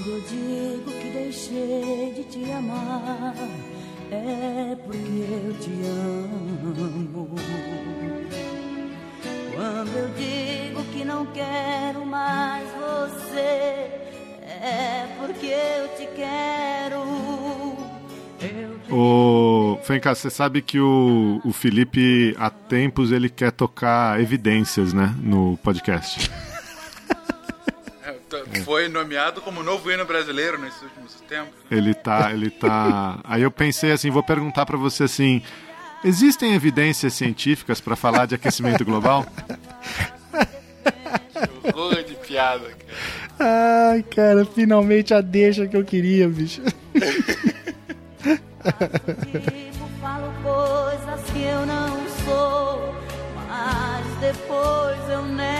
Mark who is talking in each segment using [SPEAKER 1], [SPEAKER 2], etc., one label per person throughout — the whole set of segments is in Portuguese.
[SPEAKER 1] Quando eu digo que deixei de te amar, é porque eu te amo. Quando eu digo que não quero mais você, é porque eu te quero.
[SPEAKER 2] O Fencas, você sabe que o, o Felipe, há tempos, ele quer tocar evidências, né, no podcast.
[SPEAKER 3] É, foi nomeado como novo hino brasileiro nesses últimos tempos.
[SPEAKER 2] Ele tá, ele tá. Aí eu pensei assim, vou perguntar para você assim: existem evidências científicas para falar de aquecimento global?
[SPEAKER 3] que horror de piada, cara.
[SPEAKER 4] Ai, cara, finalmente a deixa que eu queria, bicho.
[SPEAKER 1] Falo coisas que eu não sou, mas depois eu nego.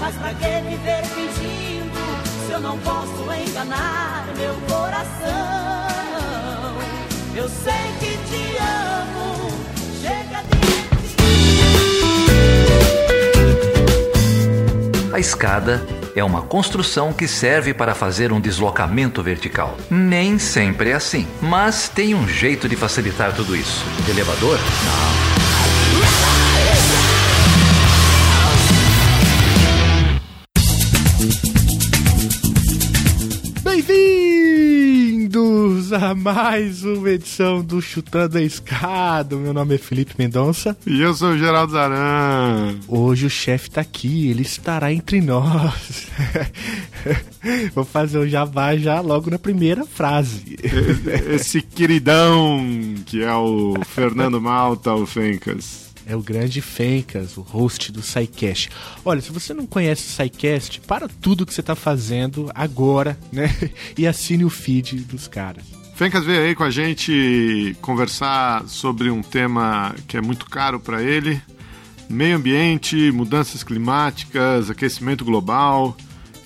[SPEAKER 1] Mas pra que viver fingindo se eu não posso enganar meu coração? Eu sei que te amo, chega.
[SPEAKER 5] A escada é uma construção que serve para fazer um deslocamento vertical. Nem sempre é assim, mas tem um jeito de facilitar tudo isso. Elevador? Não.
[SPEAKER 4] Bem-vindos a mais uma edição do Chutando a Escada. Meu nome é Felipe Mendonça.
[SPEAKER 2] E eu sou o Geraldo Zaran.
[SPEAKER 4] Hoje o chefe tá aqui, ele estará entre nós. Vou fazer o jabá já logo na primeira frase.
[SPEAKER 2] Esse queridão que é o Fernando Malta, o Fencas.
[SPEAKER 4] É o grande Fencas, o host do SciCast. Olha, se você não conhece o SciCast, para tudo que você está fazendo agora, né? E assine o feed dos caras.
[SPEAKER 2] Fencas veio aí com a gente conversar sobre um tema que é muito caro para ele: meio ambiente, mudanças climáticas, aquecimento global.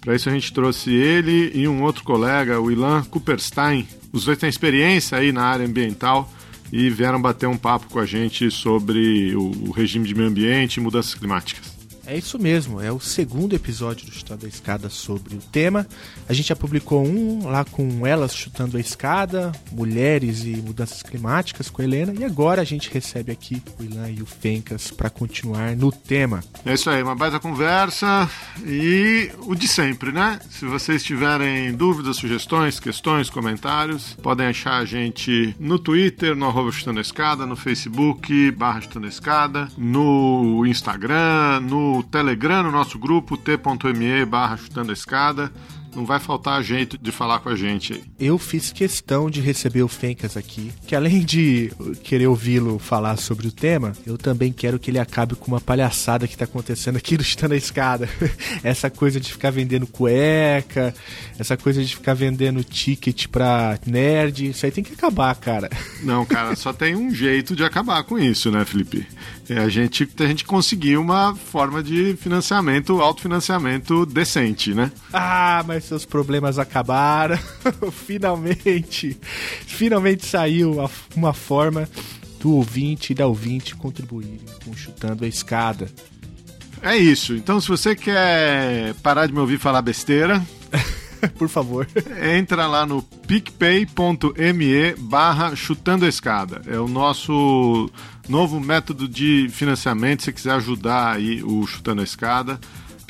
[SPEAKER 2] Para isso a gente trouxe ele e um outro colega, o Ilan Cooperstein. Os dois têm experiência aí na área ambiental e vieram bater um papo com a gente sobre o, regime de meio ambiente e mudanças climáticas.
[SPEAKER 4] É isso mesmo, é o segundo episódio do Chutando a Escada sobre o tema. A gente já publicou um lá com elas chutando a escada, mulheres e mudanças climáticas com a Helena, e agora a gente recebe aqui o Ilan e o Fencas para continuar no tema.
[SPEAKER 2] É isso aí, uma baita conversa e o de sempre, né? Se vocês tiverem dúvidas, sugestões, questões, comentários, podem achar a gente no Twitter, no arroba chutando a escada, no Facebook, barra chutando a escada, no Instagram, no Telegram, no nosso grupo, t.me barra chutando a escada. Não vai faltar jeito de falar com a gente aí.
[SPEAKER 4] Eu fiz questão de receber o Fencas aqui, que além de querer ouvi-lo falar sobre o tema, eu também quero que ele acabe com uma palhaçada que tá acontecendo aqui no Chutando a Escada. essa coisa de ficar vendendo cueca, essa coisa de ficar vendendo ticket pra nerd, isso aí tem que acabar, cara.
[SPEAKER 2] Não, cara, só tem um jeito de acabar com isso, né, Felipe? É a gente, a gente conseguir uma forma de financiamento, autofinanciamento decente, né?
[SPEAKER 4] Ah, mas seus problemas acabaram. finalmente, finalmente saiu uma forma do ouvinte e da ouvinte contribuírem com Chutando a Escada.
[SPEAKER 2] É isso. Então, se você quer parar de me ouvir falar besteira...
[SPEAKER 4] Por favor.
[SPEAKER 2] Entra lá no picpay.me barra chutando a escada. É o nosso novo método de financiamento. Se você quiser ajudar aí o Chutando a Escada.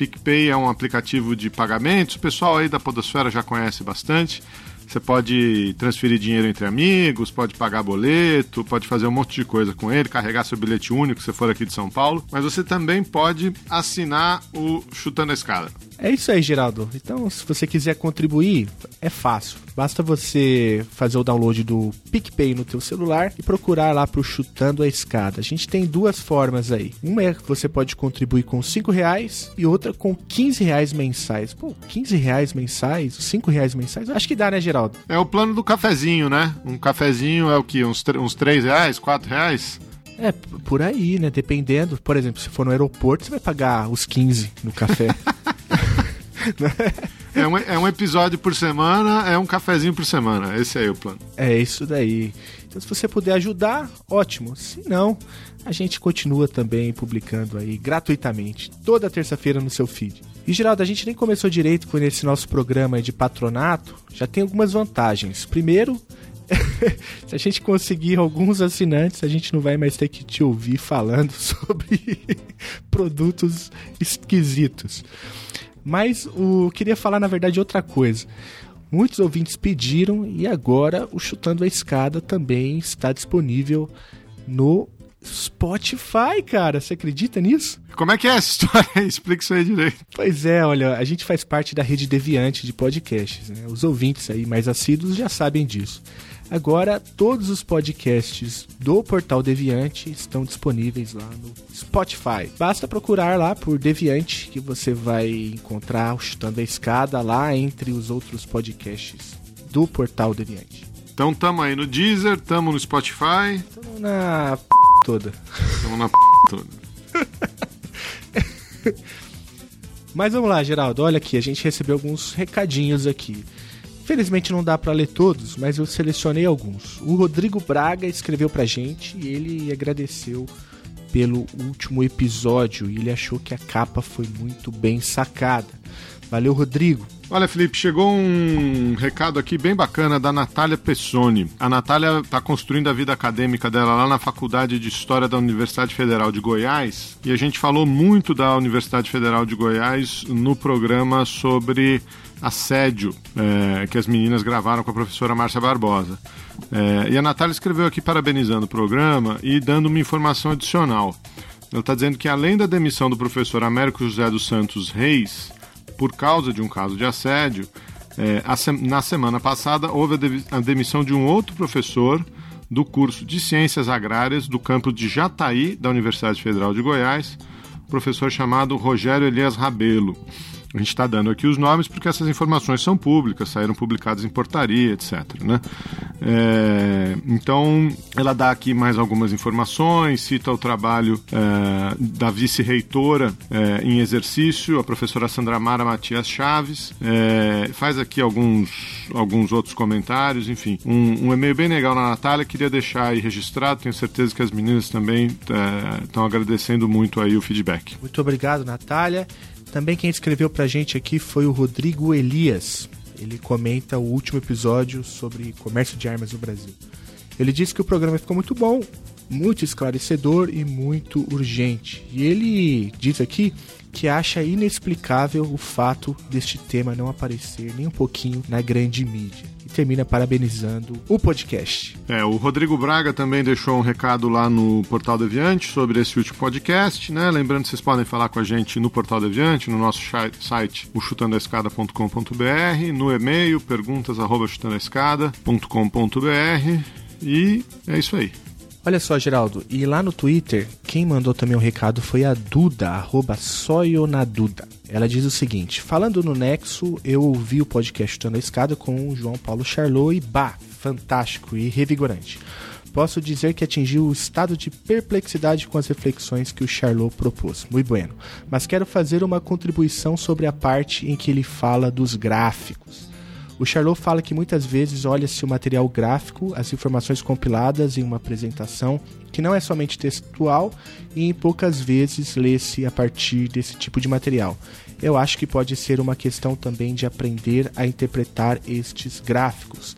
[SPEAKER 2] PicPay é um aplicativo de pagamentos. O pessoal aí da Podosfera já conhece bastante. Você pode transferir dinheiro entre amigos, pode pagar boleto, pode fazer um monte de coisa com ele, carregar seu bilhete único se for aqui de São Paulo. Mas você também pode assinar o Chutando a Escada.
[SPEAKER 4] É isso aí, Geraldo. Então, se você quiser contribuir, é fácil. Basta você fazer o download do PicPay no teu celular e procurar lá pro Chutando a Escada. A gente tem duas formas aí. Uma é que você pode contribuir com 5 reais e outra com 15 reais mensais. Pô, 15 reais mensais, 5 reais mensais, acho que dá, né, Geraldo?
[SPEAKER 2] É o plano do cafezinho, né? Um cafezinho é o que? Uns, uns 3 reais, 4 reais?
[SPEAKER 4] É, por aí, né? Dependendo. Por exemplo, se for no aeroporto, você vai pagar os 15 no café.
[SPEAKER 2] é, um, é um episódio por semana, é um cafezinho por semana. Esse aí é o plano.
[SPEAKER 4] É isso daí. Então, se você puder ajudar, ótimo. Se não, a gente continua também publicando aí gratuitamente, toda terça-feira no seu feed. E Geraldo, a gente nem começou direito com esse nosso programa de patronato, já tem algumas vantagens. Primeiro, se a gente conseguir alguns assinantes, a gente não vai mais ter que te ouvir falando sobre produtos esquisitos. Mas o queria falar na verdade outra coisa. Muitos ouvintes pediram e agora o Chutando a Escada também está disponível no Spotify, cara. Você acredita nisso?
[SPEAKER 2] Como é que é essa história? Explica isso aí direito.
[SPEAKER 4] Pois é, olha, a gente faz parte da rede Deviante de podcasts. Né? Os ouvintes aí mais assíduos já sabem disso. Agora, todos os podcasts do Portal Deviante estão disponíveis lá no Spotify. Basta procurar lá por Deviante que você vai encontrar o Chutando a Escada lá entre os outros podcasts do Portal Deviante.
[SPEAKER 2] Então tamo aí no Deezer, tamo no Spotify.
[SPEAKER 4] Tamo na p... toda.
[SPEAKER 2] Tamo na p... toda.
[SPEAKER 4] Mas vamos lá, Geraldo. Olha aqui, a gente recebeu alguns recadinhos aqui. Infelizmente não dá para ler todos, mas eu selecionei alguns. O Rodrigo Braga escreveu pra gente e ele agradeceu pelo último episódio e ele achou que a capa foi muito bem sacada. Valeu, Rodrigo.
[SPEAKER 2] Olha, Felipe, chegou um recado aqui bem bacana da Natália Pessoni. A Natália está construindo a vida acadêmica dela lá na Faculdade de História da Universidade Federal de Goiás e a gente falou muito da Universidade Federal de Goiás no programa sobre assédio é, que as meninas gravaram com a professora Márcia Barbosa. É, e a Natália escreveu aqui parabenizando o programa e dando uma informação adicional. Ela está dizendo que além da demissão do professor Américo José dos Santos Reis, por causa de um caso de assédio, é, na semana passada houve a demissão de um outro professor do curso de Ciências Agrárias do campus de Jataí, da Universidade Federal de Goiás, professor chamado Rogério Elias Rabelo. A gente está dando aqui os nomes porque essas informações são públicas, saíram publicadas em portaria, etc. Né? É, então, ela dá aqui mais algumas informações, cita o trabalho é, da vice-reitora é, em exercício, a professora Sandra Mara Matias Chaves, é, faz aqui alguns, alguns outros comentários, enfim, um, um, e-mail bem legal na Natália, queria deixar aí registrado, tenho certeza que as meninas também estão é, agradecendo muito aí o feedback.
[SPEAKER 4] Muito obrigado, Natália. Também quem escreveu pra gente aqui foi o Rodrigo Elias. Ele comenta o último episódio sobre comércio de armas no Brasil. Ele disse que o programa ficou muito bom, muito esclarecedor e muito urgente. E ele diz aqui que acha inexplicável o fato deste tema não aparecer nem um pouquinho na grande mídia termina parabenizando o podcast.
[SPEAKER 2] É, o Rodrigo Braga também deixou um recado lá no Portal Deviante sobre esse último podcast, né? Lembrando que vocês podem falar com a gente no Portal Deviante, no nosso site, o chutandoescada.com.br, no e-mail, perguntas arroba chutandoescada.com.br e é isso aí.
[SPEAKER 4] Olha só, Geraldo, e lá no Twitter, quem mandou também um recado foi a Duda, arroba Soyonaduda. Ela diz o seguinte: falando no Nexo, eu ouvi o podcast Tando a Escada com o João Paulo Charlot e bah, fantástico e revigorante. Posso dizer que atingiu o estado de perplexidade com as reflexões que o Charlot propôs. Muito bueno. Mas quero fazer uma contribuição sobre a parte em que ele fala dos gráficos. O Charlot fala que muitas vezes olha-se o material gráfico, as informações compiladas em uma apresentação que não é somente textual e em poucas vezes lê-se a partir desse tipo de material. Eu acho que pode ser uma questão também de aprender a interpretar estes gráficos.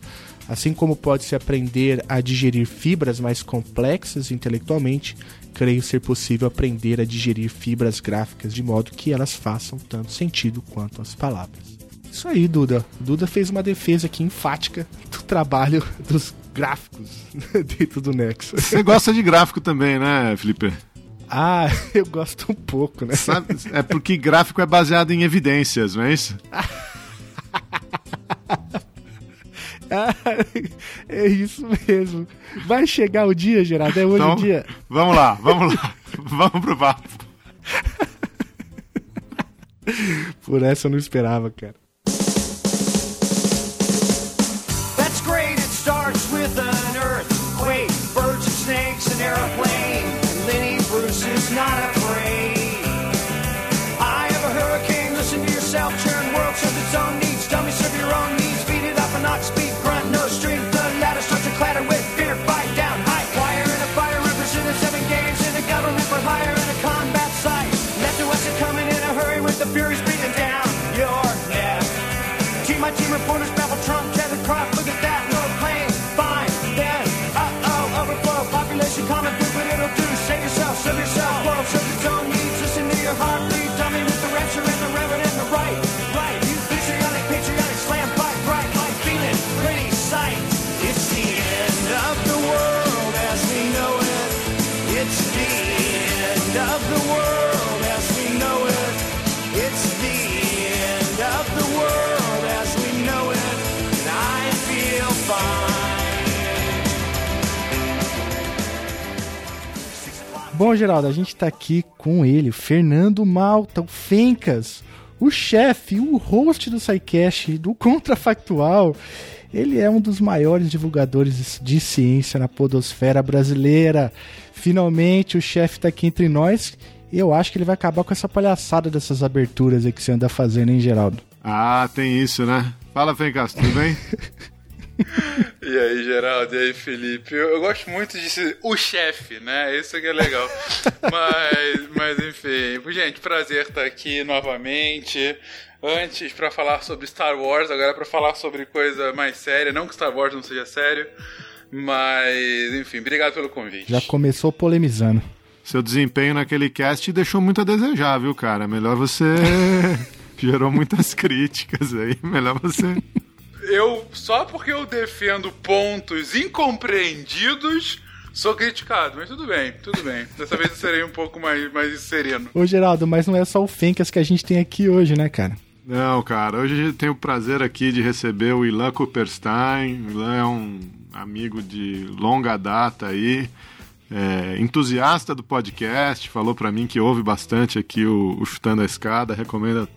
[SPEAKER 4] Assim como pode-se aprender a digerir fibras mais complexas intelectualmente, creio ser possível aprender a digerir fibras gráficas de modo que elas façam tanto sentido quanto as palavras. Isso aí, Duda. Duda fez uma defesa aqui enfática do trabalho dos gráficos dentro do Nexo.
[SPEAKER 2] Você gosta de gráfico também, né, Felipe?
[SPEAKER 4] Ah, eu gosto um pouco, né?
[SPEAKER 2] Sabe, é porque gráfico é baseado em evidências, não é isso?
[SPEAKER 4] Ah, é isso mesmo. Vai chegar o dia, Gerardo. É hoje
[SPEAKER 2] Então,
[SPEAKER 4] o dia.
[SPEAKER 2] vamos lá, vamos lá. vamos pro papo.
[SPEAKER 4] Por essa eu não esperava, cara. Bom, Geraldo, a gente tá aqui com ele, Fernando Malta, o Fencas, o chefe, o host do SciCast, do Contrafactual. Ele é um dos maiores divulgadores de ciência na podosfera brasileira. Finalmente o chefe tá aqui entre nós. E eu acho que ele vai acabar com essa palhaçada dessas aberturas aí que você anda fazendo, hein, Geraldo?
[SPEAKER 2] Ah, tem isso, né? Fala, Fencas, tudo bem?
[SPEAKER 3] E aí, Geraldo, e aí, Felipe? Eu, eu gosto muito de ser o chefe, né? Isso que é legal. mas, mas, enfim. Gente, prazer estar aqui novamente. Antes, pra falar sobre Star Wars, agora pra falar sobre coisa mais séria. Não que Star Wars não seja sério, mas, enfim, obrigado pelo convite.
[SPEAKER 4] Já começou polemizando.
[SPEAKER 2] Seu desempenho naquele cast deixou muito a desejar, viu, cara? Melhor você. Gerou muitas críticas aí. Melhor você.
[SPEAKER 3] Eu, só porque eu defendo pontos incompreendidos, sou criticado. Mas tudo bem, tudo bem. Dessa vez eu serei um pouco mais, mais sereno.
[SPEAKER 4] Ô, Geraldo, mas não é só o Fencas que a gente tem aqui hoje, né, cara?
[SPEAKER 2] Não, cara, hoje a gente tem o prazer aqui de receber o Ilan Cooperstein. O Ilan é um amigo de longa data aí, é, entusiasta do podcast, falou pra mim que ouve bastante aqui o, o Chutando a Escada, recomenda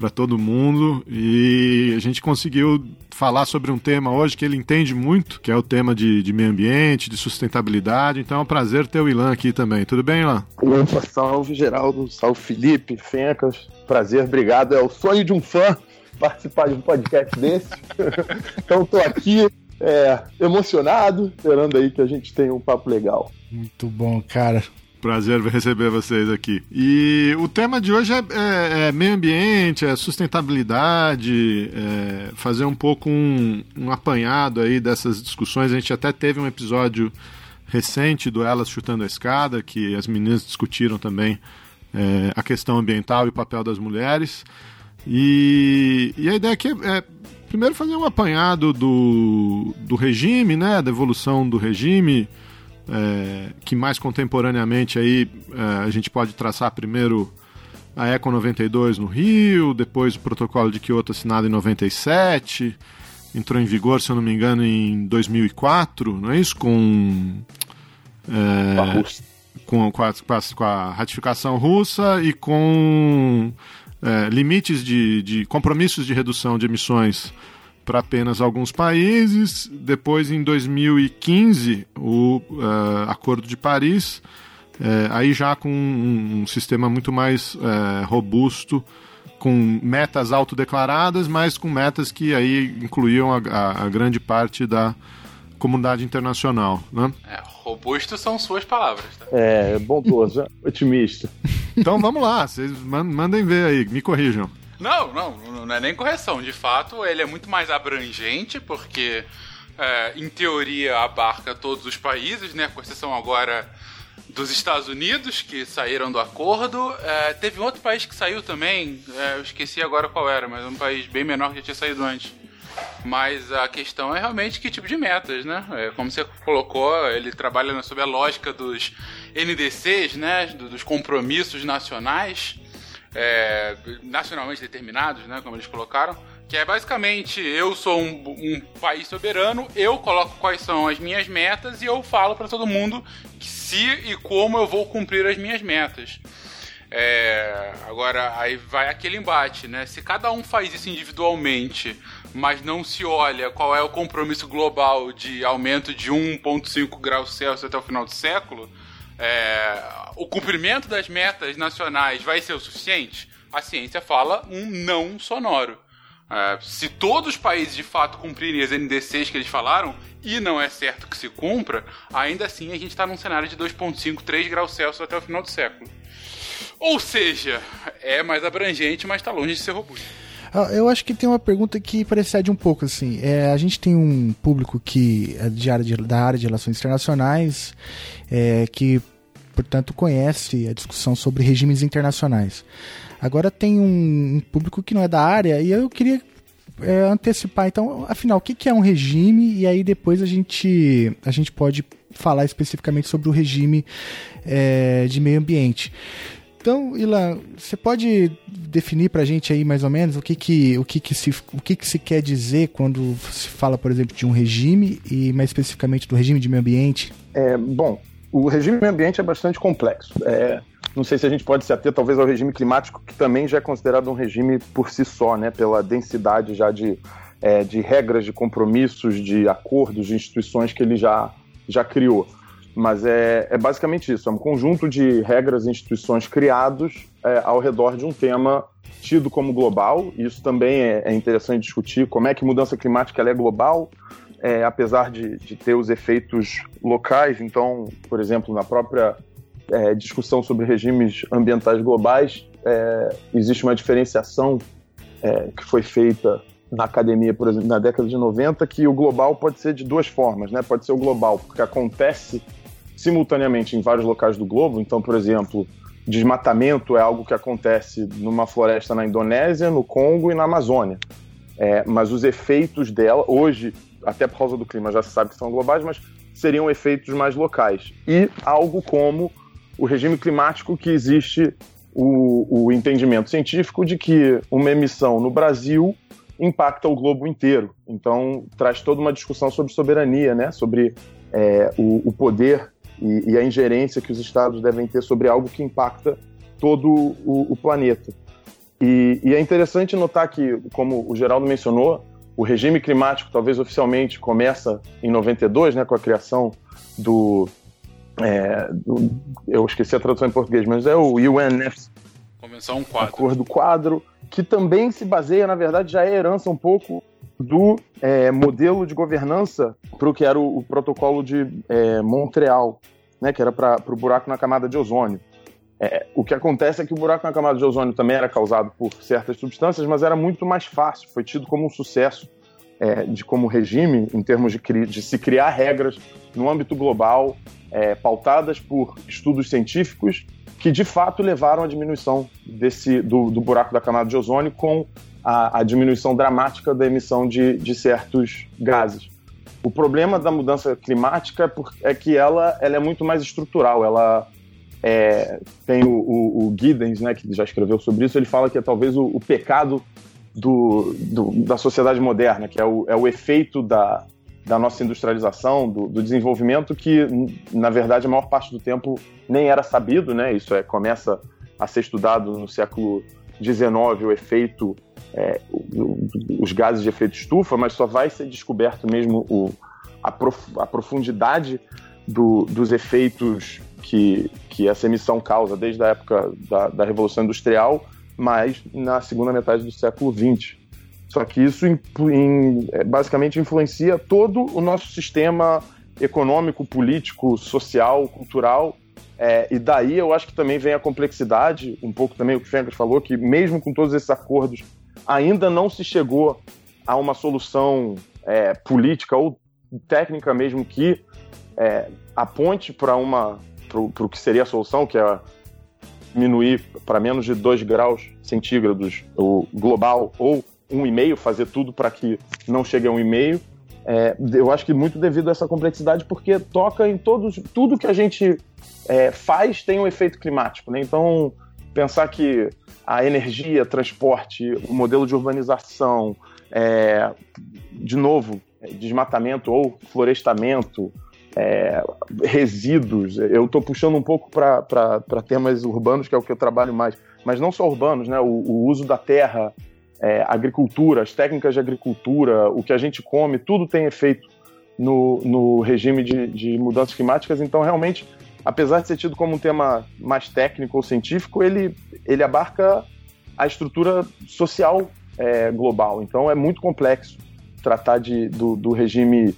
[SPEAKER 2] pra todo mundo e a gente conseguiu falar sobre um tema hoje que ele entende muito, que é o tema de, de meio ambiente, de sustentabilidade. Então é um prazer ter o Ilan aqui também. Tudo bem, Ilan?
[SPEAKER 6] Opa, salve Geraldo, salve Felipe, Fencas, prazer, obrigado. É o sonho de um fã participar de um podcast desse. então tô aqui, é, emocionado, esperando aí que a gente tenha um papo legal.
[SPEAKER 4] Muito bom, cara.
[SPEAKER 2] Prazer receber vocês aqui. E o tema de hoje é, é- é meio ambiente, é sustentabilidade, é fazer um pouco um, um apanhado aí dessas discussões. A gente até teve um episódio recente do Elas Chutando a Escada, que as meninas discutiram também é, a questão ambiental e o papel das mulheres. E, e a ideia aqui é, é, primeiro fazer um apanhado do, do regime, né, da evolução do regime, é, que mais contemporaneamente aí é, a gente pode traçar primeiro a Eco 92 no Rio, depois o protocolo de Kyoto assinado em 97, entrou em vigor, se eu não me engano, em 2004, não é isso? Com é, com, com, a, com a- com a ratificação russa e com é, limites de, de compromissos de redução de emissões para apenas alguns países. Depois, em 2015, o é, Acordo de Paris, é, aí já com um, um sistema muito mais é, robusto, com metas autodeclaradas, mas com metas que aí incluíam a, a- a grande parte da comunidade internacional. Né?
[SPEAKER 3] É, robusto são suas palavras, tá?
[SPEAKER 6] É, bondoso, otimista.
[SPEAKER 2] Então vamos lá, vocês man- mandem ver aí, me corrijam.
[SPEAKER 3] Não, não, não é nem correção. De fato, ele é muito mais abrangente, porque, é, em teoria, abarca todos os países, né? Com exceção agora dos Estados Unidos, que saíram do acordo. É, teve um outro país que saiu também, é, eu esqueci agora qual era, mas um país bem menor que já tinha saído antes. Mas a questão é realmente que tipo de metas, né? É, como você colocou, ele trabalha sob a lógica dos NDCs, né? Dos compromissos nacionais, é, nacionalmente determinados, né? Como eles colocaram. Que é basicamente, eu sou um, um, país soberano, eu coloco quais são as minhas metas e eu falo para todo mundo se e como eu vou cumprir as minhas metas. É, agora, aí vai aquele embate, né? Se cada um faz isso individualmente, mas não se olha qual é o compromisso global de aumento de 1,5 graus Celsius até o final do século, é, o cumprimento das metas nacionais vai ser o suficiente? A ciência fala um não sonoro. É, se todos os países de fato cumprirem as NDCs que eles falaram, e não é certo que se cumpra, ainda assim a gente está num cenário de 2,5, 3 graus Celsius até o final do século. Ou seja, é mais abrangente, mas está longe de ser robusto.
[SPEAKER 4] Ah, eu acho que tem uma pergunta que precede um pouco assim. É, a gente tem um público que é de área de, da área de relações internacionais, é, que portanto conhece a discussão sobre regimes internacionais. Agora tem um, público que não é da área e eu queria é, antecipar, então, afinal, o que, que é um regime? E aí depois a gente, a gente pode falar especificamente sobre o regime é, de meio ambiente. Então, Ilan, você pode definir para a gente aí mais ou menos o que que, o que, que, se, o que, que se quer dizer quando se fala, por exemplo, de um regime e mais especificamente do regime de meio ambiente?
[SPEAKER 6] É, bom, o regime ambiente é bastante complexo. É, não sei se a gente pode se ater talvez ao regime climático, que também já é considerado um regime por si só, né, pela densidade já de, é, de regras, de compromissos, de acordos, de instituições que ele já, já criou. Mas é, é basicamente isso: é um conjunto de regras e instituições criados é, ao redor de um tema tido como global. Isso também é, é interessante discutir como é que mudança climática é global, é, apesar de, de, ter os efeitos locais. Então, por exemplo, na própria é, discussão sobre regimes ambientais globais, é, existe uma diferenciação é, que foi feita na academia, por exemplo, na década de 90, que o global pode ser de duas formas, né? Pode ser o global, porque acontece simultaneamente em vários locais do globo. Então, por exemplo, desmatamento é algo que acontece numa floresta na Indonésia, no Congo e na Amazônia. É, mas os efeitos dela, hoje, até por causa do clima, já se sabe que são globais, mas seriam efeitos mais locais. E algo como o regime climático que existe o, o entendimento científico de que uma emissão no Brasil impacta o globo inteiro. Então, traz toda uma discussão sobre soberania, né? sobre é, o, o, poder e, e, a ingerência que os estados devem ter sobre algo que impacta todo o, o planeta. E, e, é interessante notar que, como o Geraldo mencionou, o regime climático, talvez oficialmente, começa em 92, né, com a criação do, é, do, Eu esqueci a tradução em português, mas é o UNF.
[SPEAKER 3] Convenção Quadro.
[SPEAKER 6] Acordo Quadro, que também se baseia, na verdade, já é herança um pouco do é, modelo de governança para o que era o, o protocolo de é, Montreal, né, que era para o buraco na camada de ozônio. É, o que acontece é que o buraco na camada de ozônio também era causado por certas substâncias, mas era muito mais fácil, foi tido como um sucesso é, de como regime, em termos de, de, se criar regras no âmbito global, é, pautadas por estudos científicos, que de fato levaram à diminuição desse, do, do buraco da camada de ozônio com a, a diminuição dramática da emissão de, de, certos gases. O problema da mudança climática é, é que ela, ela é muito mais estrutural, ela é, tem o, o, o, Giddens, né, que já escreveu sobre isso, ele fala que é talvez o, o pecado do, do, da sociedade moderna, que é o, é o efeito da, da nossa industrialização, do, do, desenvolvimento, que, na verdade, a maior parte do tempo nem era sabido, né? Isso é, começa a ser estudado no século XIX, o efeito, é, os gases de efeito estufa, mas só vai ser descoberto mesmo o, a, prof, a profundidade do, dos efeitos que, que essa emissão causa desde a época da, da Revolução Industrial, mas na segunda metade do século XX. Só que isso in, in, é, basicamente influencia todo o nosso sistema econômico, político, social, cultural. É, e daí eu acho que também vem a complexidade, um pouco também o que o falou, que mesmo com todos esses acordos, ainda não se chegou a uma solução é, política ou técnica mesmo que é, aponte para uma para o que seria a solução, que é diminuir para menos de 2 graus centígrados o global ou um e-mail, fazer tudo para que não chegue a um e-mail. É, eu acho que muito devido a essa complexidade, porque toca em todos, tudo que a gente é, faz tem um efeito climático. Né? Então, pensar que a energia, transporte, o modelo de urbanização, é, de novo, desmatamento ou florestamento, é, resíduos. Eu estou puxando um pouco para temas urbanos, que é o que eu trabalho mais, mas não só urbanos, né? o, o uso da terra, é, agricultura, as técnicas de agricultura, o que a gente come, tudo tem efeito no, no regime de, de mudanças climáticas. Então, realmente, apesar de ser tido como um tema mais técnico ou científico, ele, ele abarca a estrutura social é, global. Então, é muito complexo tratar de, do, do regime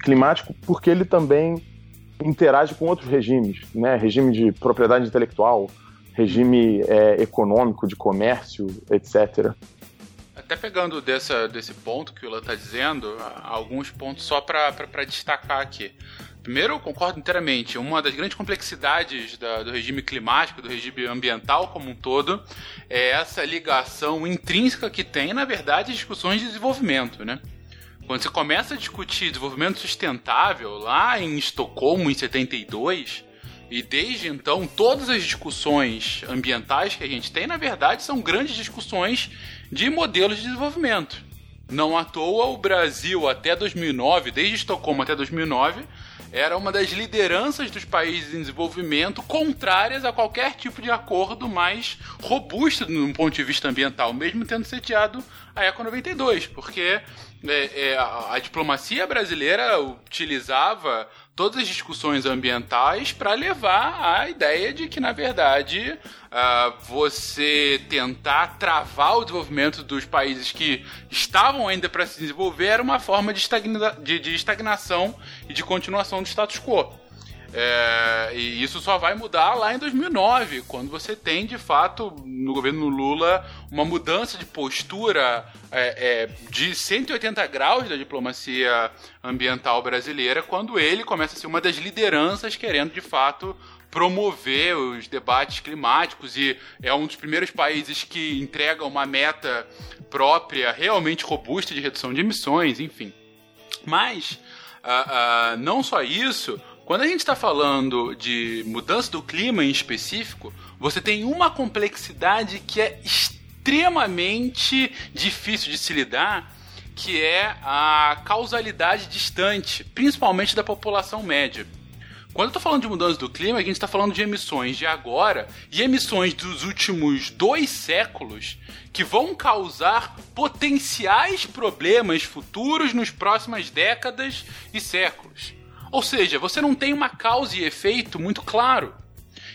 [SPEAKER 6] climático, porque ele também interage com outros regimes, né? Regime de propriedade intelectual, regime é, econômico, de comércio, etc.
[SPEAKER 3] Até pegando dessa, desse ponto que o Lan está dizendo, alguns pontos só para destacar aqui. Primeiro, eu concordo inteiramente. Uma das grandes complexidades da, do regime climático, do regime ambiental como um todo, é essa ligação intrínseca que tem, na verdade, discussões de desenvolvimento, né? Quando você começa a discutir desenvolvimento sustentável lá em Estocolmo, em 72, e desde então, todas as discussões ambientais que a gente tem, na verdade, são grandes discussões de modelos de desenvolvimento. Não à toa, o Brasil, até 2009, desde Estocolmo até 2009, era uma das lideranças dos países em desenvolvimento contrárias a qualquer tipo de acordo mais robusto do ponto de vista ambiental, mesmo tendo sediado a ECO 92, porque é, é, a, a diplomacia brasileira utilizava todas as discussões ambientais para levar à ideia de que, na verdade, uh, você tentar travar o desenvolvimento dos países que estavam ainda para se desenvolver era uma forma de, estagna de, de estagnação e de continuação do status quo. É, e isso só vai mudar lá em 2009, quando você tem, de fato, no governo Lula, uma mudança de postura é, é, de 180 graus da diplomacia ambiental brasileira, quando ele começa a ser uma das lideranças querendo, de fato, promover os debates climáticos e é um dos primeiros países que entrega uma meta própria realmente robusta de redução de emissões, enfim. Mas, uh, uh, não só isso, quando a gente está falando de mudança do clima em específico, você tem uma complexidade que é extremamente difícil de se lidar, que é a causalidade distante, principalmente da população média. Quando eu estou falando de mudança do clima, a gente está falando de emissões de agora e emissões dos últimos dois séculos que vão causar potenciais problemas futuros nas próximas décadas e séculos. Ou seja, você não tem uma causa e efeito muito claro.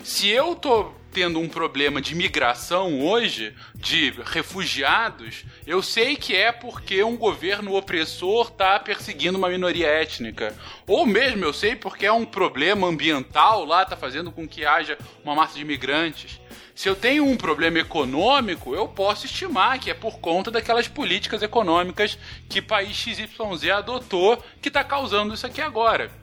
[SPEAKER 3] Se eu tô tendo um problema de migração hoje, de refugiados, eu sei que é porque um governo opressor está perseguindo uma minoria étnica. Ou mesmo eu sei porque é um problema ambiental lá, está fazendo com que haja uma massa de imigrantes. Se eu tenho um problema econômico, eu posso estimar que é por conta daquelas políticas econômicas que país XYZ adotou que está causando isso aqui agora.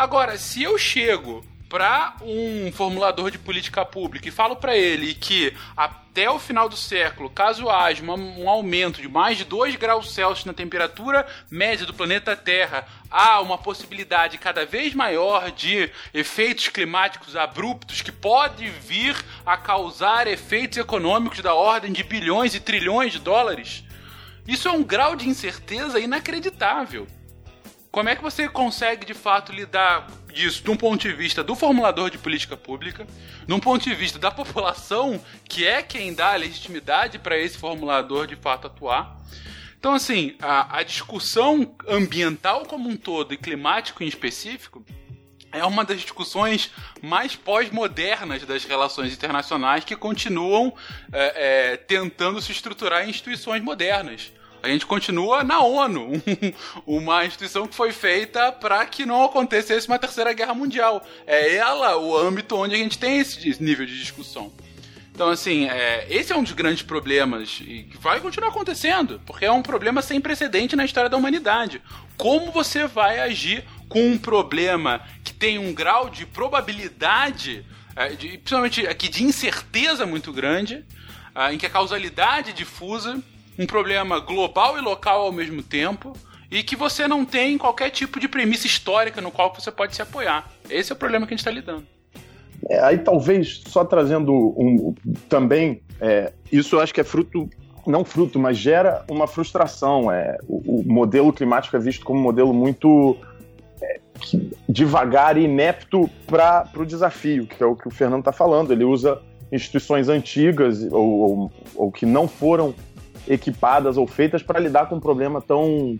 [SPEAKER 3] Agora, se eu chego para um formulador de política pública e falo para ele que até o final do século, caso haja um aumento de mais de 2 graus Celsius na temperatura média do planeta Terra, há uma possibilidade cada vez maior de efeitos climáticos abruptos que pode vir a causar efeitos econômicos da ordem de bilhões e trilhões de dólares. Isso é um grau de incerteza inacreditável. Como é que você consegue de fato lidar disso de um ponto de vista do formulador de política pública, num ponto de vista da população, que é quem dá a legitimidade para esse formulador de fato atuar? Então, assim, a, a discussão ambiental como um todo e climático em específico é uma das discussões mais pós-modernas das relações internacionais que continuam é, é, tentando se estruturar em instituições modernas. A gente continua na ONU, uma instituição que foi feita para que não acontecesse uma terceira guerra mundial. É ela o âmbito onde a gente tem esse nível de discussão. Então, assim, é, esse é um dos grandes problemas e que vai continuar acontecendo, porque é um problema sem precedente na história da humanidade. Como você vai agir com um problema que tem um grau de probabilidade, é, de, principalmente aqui de incerteza muito grande, é, em que a causalidade é difusa um problema global e local ao mesmo tempo e que você não tem qualquer tipo de premissa histórica no qual você pode se apoiar. Esse é o problema que a gente está lidando.
[SPEAKER 6] É, aí talvez só trazendo um, também é, isso eu acho que é fruto não fruto, mas gera uma frustração. É, o, o modelo climático é visto como um modelo muito é, devagar e inepto para o desafio, que é o que o Fernando está falando. Ele usa instituições antigas ou, ou, ou, que não foram equipadas ou feitas para lidar com um problema tão,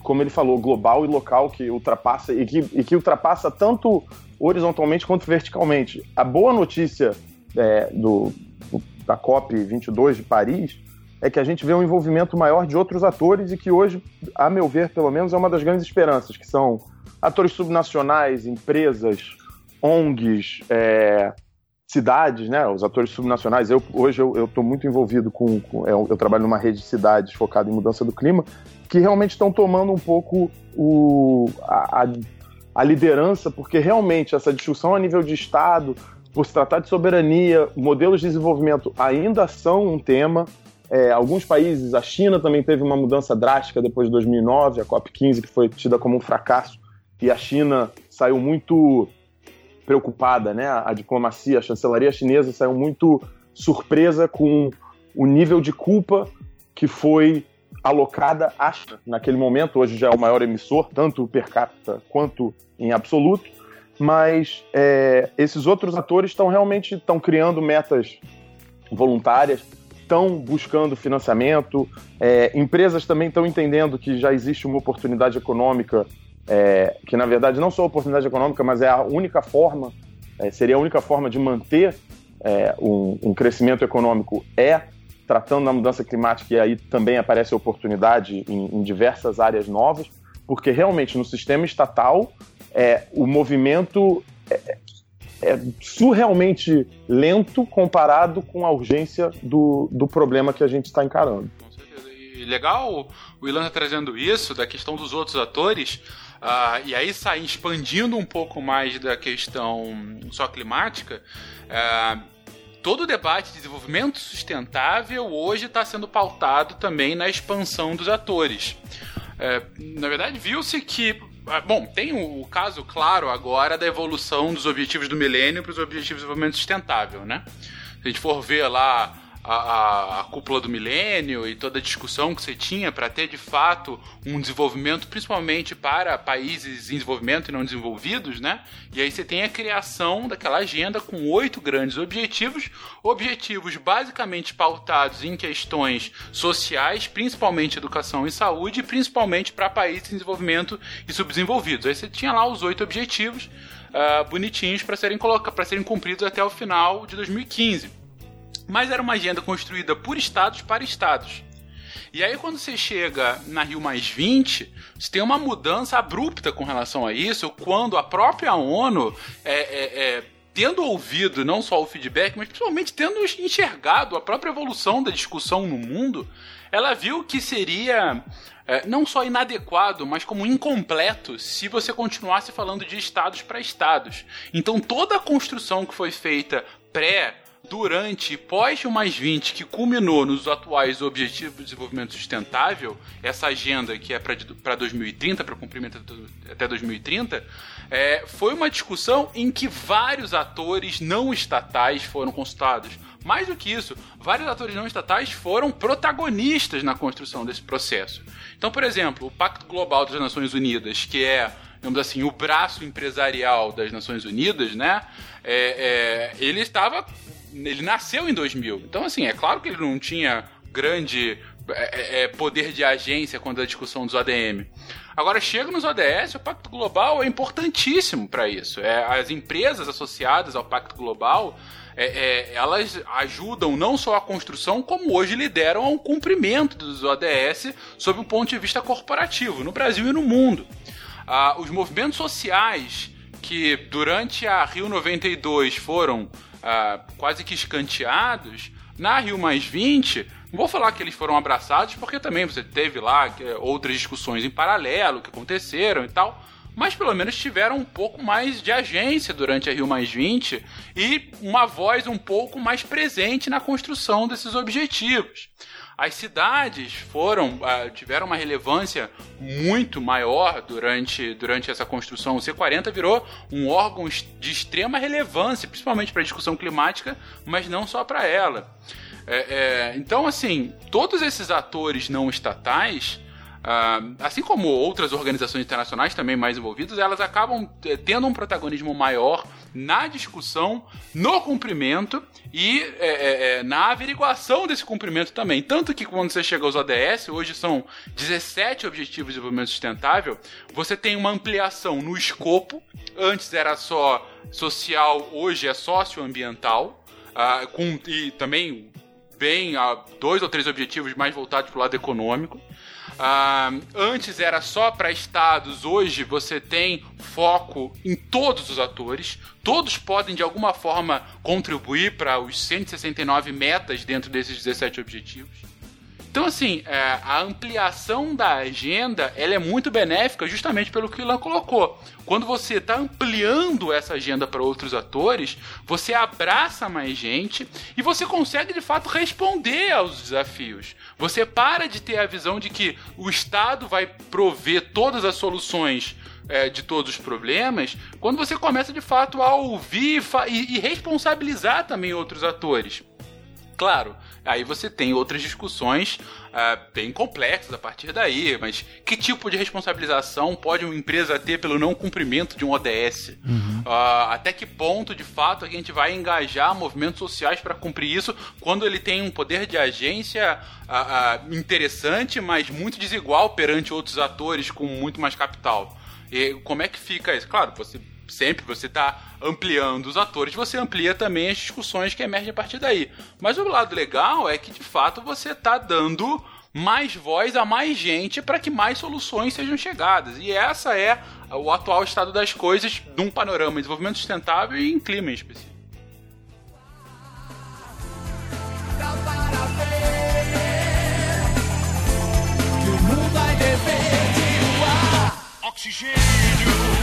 [SPEAKER 6] como ele falou, global e local que ultrapassa e que, e que ultrapassa tanto horizontalmente quanto verticalmente. A boa notícia é, do, da COP 22 de Paris é que a gente vê um envolvimento maior de outros atores e que hoje, a meu ver, pelo menos, é uma das grandes esperanças, que são atores subnacionais, empresas, ONGs, é, cidades, né? Os atores subnacionais. Eu, hoje eu estou muito envolvido com, com eu, eu, trabalho numa rede de cidades focada em mudança do clima, que realmente estão tomando um pouco o, a, a, a liderança, porque realmente essa discussão a nível de Estado, por se tratar de soberania, modelos de desenvolvimento ainda são um tema. É, alguns países, a China também teve uma mudança drástica depois de 2009, a COP15, que foi tida como um fracasso, e a China saiu muito preocupada, né? A diplomacia, a chancelaria chinesa saiu muito surpresa com o nível de culpa que foi alocada à China naquele momento. Hoje já é o maior emissor, tanto per capita quanto em absoluto. Mas é, esses outros atores estão realmente estão criando metas voluntárias, estão buscando financiamento, é, empresas também estão entendendo que já existe uma oportunidade econômica, é, que na verdade não só oportunidade econômica, mas é a única forma, é, seria a única forma de manter é, um, um, crescimento econômico é tratando da mudança climática e aí também aparece oportunidade em, em diversas áreas novas, porque realmente no sistema estatal é, o movimento é, é surrealmente lento comparado com a urgência do, do problema que a gente está encarando.
[SPEAKER 3] Com certeza. E legal o Ilan tá trazendo isso, da questão dos outros atores, uh, e aí sai expandindo um pouco mais da questão só climática. Uh, todo o debate de desenvolvimento sustentável hoje está sendo pautado também na expansão dos atores. É, na verdade, viu-se que ah, bom, tem o, caso claro agora da evolução dos objetivos do milênio para os objetivos de desenvolvimento sustentável, né? Se a gente for ver lá a, a, cúpula do milênio e toda a discussão que você tinha para ter de fato um desenvolvimento, principalmente para países em desenvolvimento e não desenvolvidos, né? E aí você tem a criação daquela agenda com oito grandes objetivos, objetivos basicamente pautados em questões sociais, principalmente educação e saúde, principalmente para países em desenvolvimento e subdesenvolvidos. Aí você tinha lá os oito objetivos. Uh, bonitinhos para serem, para serem cumpridos até o final de 2015 mas era uma agenda construída por estados para estados. E aí, quando você chega na Rio Mais 20, você tem uma mudança abrupta com relação a isso, quando a própria ONU é, é, é tendo ouvido não só o feedback, mas principalmente tendo enxergado a própria evolução da discussão no mundo, ela viu que seria é, não só inadequado, mas como incompleto se você continuasse falando de estados para estados. Então toda a construção que foi feita pré durante e pós o mais 20, que culminou nos atuais Objetivos de Desenvolvimento Sustentável, essa agenda que é para 2030, para cumprimento até 2030, é, foi uma discussão em que vários atores não estatais foram consultados. Mais do que isso, vários atores não estatais foram protagonistas na construção desse processo. Então, por exemplo, o Pacto Global das Nações Unidas, que é digamos assim, o braço empresarial das Nações Unidas, né? É, é, ele estava ele nasceu em 2000. Então, assim, é claro que ele não tinha grande é, é, é poder de agência quando a discussão dos ODM. Agora, chega nos ODS, o Pacto Global é importantíssimo para isso. É, as empresas associadas ao Pacto Global, é, é, elas ajudam não só a construção, como hoje lideram ao cumprimento dos ODS sob um ponto de vista corporativo, no Brasil e no mundo. Ah, os movimentos sociais que durante a Rio 92 foram ah, quase que escanteados, na Rio Mais 20, não vou falar que eles foram abraçados, porque também você teve lá outras discussões em paralelo que aconteceram e tal, mas pelo menos tiveram um pouco mais de agência durante a Rio Mais 20 e uma voz um pouco mais presente na construção desses objetivos. As cidades foram uh, tiveram uma relevância muito maior durante, durante essa construção. O C40 virou um órgão de extrema relevância, principalmente para a discussão climática, mas não só para ela. É, é, então, assim, todos esses atores não estatais Uh, assim como outras organizações internacionais também mais envolvidas, elas acabam eh, tendo um protagonismo maior na discussão, no cumprimento e é, é, na averiguação desse cumprimento também. Tanto que quando você chega aos ODS, hoje são 17 Objetivos de Desenvolvimento Sustentável, você tem uma ampliação no escopo. Antes era só social, hoje é socioambiental. Uh, com, e também bem dois ou três objetivos mais voltados para o lado econômico. Ah, antes era só para estados, hoje você tem foco em todos os atores. Todos podem de alguma forma contribuir para os 169 metas dentro desses 17 objetivos. Então, assim, é, a ampliação da agenda ela é muito benéfica justamente pelo que o Ilan colocou. Quando você está ampliando essa agenda para outros atores, você abraça mais gente e você consegue de fato responder aos desafios. Você para de ter a visão de que o Estado vai prover todas as soluções é, de todos os problemas, quando você começa de fato a ouvir e, e responsabilizar também outros atores. Claro, aí você tem outras discussões uh, bem complexas a partir daí, mas que tipo de responsabilização pode uma empresa ter pelo não cumprimento de um ODS? Uhum. Uh, até que ponto, de fato, a gente vai engajar movimentos sociais para cumprir isso quando ele tem um poder de agência uh, interessante, mas muito desigual perante outros atores com muito mais capital? E como é que fica isso? Claro, você sempre você está ampliando os atores, você amplia também as discussões que emergem a partir daí. Mas o lado legal é que de fato você está dando mais voz a mais gente para que mais soluções sejam chegadas. E essa é o atual estado das coisas num panorama de desenvolvimento sustentável e em clima em específico. Oxigênio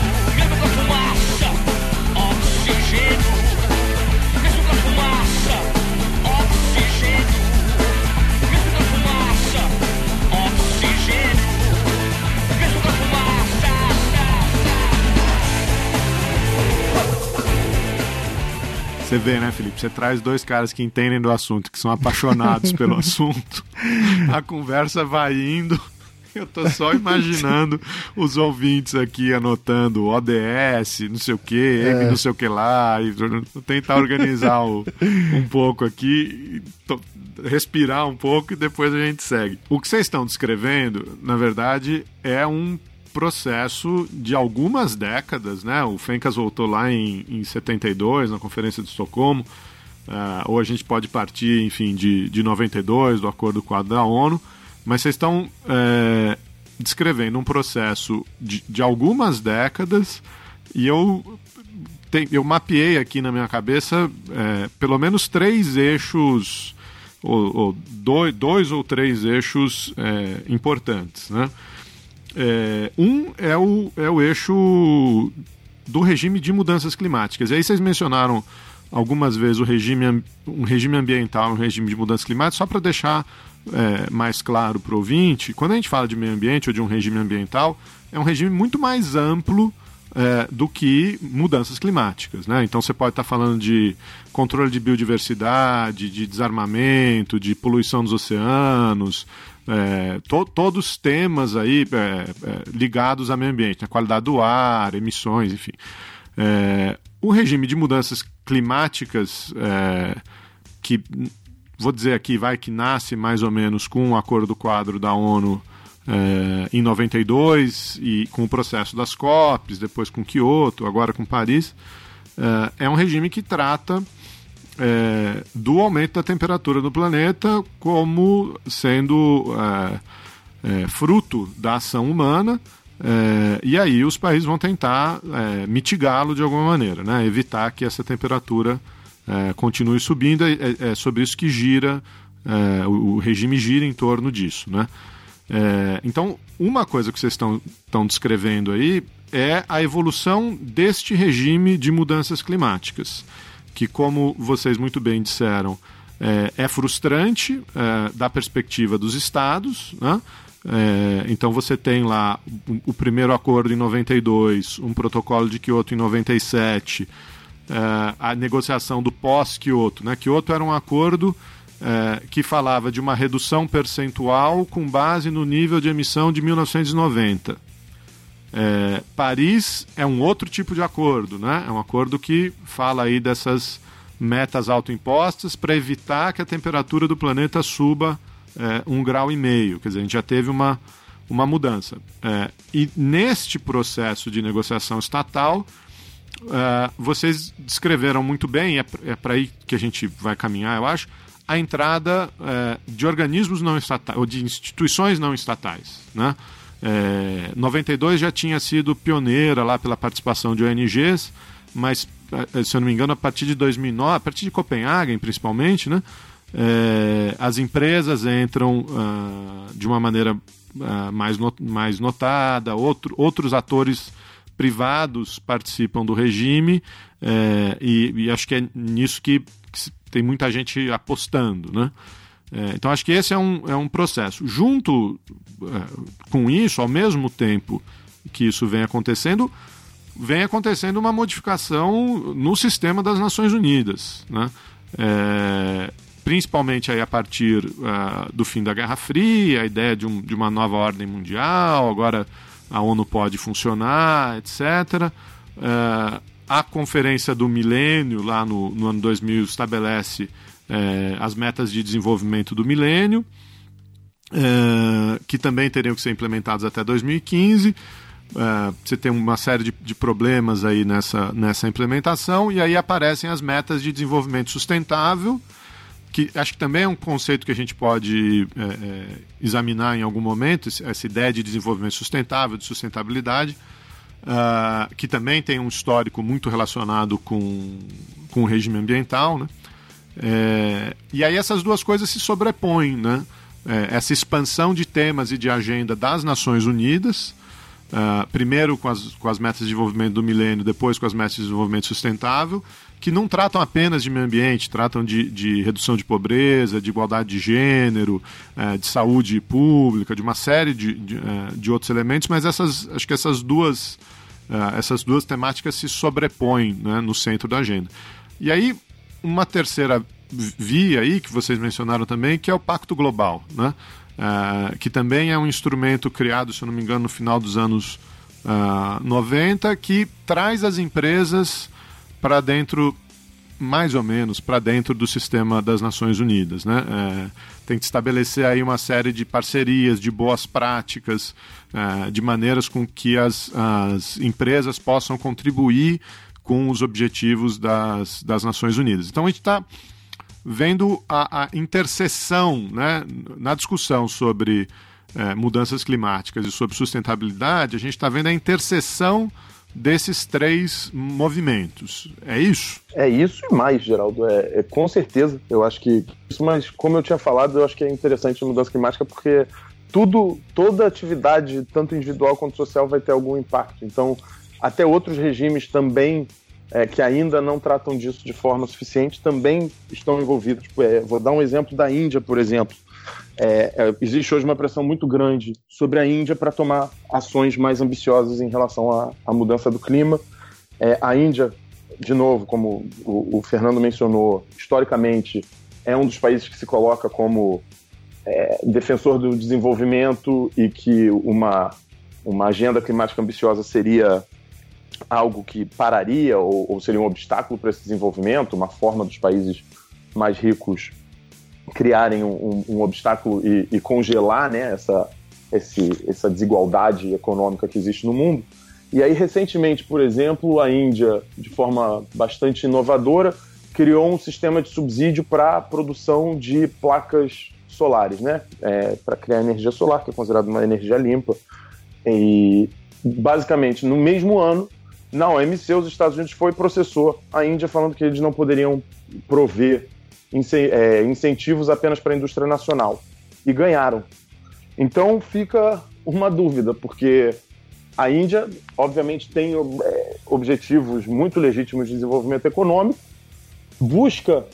[SPEAKER 2] Você vê, né, Felipe? Você traz dois caras que entendem do assunto, que são apaixonados pelo assunto. A conversa vai indo Eu tô só imaginando os ouvintes aqui anotando ODS, não sei o que, M, é. não sei o que lá, e tentar organizar o, um pouco aqui, respirar um pouco e depois a gente segue. O que vocês estão descrevendo, na verdade, é um processo de algumas décadas, né? O Fencas voltou lá em, em 72, na Conferência de Estocolmo, uh, ou a gente pode partir, enfim, de, de 92, do Acordo Quadro da ONU, mas vocês estão é, descrevendo um processo de, de algumas décadas e eu, eu mapeei aqui na minha cabeça é, pelo menos três eixos, ou, ou dois, dois, ou três eixos é, importantes. Né? É, um é o, é o eixo do regime de mudanças climáticas. E aí vocês mencionaram algumas vezes o regime, um regime ambiental, um regime de mudanças climáticas, só para deixar é, mais claro para o ouvinte, quando a gente fala de meio ambiente ou de um regime ambiental, é um regime muito mais amplo é, do que mudanças climáticas. Né? Então você pode estar tá falando de controle de biodiversidade, de desarmamento, de poluição dos oceanos, é, to, todos temas aí é, é, ligados ao meio ambiente, a né? qualidade do ar, emissões, enfim. É, o regime de mudanças climáticas que vou dizer aqui, vai que nasce mais ou menos com o acordo quadro da ONU é, em 92 e com o processo das COPs, depois com Kyoto, agora com Paris, é, é um regime que trata é, do aumento da temperatura do planeta como sendo fruto da ação humana. e aí os países vão tentar mitigá-lo de alguma maneira, né? evitar que essa temperatura é, continue subindo, é, é, é, sobre isso que gira, é, o, o, regime gira em torno disso. Né? É, então, uma coisa que vocês estão, descrevendo aí é a evolução deste regime de mudanças climáticas, que, como vocês muito bem disseram, é, é frustrante da perspectiva dos estados, né? É, então você tem lá o, o, primeiro acordo em 92, um protocolo de Kyoto em 97, é, a negociação do pós-Kyoto. Né? Kyoto era um acordo é, que falava de uma redução percentual com base no nível de emissão de 1990. É, Paris é um outro tipo de acordo, né? é um acordo que fala aí dessas metas autoimpostas para evitar que a temperatura do planeta suba um grau e meio. Quer dizer, a gente já teve uma, uma mudança. E neste processo de negociação estatal, é, vocês descreveram muito bem, é, é para aí que a gente vai caminhar, eu acho, a entrada é, de organismos não estatais, ou de instituições não estatais. Né? É, 92 já tinha sido pioneira lá pela participação de ONGs, mas, é, se eu não me engano, a partir de 2009, a partir de Copenhague principalmente, né? é, as empresas entram uh, de uma maneira uh, mais, not mais notada, outro, outros atores privados participam do regime é, e, e, acho que é nisso que, que tem muita gente apostando, né? É, então acho que esse é um, é um processo. Junto é, com isso, ao mesmo tempo que isso vem acontecendo, vem acontecendo uma modificação no sistema das Nações Unidas. Né? É, principalmente aí a partir uh, do fim da Guerra Fria, a ideia de, um, de, uma nova ordem mundial, agora a ONU pode funcionar, etc. Uh, a Conferência do Milênio, lá no, no ano 2000, estabelece uh, as metas de desenvolvimento do milênio, eh, que também teriam que ser implementadas até 2015. você tem uma série de, de problemas aí nessa, nessa implementação, e aí aparecem as metas de desenvolvimento sustentável, que acho que também é um conceito que a gente pode é, é, examinar em algum momento, essa ideia de desenvolvimento sustentável, de sustentabilidade, uh, que também tem um histórico muito relacionado com, com o regime ambiental. Né? É, e aí essas duas coisas se sobrepõem. Né? É, essa expansão de temas e de agenda das Nações Unidas, uh, primeiro com as, com as metas de desenvolvimento do milênio, depois com as metas de desenvolvimento sustentável, que não tratam apenas de meio ambiente, tratam de, de redução de pobreza, de igualdade de gênero, é, de saúde pública, de uma série de, de, é, de, outros elementos, mas essas, acho que essas duas, é, essas duas temáticas se sobrepõem né, no centro da agenda. E aí, uma terceira via aí, que vocês mencionaram também, que é o Pacto Global, né? É, que também é um instrumento criado, se eu não me engano, no final dos anos uh, 90, que traz as empresas para dentro, mais ou menos, para dentro do sistema das Nações Unidas. Né? É, tem que estabelecer aí uma série de parcerias, de boas práticas, é, de maneiras com que as, as empresas possam contribuir com os objetivos das, das Nações Unidas. Então a gente está vendo a, a, interseção né, na discussão sobre é, mudanças climáticas e sobre sustentabilidade, a gente está vendo a interseção desses três movimentos. É isso?
[SPEAKER 6] É isso e mais, Geraldo. É, é, com certeza. Eu acho que isso, mas como eu tinha falado, eu acho que é interessante a mudança climática porque tudo, toda atividade, tanto individual quanto social, vai ter algum impacto. Então, até outros regimes também é, que ainda não tratam disso de forma suficiente também estão envolvidos. Tipo, é, vou dar um exemplo da Índia, por exemplo. É, é, existe hoje uma pressão muito grande sobre a Índia para tomar ações mais ambiciosas em relação à, à mudança do clima. É, a Índia, de novo, como o, o, Fernando mencionou, historicamente é um dos países que se coloca como é, defensor do desenvolvimento e que uma, uma agenda climática ambiciosa seria algo que pararia ou, ou seria um obstáculo para esse desenvolvimento, uma forma dos países mais ricos criarem um, um, obstáculo e, e, congelar né, essa, esse, essa desigualdade econômica que existe no mundo. E aí, recentemente, por exemplo, a Índia, de forma bastante inovadora, criou um sistema de subsídio para a produção de placas solares, né? É, para criar energia solar, que é considerada uma energia limpa. E, basicamente, no mesmo ano, na OMC, os Estados Unidos foi processou a Índia, falando que eles não poderiam prover incentivos apenas para a indústria nacional. E ganharam. Então fica uma dúvida, porque a Índia, obviamente, tem é, objetivos muito legítimos de desenvolvimento econômico, busca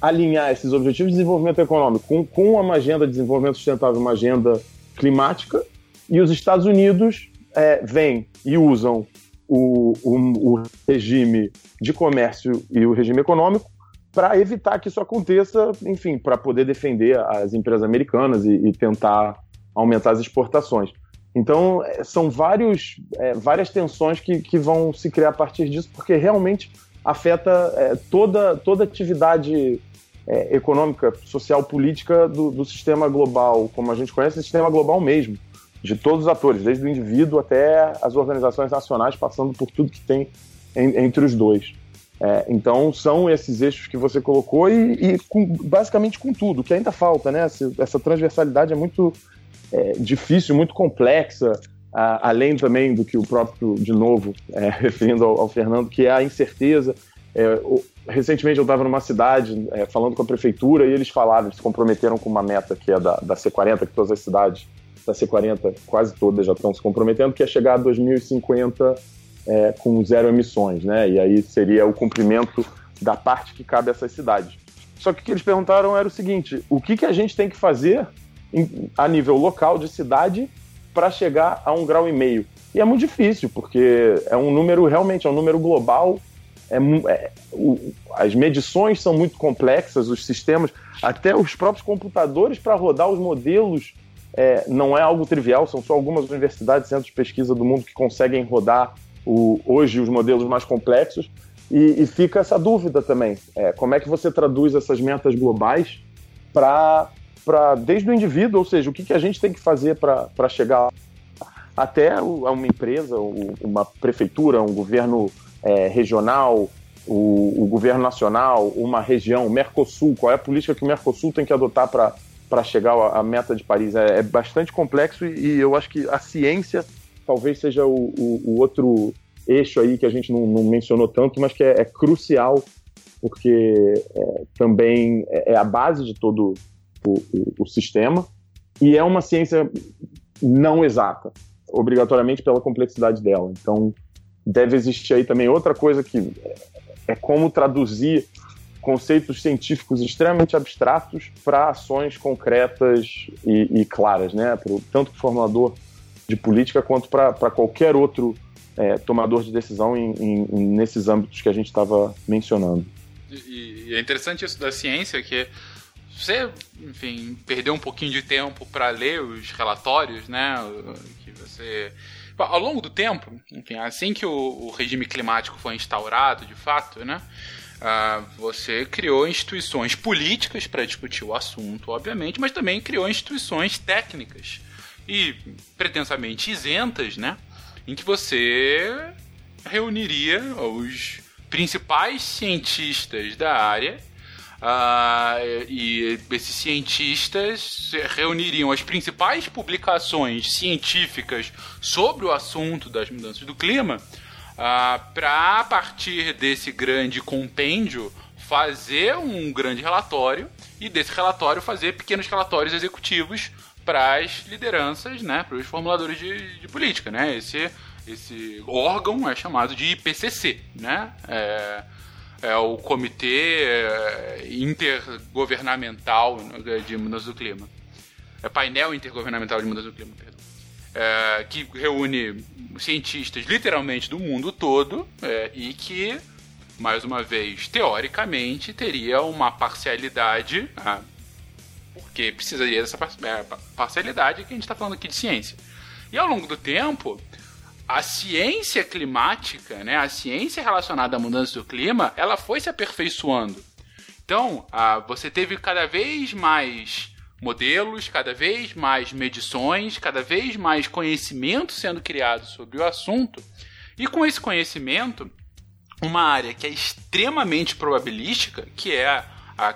[SPEAKER 6] alinhar esses objetivos de desenvolvimento econômico com, com uma agenda de desenvolvimento sustentável, uma agenda climática, e os Estados Unidos é, vêm e usam o, o, o regime de comércio e o regime econômico para evitar que isso aconteça, enfim, para poder defender as empresas americanas e, e, tentar aumentar as exportações. Então, é, são vários, é, várias tensões que, que vão se criar a partir disso, porque realmente afeta é, toda, toda atividade é, econômica, social, política do, do, sistema global, como a gente conhece, o sistema global mesmo, de todos os atores, desde o indivíduo até as organizações nacionais, passando por tudo que tem em, entre os dois. É, então são esses eixos que você colocou e, e com, basicamente com tudo, que ainda falta, né? Essa, essa transversalidade é muito é, difícil, muito complexa, a, além também do que o próprio, de novo, é, referindo ao, ao, Fernando, que é a incerteza. É, o, recentemente eu estava numa cidade é, falando com a prefeitura e eles falaram, eles se comprometeram com uma meta que é da, da C40, que todas as cidades da C40, quase todas já estão se comprometendo, que é chegar a 2050 é, com zero emissões, né? E aí seria o cumprimento da parte que cabe a essas cidades. Só que o que eles perguntaram era o seguinte: o que, que a gente tem que fazer em, a nível local de cidade para chegar a um grau e meio? E é muito difícil, porque é um número realmente, é um número global. É, é o, as medições são muito complexas, os sistemas, até os próprios computadores para rodar os modelos é, não é algo trivial, são só algumas universidades, centros de pesquisa do mundo que conseguem rodar o, hoje os modelos mais complexos. E, e fica essa dúvida também: é, como é que você traduz essas metas globais para desde o indivíduo, ou seja, o que, que a gente tem que fazer para chegar até a uma empresa, uma prefeitura, um governo é, regional, o, o, governo nacional, uma região, o Mercosul, qual é a política que o Mercosul tem que adotar para chegar à meta de Paris? É, é bastante complexo e, e, eu acho que a ciência talvez seja o, o, o outro eixo aí que a gente não, não mencionou tanto, mas que é, é crucial, porque é, também é, é, a base de todo o, o, o, sistema, e é uma ciência não exata, obrigatoriamente pela complexidade dela. Então, deve existir aí também outra coisa que é, é como traduzir conceitos científicos extremamente abstratos para ações concretas e, e claras, né? Pro, tanto para o formulador de política quanto para qualquer outro é, tomador de decisão em, em, nesses âmbitos que a gente estava mencionando.
[SPEAKER 3] E, e, é interessante isso da ciência, que você, enfim, perdeu um pouquinho de tempo para ler os relatórios, né? Que você. Ao longo do tempo, enfim, assim que o, o regime climático foi instaurado, de fato, né? Uh, você criou instituições políticas para discutir o assunto, obviamente, mas também criou instituições técnicas e pretensamente isentas, né? Em que você reuniria os principais cientistas da área uh, e esses cientistas reuniriam as principais publicações científicas sobre o assunto das mudanças do clima uh, ah, para, a partir desse grande compêndio, fazer um grande relatório e desse relatório fazer pequenos relatórios executivos para as lideranças, né, para os formuladores de, de, política, né? Esse, esse órgão é chamado de IPCC, né? É, é o Comitê é, Intergovernamental de Mudança do Clima. É painel intergovernamental de mudança do clima, perdão. É, que reúne cientistas literalmente do mundo todo é, e que, mais uma vez, teoricamente, teria uma parcialidade. Ah, porque precisaria dessa é, parcialidade que a gente está falando aqui de ciência. E ao longo do tempo, a ciência climática, né, a ciência relacionada à mudança do clima, ela foi se aperfeiçoando. Então, a, você teve cada vez mais modelos, cada vez mais medições, cada vez mais conhecimento sendo criado sobre o assunto. E com esse conhecimento, uma área que é extremamente probabilística, que é a,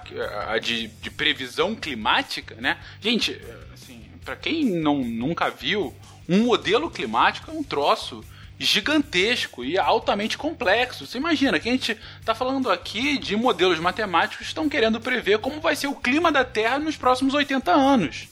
[SPEAKER 3] a de, de, previsão climática, né? Gente, assim, para quem não, nunca viu, um modelo climático é um troço gigantesco e altamente complexo. Você imagina que a gente está falando aqui de modelos matemáticos que estão querendo prever como vai ser o clima da Terra nos próximos 80 anos.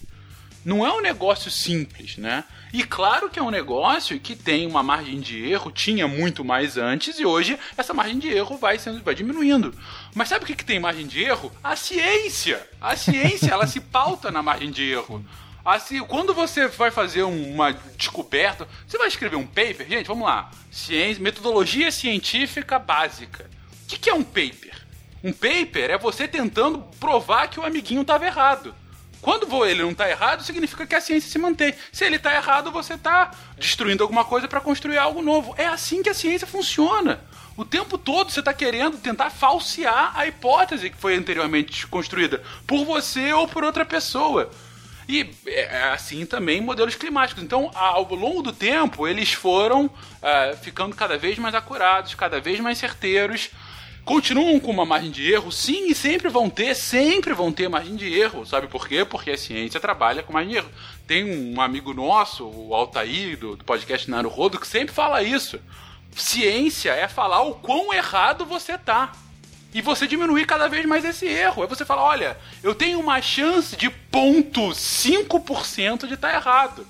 [SPEAKER 3] Não é um negócio simples, né? E claro que é um negócio que tem uma margem de erro, tinha muito mais antes, e hoje essa margem de erro vai, sendo, vai diminuindo. Mas sabe o que, que tem margem de erro? A ciência! A ciência, ela se pauta na margem de erro. Assim, quando você vai fazer uma descoberta, você vai escrever um paper, gente, vamos lá. Ciência, metodologia científica básica. O que, que é um paper? Um paper é você tentando provar que o amiguinho estava errado. Quando ele não está errado, significa que a ciência se mantém. Se ele está errado, você está destruindo alguma coisa para construir algo novo. É assim que a ciência funciona. O tempo todo você está querendo tentar falsear a hipótese que foi anteriormente construída por você ou por outra pessoa. E é assim também modelos climáticos. Então, ao longo do tempo, eles foram uh, ficando cada vez mais acurados, cada vez mais certeiros continuam com uma margem de erro, sim, e sempre vão ter, sempre vão ter margem de erro. Sabe por quê? Porque a ciência trabalha com margem de erro. Tem um amigo nosso, o Altair, do, do podcast Naro Rodo, que sempre fala isso. Ciência é falar o quão errado você tá. E você diminuir cada vez mais esse erro. É você falar, olha, eu tenho uma chance de 0,5% de estar tá errado.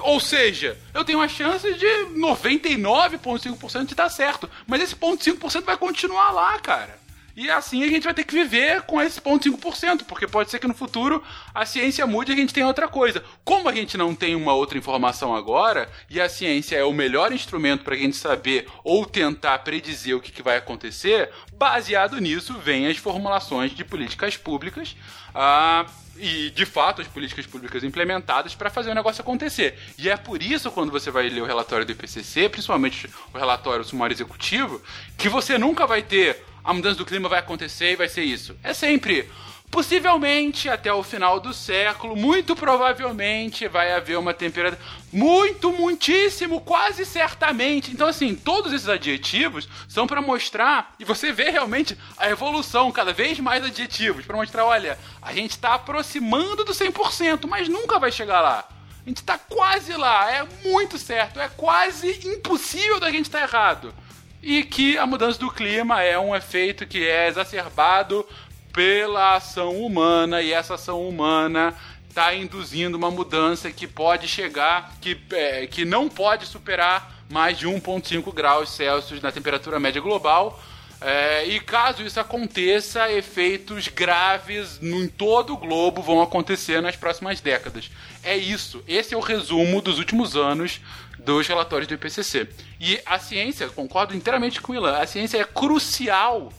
[SPEAKER 3] Ou seja, eu tenho uma chance de 99,5% de dar certo. Mas esse ponto 5% vai continuar lá, cara. E assim a gente vai ter que viver com esse ponto 5%, porque pode ser que no futuro a ciência mude e a gente tenha outra coisa. Como a gente não tem uma outra informação agora, e a ciência é o melhor instrumento para a gente saber ou tentar predizer o que, que vai acontecer, baseado nisso vem as formulações de políticas públicas. Ah, e de fato as políticas públicas implementadas para fazer o negócio acontecer. E é por isso, quando você vai ler o relatório do IPCC, principalmente o relatório sumário executivo, que você nunca vai ter a mudança do clima vai acontecer e vai ser isso. É sempre Possivelmente até o final do século, muito provavelmente vai haver uma temperatura muito, muitíssimo, quase certamente. Então, assim, todos esses adjetivos são para mostrar e você vê realmente a evolução, cada vez mais adjetivos, para mostrar: olha, a gente está aproximando do 100%, mas nunca vai chegar lá. A gente está quase lá, é muito certo, é quase impossível da gente estar tá errado. E que a mudança do clima é um efeito que é exacerbado pela ação humana e essa ação humana está induzindo uma mudança que pode chegar, que, é, que não pode superar mais de 1,5 graus Celsius na temperatura média global. É, e caso isso aconteça, efeitos graves em todo o globo vão acontecer nas próximas décadas. É isso. Esse é o resumo dos últimos anos dos relatórios do IPCC. E a ciência, concordo inteiramente com o Ilan, a ciência é crucial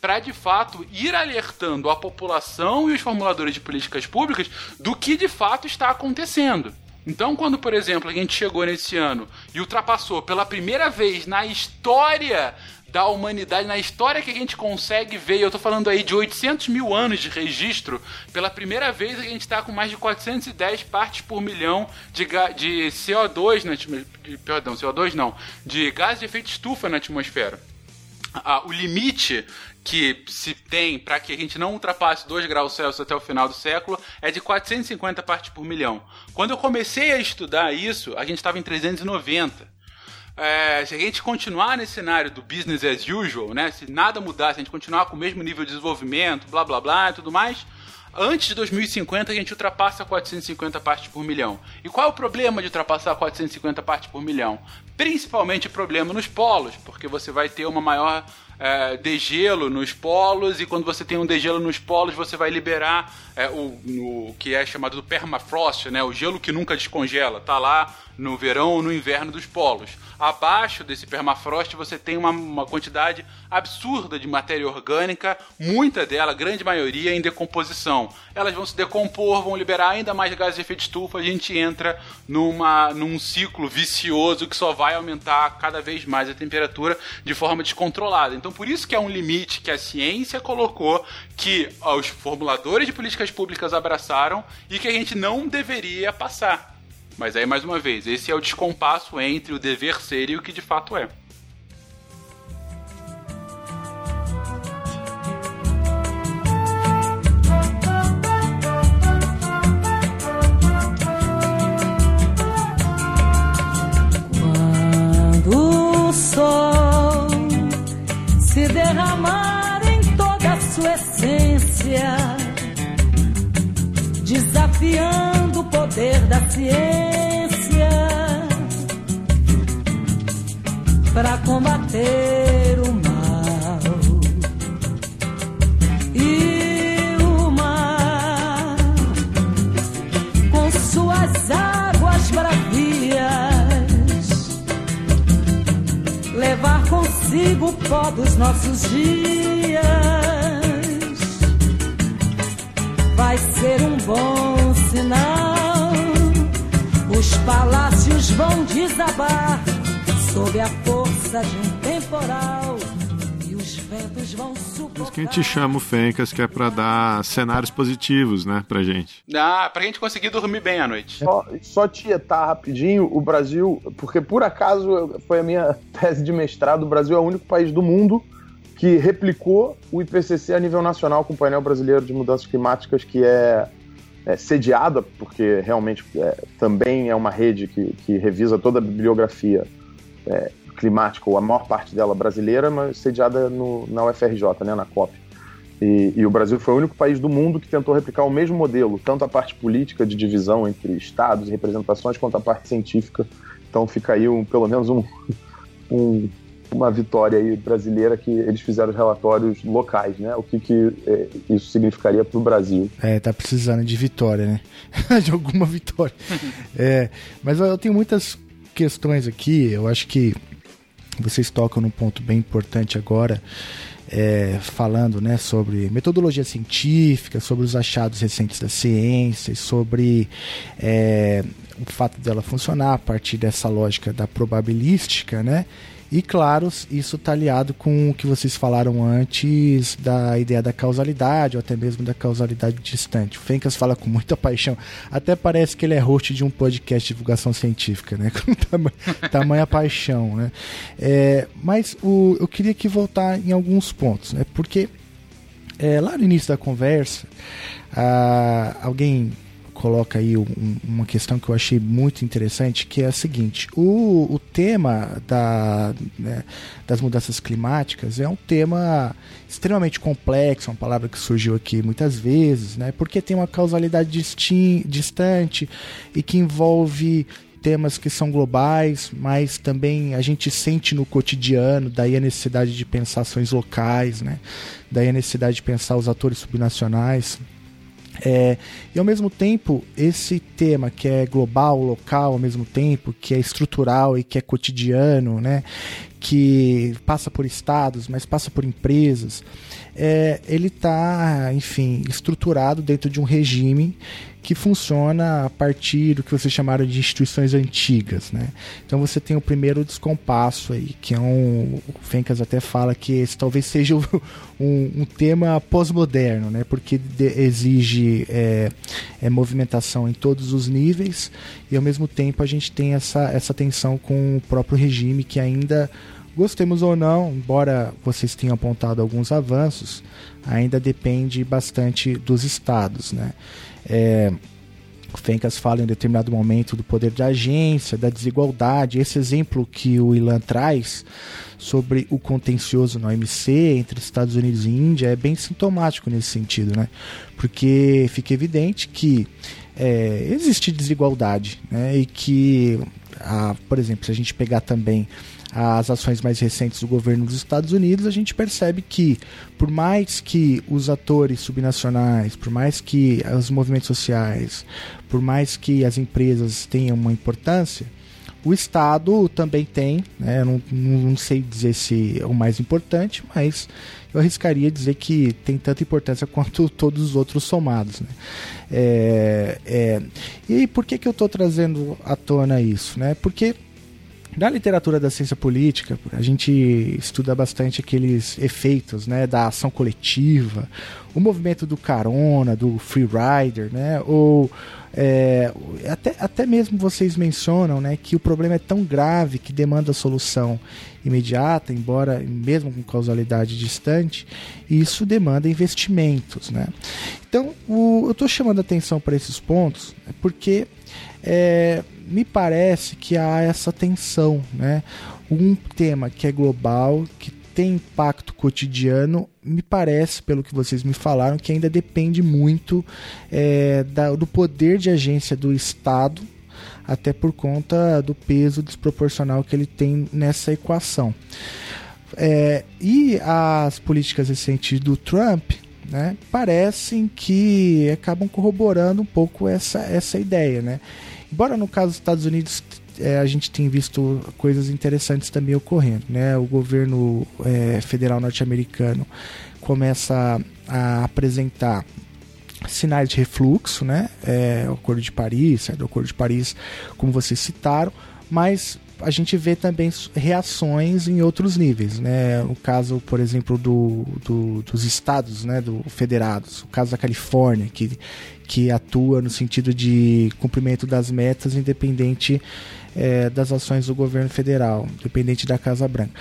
[SPEAKER 3] para de fato ir alertando a população e os formuladores de políticas públicas do que de fato está acontecendo. Então, quando, por exemplo, a gente chegou nesse ano e ultrapassou pela primeira vez na história da humanidade, na história que a gente consegue ver, eu estou falando aí de 800 mil anos de registro, pela primeira vez a gente está com mais de 410 partes por milhão de, de CO2 na atmosfera. Perdão, CO2 não, de gás de efeito estufa na atmosfera. Ah, o limite que se tem para que a gente não ultrapasse 2 graus Celsius até o final do século é de 450 partes por milhão. Quando eu comecei a estudar isso, a gente estava em 390. É, se a gente continuar nesse cenário do business as usual, né, se nada mudar, se a gente continuar com o mesmo nível de desenvolvimento, blá blá blá e tudo mais, antes de 2050 a gente ultrapassa 450 partes por milhão. E qual é o problema de ultrapassar 450 partes por milhão? Principalmente problema nos polos, porque você vai ter uma maior é, degelo nos polos, e quando você tem um degelo nos polos, você vai liberar é, o, que é chamado do permafrost, né? o gelo que nunca descongela, tá lá no verão ou no inverno dos polos. Abaixo desse permafrost você tem uma, uma quantidade absurda de matéria orgânica, muita dela, grande maioria, em decomposição. Elas vão se decompor, vão liberar ainda mais gases de efeito estufa, a gente entra numa, num ciclo vicioso que só vai aumentar cada vez mais a temperatura de forma descontrolada. Então, por isso que é um limite que a ciência colocou, que os formuladores de políticas públicas abraçaram e que a gente não deveria passar. Mas aí, mais uma vez, esse é o descompasso entre o dever ser e o que de fato é.
[SPEAKER 1] Quando o sol se derramar em toda a sua essência, desafiando poder da ciência para combater o mal. E o mar, com suas águas bravias, levar consigo o pó dos nossos dias. Vai ser um bom sinal. Os palácios vão desabar sob a força de um temporal. E os ventos vão
[SPEAKER 2] Por
[SPEAKER 1] sufocar.
[SPEAKER 2] isso que a gente chama o Fencas, que é pra dar cenários positivos, né, pra gente.
[SPEAKER 3] Ah, pra gente conseguir dormir bem à noite.
[SPEAKER 6] Só, só tietar rapidinho, o Brasil, porque por acaso foi a minha tese de mestrado, o Brasil é o único país do mundo que replicou o IPCC a nível nacional com o painel brasileiro de mudanças climáticas, que é, é sediada, porque realmente é, também é uma rede que, que revisa toda a bibliografia é, climática, ou a maior parte dela brasileira, mas sediada no- na UFRJ, né, na COP. E, e o Brasil foi o único país do mundo que tentou replicar o mesmo modelo, tanto a parte política de divisão entre estados e representações, quanto a parte científica. Então fica aí um, pelo menos um, um- uma vitória aí brasileira que eles fizeram os relatórios locais, né? O que, que eh, isso significaria para o Brasil.
[SPEAKER 4] É, tá precisando de vitória, né? de alguma vitória. É, mas eu tenho muitas questões aqui, eu acho que vocês tocam num ponto bem importante agora, é, falando né, sobre metodologia científica, sobre os achados recentes da ciência, sobre é, o fato dela funcionar a partir dessa lógica da probabilística, né? E claro, isso está aliado com o que vocês falaram antes da ideia da causalidade, ou até mesmo da causalidade distante. O Fencas fala com muita paixão. Até parece que ele é host de um podcast de divulgação científica, né? Com tamanha, tamanha paixão, né? É, mas o, eu queria que voltar em alguns pontos, né? Porque é, lá no início da conversa, ah, alguém coloca aí um- uma questão que eu achei muito interessante, que é a seguinte: o, o tema da, né, das mudanças climáticas é um tema extremamente complexo, uma palavra que surgiu aqui muitas vezes, né? Porque tem uma causalidade distin- distante e que envolve temas que são globais, mas também a gente sente no cotidiano, daí a necessidade de pensar ações locais, né? Daí a necessidade de pensar os atores subnacionais. É, e ao mesmo tempo, esse tema que é global, local, ao mesmo tempo, que é estrutural e que é cotidiano, né? que passa por estados, mas passa por empresas, é, ele está, enfim, estruturado dentro de um regime que funciona a partir do que vocês chamaram de instituições antigas, né? Então você tem o primeiro descompasso aí, que é um, o Fencas até fala que esse talvez seja um, um tema pós-moderno, né? Porque exige é, é, movimentação em todos os níveis e ao mesmo tempo a gente tem essa, essa tensão com o próprio regime que ainda Gostemos ou não, embora vocês tenham apontado alguns avanços, ainda depende bastante dos estados, né? É, o Fencas fala em determinado momento do poder da agência, da desigualdade. Esse exemplo que o Ilan traz sobre o contencioso no OMC entre Estados Unidos e Índia é bem sintomático nesse sentido, né? Porque fica evidente que é, existe desigualdade, né? E que, a, por exemplo, se a gente pegar também as ações mais recentes do governo dos Estados Unidos, a gente percebe que, por mais que os atores subnacionais, por mais que os movimentos sociais, por mais que as empresas tenham uma importância, o Estado também tem, né? Não, não, sei dizer se é o mais importante, mas eu arriscaria dizer que tem tanta importância quanto todos os outros somados. Né? É, é, e por que, que eu estou trazendo à tona isso? Né? Porque na literatura da ciência política, a gente estuda bastante aqueles efeitos né, da ação coletiva, o movimento do carona, do free rider, né, ou é, até, até mesmo vocês mencionam né, que o problema é tão grave que demanda solução imediata, embora mesmo com causalidade distante, isso demanda investimentos. Né? Então, o, eu estou chamando atenção para esses pontos porque é, me parece que há essa tensão, né? Um tema que é global, que tem impacto cotidiano, me parece, pelo que vocês me falaram, que ainda depende muito é, da, do poder de agência do Estado, até por conta do peso desproporcional que ele tem nessa equação. É, e as políticas recentes do Trump né, parecem que acabam corroborando um pouco essa, essa ideia. Né? Embora no caso dos Estados Unidos é, a gente tem visto coisas interessantes também ocorrendo. Né? O governo é, federal norte-americano começa a, apresentar sinais de refluxo, né? É, o Acordo de Paris, é, do Acordo de Paris, como vocês citaram, mas a gente vê também reações em outros níveis, né? O caso, por exemplo, do, do, dos estados, né, do federados, o caso da Califórnia, que, que atua no sentido de cumprimento das metas, independente é, das ações do governo federal, independente da Casa Branca.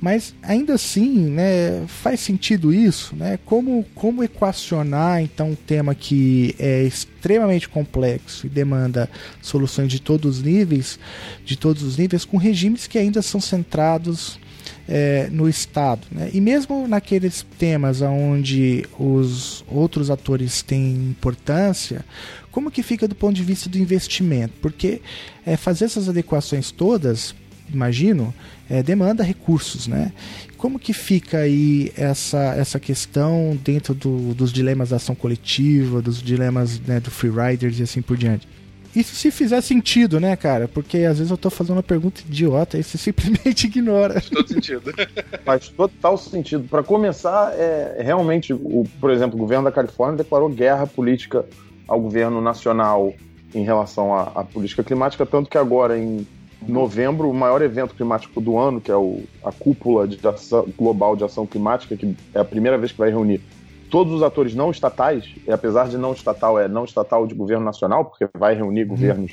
[SPEAKER 4] Mas ainda assim, né, faz sentido isso, né? Como, como equacionar então um tema que é extremamente complexo e demanda soluções de todos os níveis, de todos os níveis, com regimes que ainda são centrados é, no Estado. Né? E mesmo naqueles temas onde os outros atores têm importância, como que fica do ponto de vista do investimento? Porque é, fazer essas adequações todas imagino, é, demanda recursos, né? Como que fica aí essa, essa questão dentro do, dos dilemas da ação coletiva, dos dilemas né, do freeriders e assim por diante? Isso se fizer sentido, né, cara? Porque às vezes eu tô fazendo uma pergunta idiota e você simplesmente ignora.
[SPEAKER 3] Faz todo sentido.
[SPEAKER 6] Faz total sentido. Para começar, é, realmente, o, por exemplo, o governo da Califórnia declarou guerra política ao governo nacional em relação à, à política climática, tanto que agora, em novembro, o maior evento climático do ano, que é o, a cúpula de ação, global de ação climática, que é a primeira vez que vai reunir todos os atores não estatais, e apesar de não estatal, é não estatal de governo nacional, porque vai reunir uhum. governos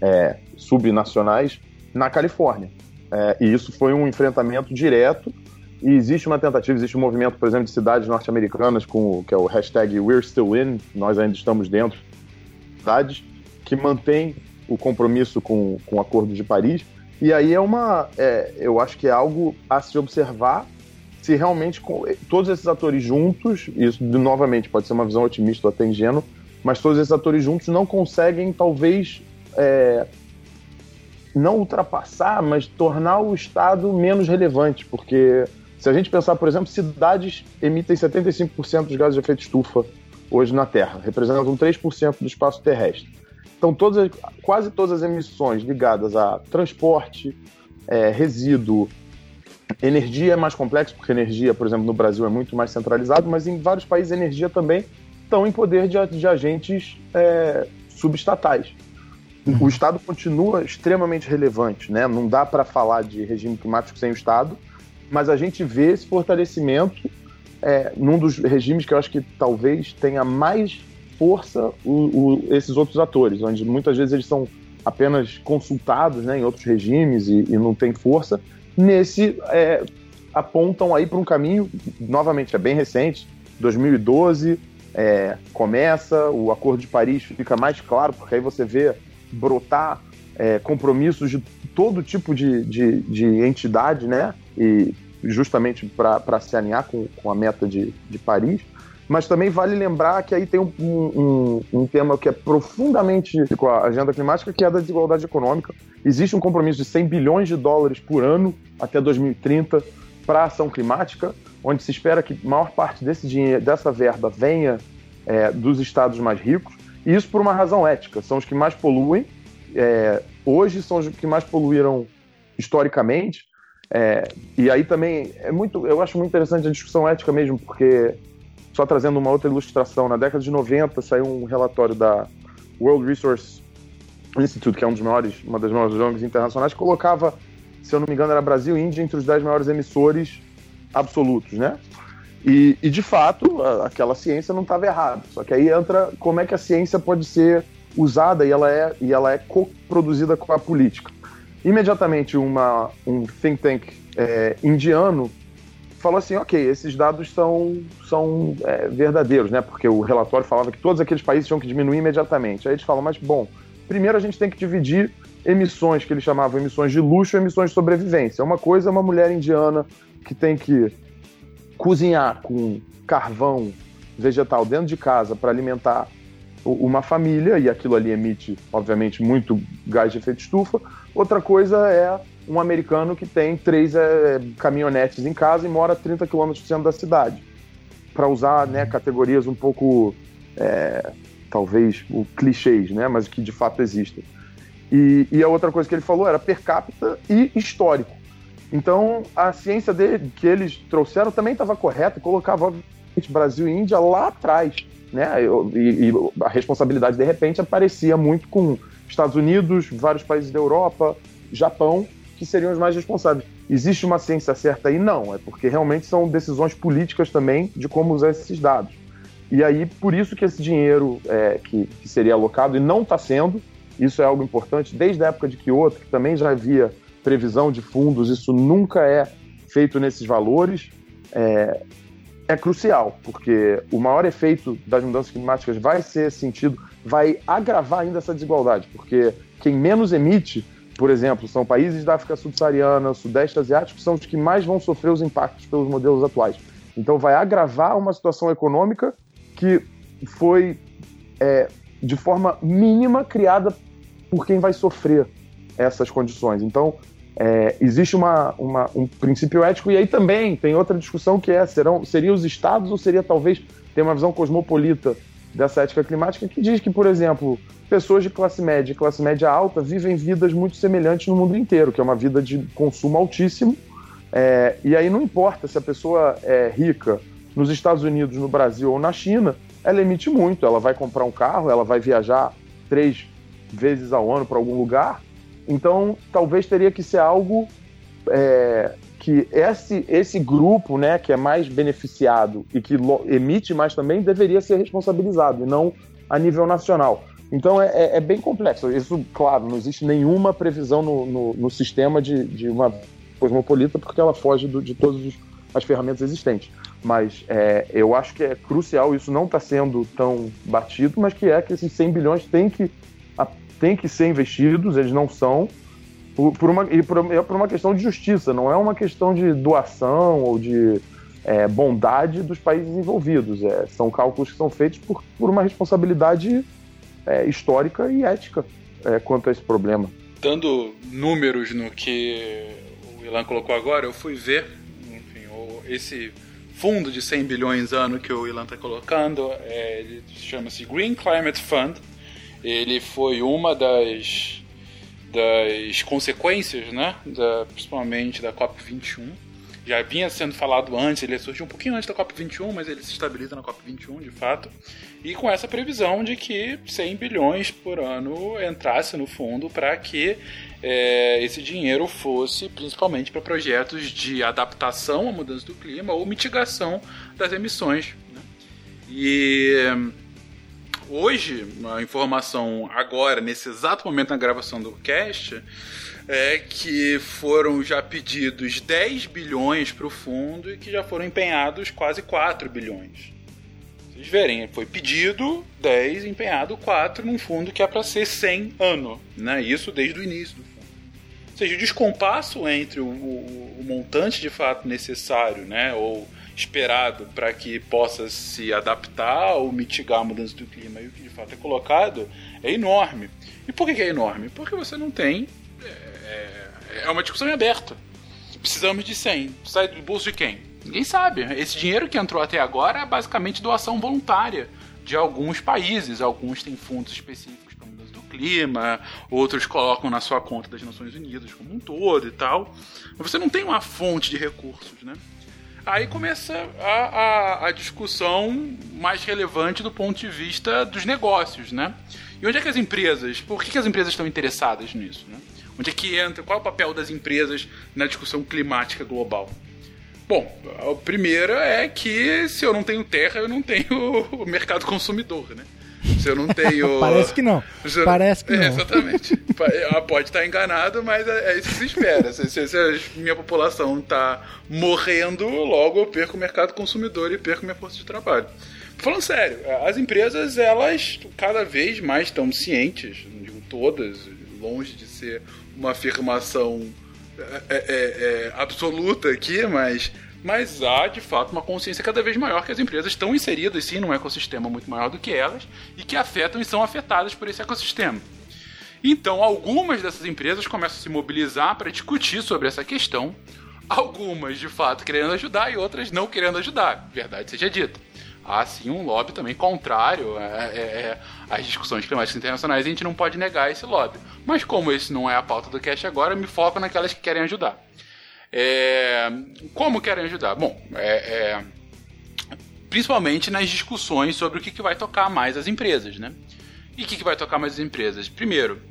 [SPEAKER 6] é, subnacionais, na Califórnia. É, e isso foi um enfrentamento direto. E existe uma tentativa, existe um movimento, por exemplo, de cidades norte-americanas, com que é o hashtag We're Still In, nós ainda estamos dentro, cidades que mantém o compromisso com, com o Acordo de Paris. E aí é uma. É, eu acho que é algo a se observar se realmente todos esses atores juntos, isso novamente pode ser uma visão otimista ou até ingênua, mas todos esses atores juntos não conseguem, talvez, é, não ultrapassar, mas tornar o Estado menos relevante, porque se a gente pensar, por exemplo, cidades emitem 75% dos gases de efeito estufa hoje na Terra, representam 3% do espaço terrestre. Então, todas, quase todas as emissões ligadas a transporte, é, resíduo, energia é mais complexo, porque energia, por exemplo, no Brasil é muito mais centralizado, mas em vários países energia também estão em poder de, de agentes é, subestatais. Uhum. O Estado continua extremamente relevante, né? Não dá para falar de regime climático sem o Estado, mas a gente vê esse fortalecimento é, num dos regimes que eu acho que talvez tenha mais força o, o, esses outros atores, onde muitas vezes eles são apenas consultados né, em outros regimes e, e não tem força. Nesse, é, apontam aí para um caminho, novamente, é bem recente, 2012, é, começa, o Acordo de Paris fica mais claro, porque aí você vê brotar é, compromissos de todo tipo de, de, de entidade, né? E justamente para se alinhar com, com a meta de, de Paris. Mas também vale lembrar que aí tem um, um, um, tema que é profundamente com a agenda climática, que é a da desigualdade econômica. Existe um compromisso de 100 bilhões de dólares por ano até 2030 para a ação climática, onde se espera que maior parte desse dinheiro, dessa verba venha é, dos estados mais ricos. E isso por uma razão ética. São os que mais poluem. É, hoje são os que mais poluíram historicamente. É, e aí também é muito, eu acho muito interessante a discussão ética mesmo, porque só trazendo uma outra ilustração, na década de 90 saiu um relatório da World Resource Institute, que é um dos maiores, uma das maiores ONGs internacionais, que colocava, se eu não me engano, era Brasil e Índia entre os 10 maiores emissores absolutos, né? E, e de fato, a, aquela ciência não estava errada. Só que aí entra como é que a ciência pode ser usada e ela é, e ela é co-produzida com a política. Imediatamente, uma, um think tank é, indiano falou assim, ok, esses dados são, são é, verdadeiros, né? Porque o relatório falava que todos aqueles países tinham que diminuir imediatamente. Aí eles falam, mas bom, primeiro a gente tem que dividir emissões que eles chamavam emissões de luxo e emissões de sobrevivência. Uma coisa é uma mulher indiana que tem que cozinhar com carvão vegetal dentro de casa para alimentar uma família, e aquilo ali emite, obviamente, muito gás de efeito estufa. Outra coisa é um americano que tem três é, caminhonetes em casa e mora a 30 quilômetros do centro da cidade. Para usar né, categorias um pouco, é, talvez, o clichês, né, mas que de fato existem. E, e, a outra coisa que ele falou era per capita e histórico. Então, a ciência dele, que eles trouxeram também estava correta, colocava Brasil e Índia lá atrás. Né? E, e, a responsabilidade, de repente, aparecia muito com Estados Unidos, vários países da Europa, Japão, que seriam os mais responsáveis. Existe uma ciência certa aí? Não, é porque realmente são decisões políticas também de como usar esses dados. E aí, por isso que esse dinheiro é, que, que seria alocado, e não está sendo, isso é algo importante, desde a época de Kyoto, que também já havia previsão de fundos, isso nunca é feito nesses valores. É, é crucial, porque o maior efeito das mudanças climáticas vai ser sentido, vai agravar ainda essa desigualdade, porque quem menos emite, por exemplo, são países da África subsaariana, Sudeste Asiático, são os que mais vão sofrer os impactos pelos modelos atuais. Então vai agravar uma situação econômica que foi é, de forma mínima criada por quem vai sofrer essas condições. Então é, existe uma, uma, um princípio ético, e aí também tem outra discussão que é: serão, seriam os estados ou seria talvez ter uma visão cosmopolita dessa ética climática que diz que, por exemplo, pessoas de classe média e classe média alta vivem vidas muito semelhantes no mundo inteiro, que é uma vida de consumo altíssimo. É, e aí não importa se a pessoa é rica nos Estados Unidos, no Brasil ou na China, ela emite muito. Ela vai comprar um carro, ela vai viajar três vezes ao ano para algum lugar, então, talvez teria que ser algo é, que esse, esse grupo, né, que é mais beneficiado e que emite mais também, deveria ser responsabilizado, e não a nível nacional. Então, é, é, é bem complexo. Isso, claro, não existe nenhuma previsão no, no, no sistema de, de uma cosmopolita, porque ela foge do, de todas as ferramentas existentes. Mas é, eu acho que é crucial, isso não está sendo tão batido, mas que é que esses 100 bilhões têm que têm que ser investidos, eles não são, por, por uma, e por, é por uma questão de justiça, não é uma questão de doação ou de é, bondade dos países envolvidos. É, são cálculos que são feitos por, por uma responsabilidade é, histórica e ética é, quanto a esse problema.
[SPEAKER 3] Dando números no que o Ilan colocou agora, eu fui ver enfim, esse fundo de 100 bilhões ano que o Ilan está colocando, é, ele chama-se Green Climate Fund, ele foi uma das, das consequências, né, da, principalmente da COP21. Já vinha sendo falado antes, ele surgiu um pouquinho antes da COP21, mas ele se estabiliza na COP21 de fato. E com essa previsão de que 100 bilhões por ano entrasse no fundo para que é, esse dinheiro fosse principalmente para projetos de adaptação à mudança do clima ou mitigação das emissões. Né? E hoje, a informação agora, nesse exato momento na gravação do cast, é que foram já pedidos 10 bilhões para o fundo e que já foram empenhados quase 4 bilhões. Vocês verem, foi pedido 10, empenhado 4 num fundo que é para ser 100 ano, né? Isso desde o início do fundo. Ou seja, o descompasso entre o, o, o montante de fato necessário, né? Ou esperado para que possa se adaptar ou mitigar a mudança do clima e o que de fato é colocado é enorme. E por que é enorme? Porque você não tem. É, é uma discussão em aberto. Precisamos de 100. Sai do bolso de quem? Ninguém sabe. Esse dinheiro que entrou até agora é basicamente doação voluntária de alguns países. Alguns têm fundos específicos para mudança do clima, outros colocam na sua conta das Nações Unidas como um todo e tal. Mas você não tem uma fonte de recursos, né? Aí começa a, a, a, discussão mais relevante do ponto de vista dos negócios, né? E onde é que as empresas, por que, que as empresas estão interessadas nisso, né? Onde é que entra, qual é o papel das empresas na discussão climática global? Bom, a primeira é que se eu não tenho terra, eu não tenho mercado consumidor, né? Se eu não tenho.
[SPEAKER 4] Parece que não. Eu... Parece que
[SPEAKER 3] é,
[SPEAKER 4] não.
[SPEAKER 3] Exatamente. Pode estar enganado, mas é, é isso que se espera. Se, se, se a minha população está morrendo, logo eu perco o mercado consumidor e perco minha força de trabalho. Falando sério, as empresas, elas cada vez mais estão cientes, não digo todas, longe de ser uma afirmação é, é, é, absoluta aqui, mas mas há de fato uma consciência cada vez maior que as empresas estão inseridas sim num ecossistema muito maior do que elas e que afetam e são afetadas por esse ecossistema. Então, algumas dessas empresas começam a se mobilizar para discutir sobre essa questão, algumas de fato querendo ajudar e outras não querendo ajudar, verdade seja dita. Há sim um lobby também contrário é, é, é, às discussões climáticas internacionais a gente não pode negar esse lobby. Mas como esse não é a pauta do cast agora, me foco naquelas que querem ajudar. É, como querem ajudar? Bom, é, é, principalmente nas discussões sobre o que, que vai tocar mais as empresas, né? E o que, que vai tocar mais as empresas? Primeiro,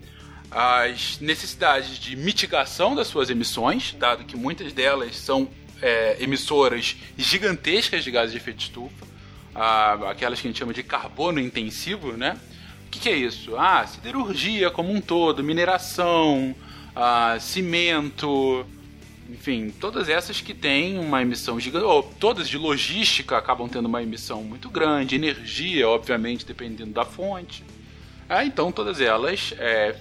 [SPEAKER 3] as necessidades de mitigação das suas emissões, dado que muitas delas são é, emissoras gigantescas de gases de efeito de estufa, aquelas que a gente chama de carbono intensivo, né? O que, que, é isso? Ah, siderurgia como um todo, mineração, ah, cimento, enfim, todas essas que têm uma emissão gigante, ou todas de logística acabam tendo uma emissão muito grande, energia, obviamente, dependendo da fonte. Ah, então, todas elas é,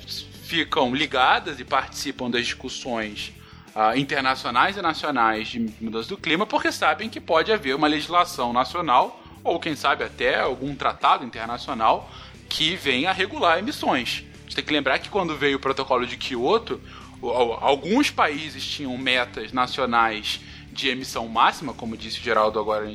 [SPEAKER 3] ficam ligadas e participam das discussões ah, internacionais e nacionais de mudança do clima, porque sabem que pode haver uma legislação nacional, ou quem sabe até algum tratado internacional que venha a regular emissões. A gente tem que lembrar que quando veio o protocolo de Kyoto, alguns países tinham metas nacionais de emissão máxima, como disse o Geraldo agora,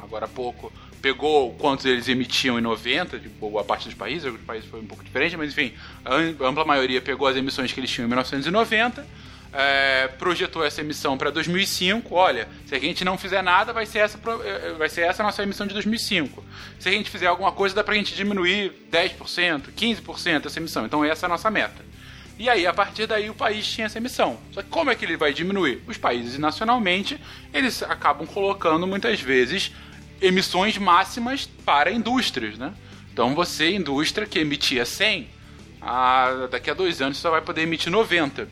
[SPEAKER 3] agora há pouco, pegou quantos eles emitiam em 90, de boa parte dos países, os países foi um pouco diferente, mas enfim, a ampla maioria pegou as emissões que eles tinham em 1990, é, projetou essa emissão para 2005. Olha, se a gente não fizer nada, vai ser, essa, é, vai ser essa nossa emissão de 2005. Se a gente fizer alguma coisa, dá para a gente diminuir 10%, 15% essa emissão. Então, essa é a nossa meta. E aí, a partir daí, o país tinha essa emissão. Só que como é que ele vai diminuir? Os países, nacionalmente, eles acabam colocando muitas vezes emissões máximas para indústrias, né? Então, você, indústria que emitia 100, ah, daqui a dois anos você só vai poder emitir 90.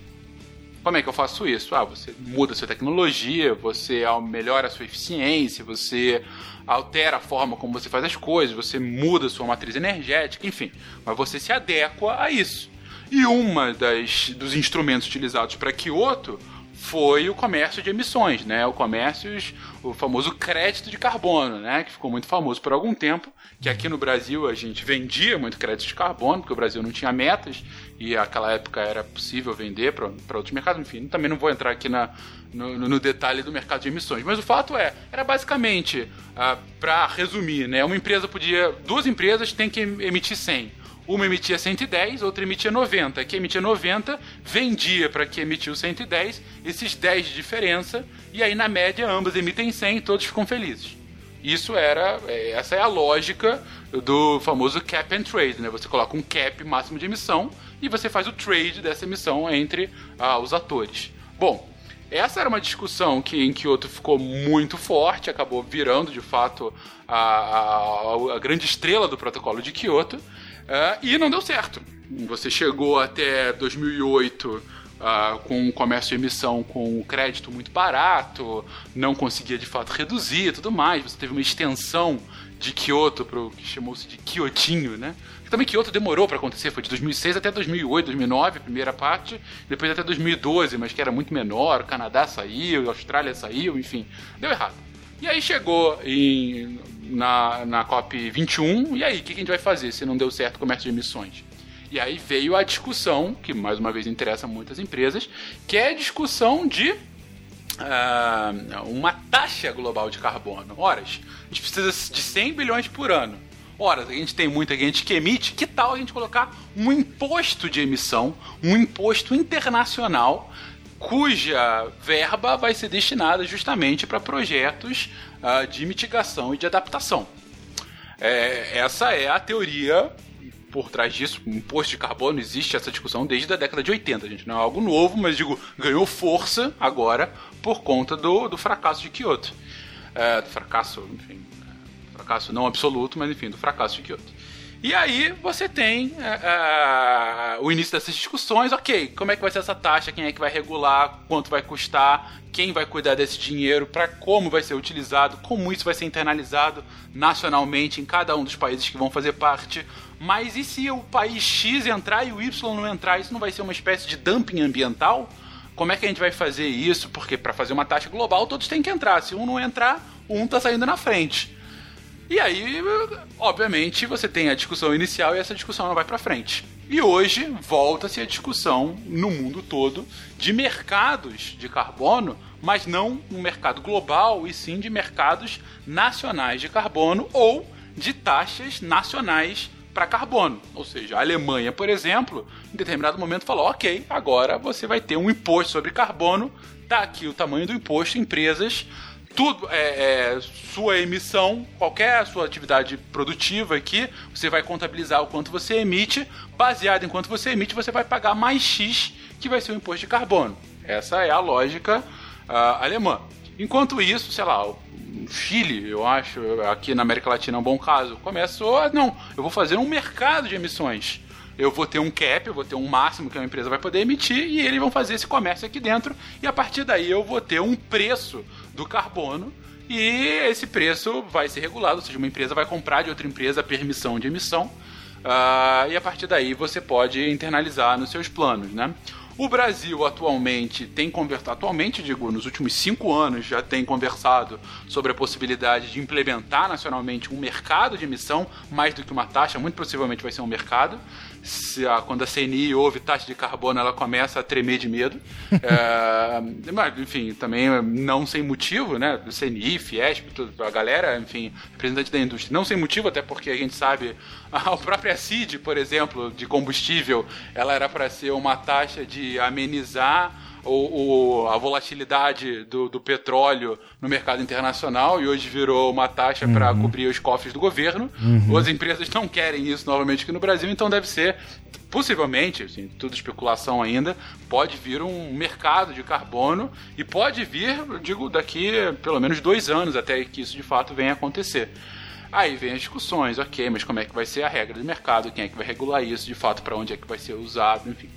[SPEAKER 3] Como é que eu faço isso? Ah, você muda a sua tecnologia, você melhora a sua eficiência, você altera a forma como você faz as coisas, você muda a sua matriz energética, enfim. Mas você se adequa a isso. E uma das dos instrumentos utilizados para Kyoto foi o comércio de emissões, né? O comércio, o famoso crédito de carbono, né? Que ficou muito famoso por algum tempo. Que aqui no Brasil a gente vendia muito crédito de carbono, porque o Brasil não tinha metas e naquela época era possível vender para outros mercados. Enfim, também não vou entrar aqui na, no, no, detalhe do mercado de emissões. Mas o fato é, era basicamente, ah, para resumir, né? Uma empresa podia. Duas empresas têm que emitir 100 uma emitia 110, outra emitia 90. Que emitia 90 vendia para que emitiu 110, esses 10 de diferença, e aí na média ambas emitem 100 e todos ficam felizes. Isso era, é, essa é a lógica do famoso cap and trade, né? Você coloca um cap máximo de emissão e você faz o trade dessa emissão entre ah, os atores. Bom, essa era uma discussão que em Kyoto ficou muito forte, acabou virando de fato a, a, a grande estrela do protocolo de Kyoto. Uh, e não deu certo. Você chegou até 2008 uh, ah, com o comércio de emissão com o crédito muito barato, não conseguia de fato reduzir e tudo mais. Você teve uma extensão de Kyoto para o que chamou-se de Kyotinho, né? Também Kyoto demorou para acontecer, foi de 2006 até 2008, 2009, a primeira parte, depois até 2012, mas que era muito menor. O Canadá saiu, a Austrália saiu, enfim, deu errado. E aí chegou em, na, na COP21, e aí, o que, que a gente vai fazer se não deu certo o comércio de emissões? E aí veio a discussão, que mais uma vez interessa muitas empresas, que é a discussão de uh, uma taxa global de carbono. Horas, a gente precisa de 100 bilhões por ano. Ora, a gente tem muita gente que emite, que tal a gente colocar um imposto de emissão, um imposto internacional cuja verba vai ser destinada justamente para projetos uh, de mitigação e de adaptação. É, essa é a teoria por trás disso. Imposto de carbono existe essa discussão desde a década de 80, gente. Não é algo novo, mas digo, ganhou força agora por conta do, do fracasso de Kyoto. É, do fracasso, enfim, fracasso não absoluto, mas enfim, do fracasso de Kyoto. E aí você tem é, é, o início dessas discussões, ok, como é que vai ser essa taxa, quem é que vai regular, quanto vai custar, quem vai cuidar desse dinheiro, para como vai ser utilizado, como isso vai ser internalizado nacionalmente em cada um dos países que vão fazer parte. Mas e se o país X entrar e o Y não entrar? Isso não vai ser uma espécie de dumping ambiental? como é que a gente vai fazer isso? Porque para fazer uma taxa global todos têm que entrar. Se um não entrar, um tá saindo na frente. E aí, obviamente, você tem a discussão inicial e essa discussão não vai para frente. E hoje volta-se a discussão no mundo todo de mercados de carbono, mas não um mercado global, e sim de mercados nacionais de carbono ou de taxas nacionais para carbono. Ou seja, a Alemanha, por exemplo, em determinado momento falou: ok, agora você vai ter um imposto sobre carbono, tá aqui o tamanho do imposto, empresas. Tudo é, é sua emissão, qualquer sua atividade produtiva aqui, você vai contabilizar o quanto você emite, baseado em quanto você emite, você vai pagar mais X, que vai ser o imposto de carbono. Essa é a lógica uh, alemã. Enquanto isso, sei lá, o Chile, eu acho, aqui na América Latina é um bom caso, começou a, não, eu vou fazer um mercado de emissões. Eu vou ter um cap, eu vou ter um máximo que a empresa vai poder emitir e eles vão fazer esse comércio aqui dentro e a partir daí eu vou ter um preço do carbono e esse preço vai ser regulado, ou seja, uma empresa vai comprar de outra empresa a permissão de emissão uh, e a partir daí você pode internalizar nos seus planos, né? O Brasil atualmente tem conversado, atualmente digo, nos últimos cinco anos já tem conversado sobre a possibilidade de implementar nacionalmente um mercado de emissão, mais do que uma taxa, muito possivelmente vai ser um mercado se a, quando a CNI ouve taxa de carbono, ela começa a tremer de medo. é, mas, enfim, também não sem motivo, né? CNI, Fiesp, tudo, a galera, enfim, representante da indústria. Não sem motivo, até porque a gente sabe, a própria CID, por exemplo, de combustível, ela era para ser uma taxa de amenizar o, o, a volatilidade do, do, petróleo no mercado internacional e hoje virou uma taxa uhum. para cobrir os cofres do governo. Uhum. As empresas não querem isso novamente aqui no Brasil, então deve ser possivelmente, assim, tudo especulação ainda, pode vir um mercado de carbono e pode vir, digo, daqui pelo menos dois anos até que isso de fato venha a acontecer. Aí vem as discussões, ok, mas como é que vai ser a regra do mercado? Quem é que vai regular isso de fato? Para onde é que vai ser usado? Enfim.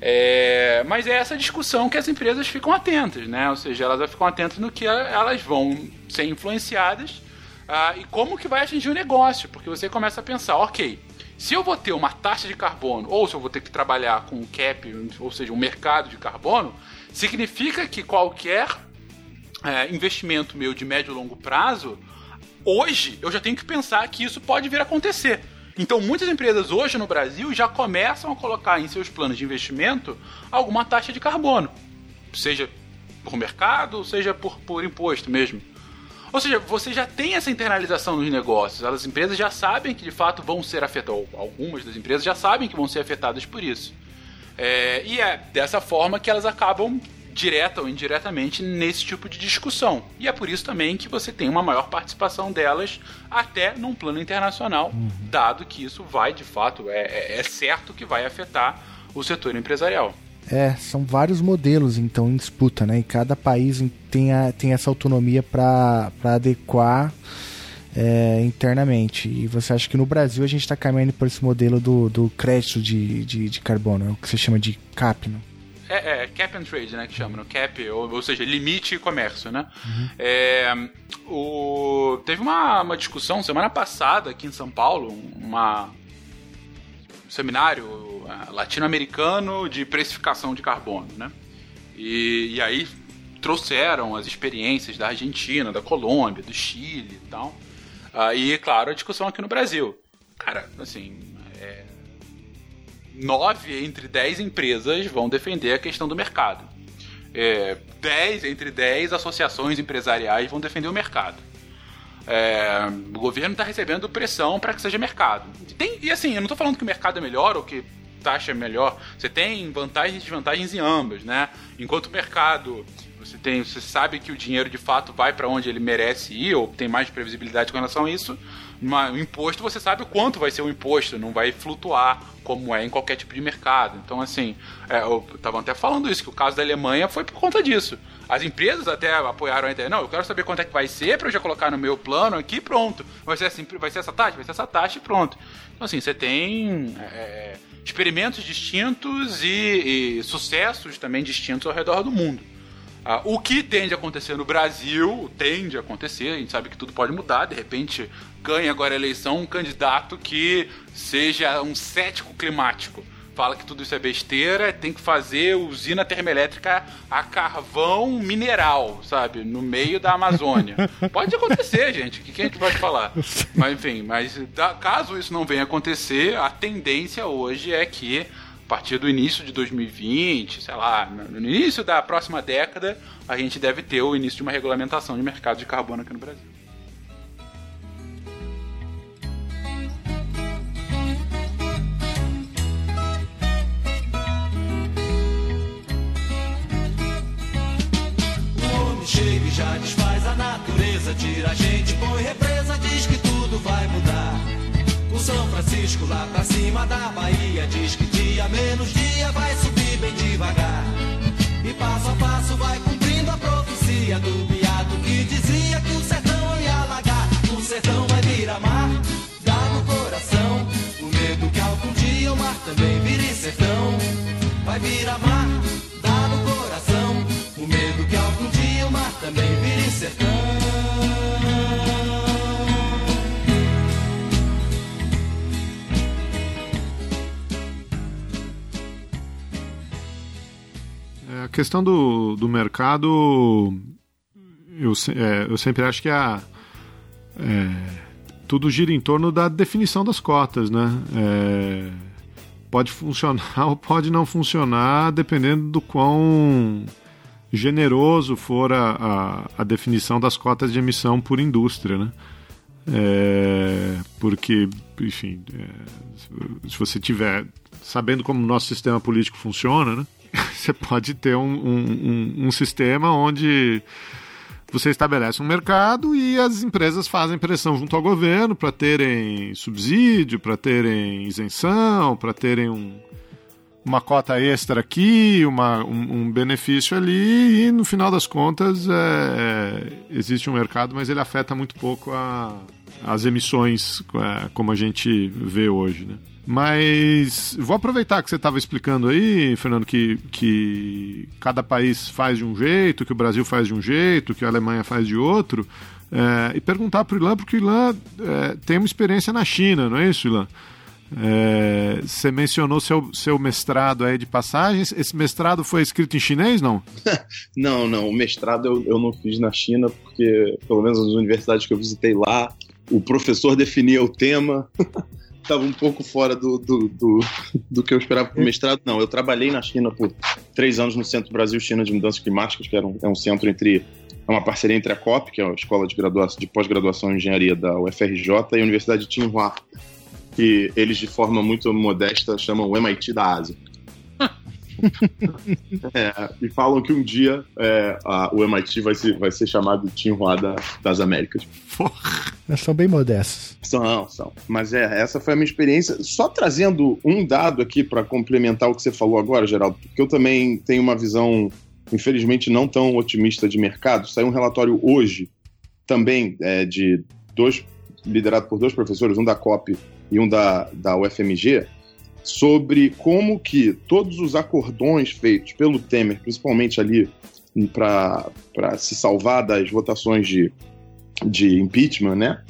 [SPEAKER 3] É, mas é essa discussão que as empresas ficam atentas, né? Ou seja, elas ficam atentas no que elas vão ser influenciadas ah, e como que vai atingir o negócio, porque você começa a pensar, ok, se eu vou ter uma taxa de carbono ou se eu vou ter que trabalhar com um cap, ou seja, um mercado de carbono, significa que qualquer é, investimento meu de médio e longo prazo, hoje eu já tenho que pensar que isso pode vir a acontecer. Então, muitas empresas hoje no Brasil já começam a colocar em seus planos de investimento alguma taxa de carbono, seja por mercado, seja por, por imposto mesmo. Ou seja, você já tem essa internalização nos negócios. As empresas já sabem que de fato vão ser afetadas, algumas das empresas já sabem que vão ser afetadas por isso. É, e é dessa forma que elas acabam direta ou indiretamente nesse tipo de discussão. E é por isso também que você tem uma maior participação delas até num plano internacional, uhum. dado que isso vai, de fato, é, é, é certo que vai afetar o setor empresarial.
[SPEAKER 4] É, são vários modelos então em disputa, né? E cada país tem, a, tem essa autonomia para adequar é, internamente. E você acha que no Brasil a gente está caminhando por esse modelo do, do crédito de, de, de carbono, é o que você chama de CAP, né?
[SPEAKER 3] É, é, cap and trade, né, que chama, no cap, ou, ou seja, limite e comércio, né? Uhum. É, o, teve uma, uma discussão semana passada aqui em São Paulo, uma, um seminário uh, latino-americano de precificação de carbono, né? E, e aí trouxeram as experiências da Argentina, da Colômbia, do Chile e tal. Uh, e, claro, a discussão aqui no Brasil. Cara, assim, nove entre dez empresas vão defender a questão do mercado. É, dez entre dez associações empresariais vão defender o mercado. É, o governo está recebendo pressão para que seja mercado. Tem, e assim, eu não estou falando que o mercado é melhor ou que taxa é melhor. Você tem vantagens e desvantagens em ambas, né? Enquanto o mercado você tem, você sabe que o dinheiro de fato vai para onde ele merece ir ou tem mais previsibilidade com relação a isso. No imposto você sabe o quanto vai ser o imposto, não vai flutuar como é em qualquer tipo de mercado. Então, assim, é, eu tava até falando isso, que o caso da Alemanha foi por conta disso. As empresas até apoiaram a ideia, não, eu quero saber quanto é que vai ser para eu já colocar no meu plano aqui pronto. Vai ser assim, vai ser essa taxa, vai ser essa taxa e pronto. Então, assim, você tem é, experimentos distintos e, e sucessos também distintos ao redor do mundo. Ah, o que tende a acontecer no Brasil, tende a acontecer, a gente sabe que tudo pode mudar, de repente ganha agora a eleição um candidato que seja um cético climático. fala que tudo isso é besteira, tem que fazer usina termoelétrica a carvão mineral, sabe? No meio da Amazônia. pode acontecer, gente. O que, que a gente pode falar? Mas enfim, mas caso isso não venha acontecer, a tendência hoje é que a partir do início de 2020, sei lá, no início da próxima década, a gente deve ter o início de uma regulamentação de mercado de carbono aqui no Brasil.
[SPEAKER 7] Chega e já desfaz a natureza, tira a gente, põe represa, diz que tudo vai mudar. O São Francisco lá pra cima da Bahia diz que dia menos dia vai subir bem devagar. E passo a passo vai cumprindo a profecia do beato que dizia que o sertão ia alagar. O sertão vai virar mar, dá no coração. O medo que algum dia o mar também vire sertão. Vai virar mar,
[SPEAKER 2] a questão do, do mercado, eu, é, eu sempre acho que a, é, tudo gira em torno da definição das cotas, né? É, pode funcionar ou pode não funcionar, dependendo do quão generoso for a, a, a definição das cotas de emissão por indústria, né? É, porque, enfim, é, se você tiver sabendo como o nosso sistema político funciona, né? Você pode ter um, um, um, um sistema onde você estabelece um mercado e as empresas fazem pressão junto ao governo para terem subsídio, para terem isenção, para terem um, uma cota extra aqui, uma, um, um, benefício ali, e no final das contas é, existe um mercado, mas ele afeta muito pouco a, as emissões é, como a gente vê hoje. Né? Mas vou aproveitar que você estava explicando aí, Fernando, que, que cada país faz de um jeito, que o Brasil faz de um jeito, que a Alemanha faz de outro, é, e perguntar para o Ilan, porque o Ilan é, tem uma experiência na China, não é isso, Ilan? É, você mencionou seu, seu mestrado aí de passagens. Esse mestrado foi escrito em chinês, não?
[SPEAKER 6] não, não. O mestrado eu, eu não fiz na China, porque, pelo menos nas universidades que eu visitei lá, o professor definia o tema. Estava um pouco fora do, do, do, do que eu esperava para o mestrado. Não, eu trabalhei na China por três anos no Centro Brasil-China de Mudanças Climáticas, que era um, é um centro entre é uma parceria entre a COP, que é a Escola de, de Pós-Graduação em Engenharia da UFRJ, e a Universidade de Tsinghua, que eles, de forma muito modesta, chamam o MIT da Ásia. é, e falam que um dia é, a, o MIT vai ser, vai ser chamado de Tsinghua da, das Américas.
[SPEAKER 4] Mas são bem modestos.
[SPEAKER 6] São, são. Mas é, essa foi a minha experiência. Só trazendo um dado aqui para complementar o que você falou agora, Geraldo, porque eu também tenho uma visão, infelizmente, não tão otimista de mercado. Saiu um relatório hoje, também é, de dois, liderado por dois professores, um da COP e um da, da UFMG, sobre como que todos os acordões feitos pelo Temer, principalmente ali para se salvar das votações de, de impeachment, né?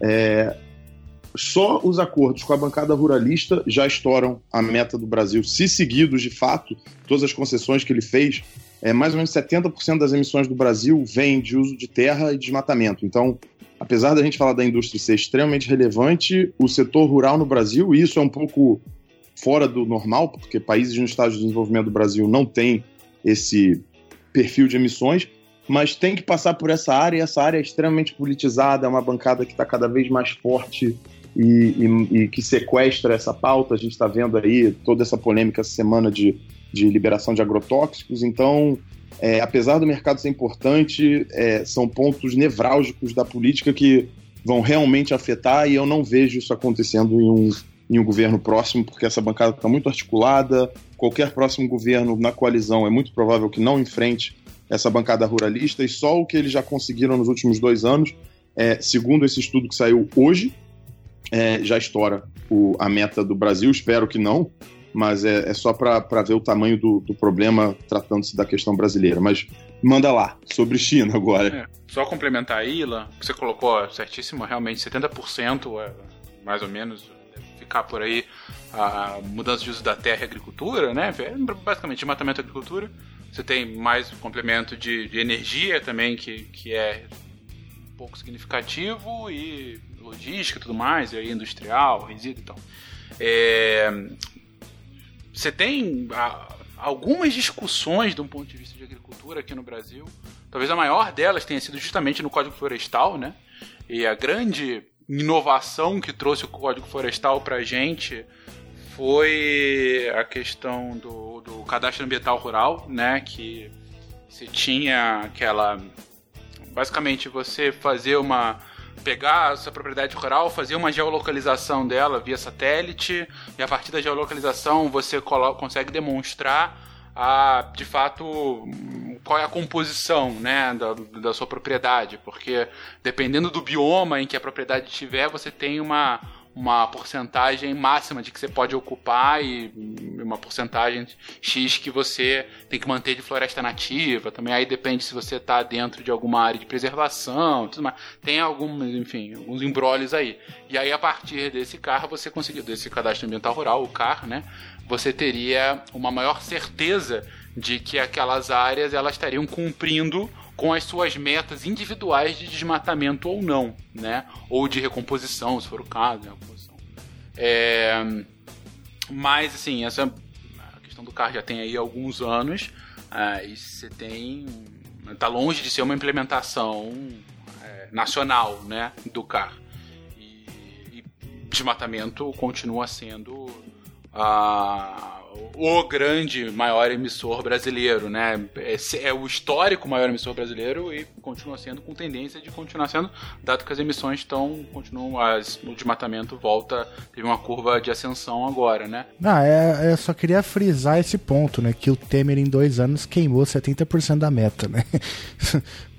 [SPEAKER 6] É, só os acordos com a bancada ruralista já estouram a meta do Brasil. Se seguidos de fato, todas as concessões que ele fez, é, mais ou menos 70% das emissões do Brasil vêm de uso de terra e desmatamento. Então, apesar da gente falar da indústria ser extremamente relevante, o setor rural no Brasil, e isso é um pouco fora do normal, porque países no estágio de desenvolvimento do Brasil não têm esse perfil de emissões, mas tem que passar por essa área, e essa área é extremamente politizada, é uma bancada que está cada vez mais forte e, e, e, que sequestra essa pauta. A gente está vendo aí toda essa polêmica essa semana de, de liberação de agrotóxicos, então é, apesar do mercado ser importante, é, são pontos nevrálgicos da política que vão realmente afetar e eu não vejo isso acontecendo em um, em um governo próximo, porque essa bancada está muito articulada. Qualquer próximo governo na coalizão é muito provável que não enfrente essa bancada ruralista e só o que eles já conseguiram nos últimos dois anos, é, segundo esse estudo que saiu hoje, é, já estoura o, a meta do Brasil. Espero que não, mas é, é só para ver o tamanho do, do problema tratando-se da questão brasileira. Mas manda lá, sobre China agora. É,
[SPEAKER 3] só complementar a Ila, que você colocou certíssimo, realmente 70% é, mais ou menos, ficar por aí a mudança de uso da terra e agricultura, né? É basicamente desmatamento e agricultura. Você tem mais um complemento de, de, energia também, que, que é pouco significativo, e logística e tudo mais, e aí industrial, resíduo e tal. É, você tem a, algumas discussões de um ponto de vista de agricultura aqui no Brasil. Talvez a maior delas tenha sido justamente no Código Florestal, né? E a grande inovação que trouxe o Código Florestal para a gente foi a questão do, do cadastro ambiental rural, né? Que você tinha aquela. Basicamente, você fazer uma. Pegar a sua propriedade rural, fazer uma geolocalização dela via satélite, e a partir da geolocalização você consegue demonstrar a, de fato, qual é a composição né, da, da sua propriedade, porque dependendo do bioma em que a propriedade estiver, você tem uma, uma porcentagem máxima de que você pode ocupar e uma porcentagem X que você tem que manter de floresta nativa. Também aí depende se você está dentro de alguma área de preservação, tudo mais. Tem alguns, enfim, alguns embrólios aí. E aí a partir desse carro você conseguiu, desse cadastro ambiental rural, o CAR, né? Você teria uma maior certeza de que aquelas áreas elas estariam cumprindo com as suas metas individuais de desmatamento ou não, né? Ou de recomposição, se for o caso, recomposição. É... Mas, assim, essa a questão do carro já tem aí alguns anos uh, e você tem... Está longe de ser uma implementação é, nacional, né, do carro. E, e desmatamento continua sendo o grande maior emissor brasileiro, né? É, é, o histórico maior emissor brasileiro e continua sendo com tendência de continuar sendo, dado que as emissões estão, continuam, as, o desmatamento volta, teve uma curva de ascensão agora, né?
[SPEAKER 4] Não, é, eu só queria frisar esse ponto, né? Que o Temer em dois anos queimou 70% da meta, né?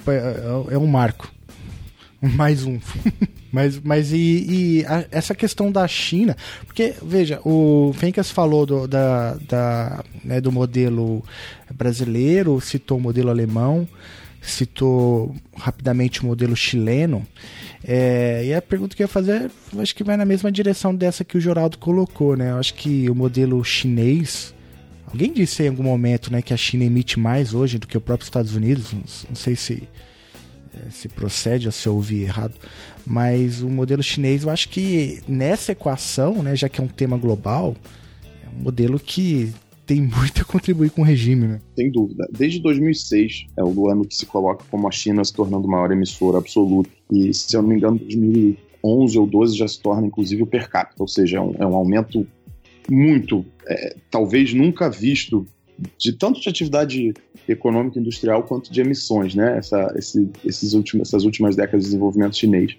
[SPEAKER 4] É, é um marco. Mais um. mas mas e, e a, essa questão da China, porque, veja, o Fencas falou do, da, da, né, do modelo brasileiro, citou o modelo alemão, citou rapidamente o modelo chileno. É, e a pergunta que eu ia fazer, acho que vai na mesma direção dessa que o Geraldo colocou, né? Eu acho que o modelo chinês. Alguém disse em algum momento né, que a China emite mais hoje do que o próprio Estados Unidos. Não, não sei se se procede a se ouvir errado, mas o modelo chinês, eu acho que nessa equação, né, já que é um tema global, é um modelo que tem muito a contribuir com o regime, né?
[SPEAKER 6] Sem dúvida. Desde 2006 é o ano que se coloca como a China se tornando maior emissor absoluto. E, se eu não me engano, 2011 ou 12 já se torna, inclusive, o per capita. Ou seja, é um, é um aumento muito, é, talvez nunca visto de tanto de atividade econômica industrial quanto de emissões, né? Essa, esse, esses últimos, essas últimas décadas de desenvolvimento chinês.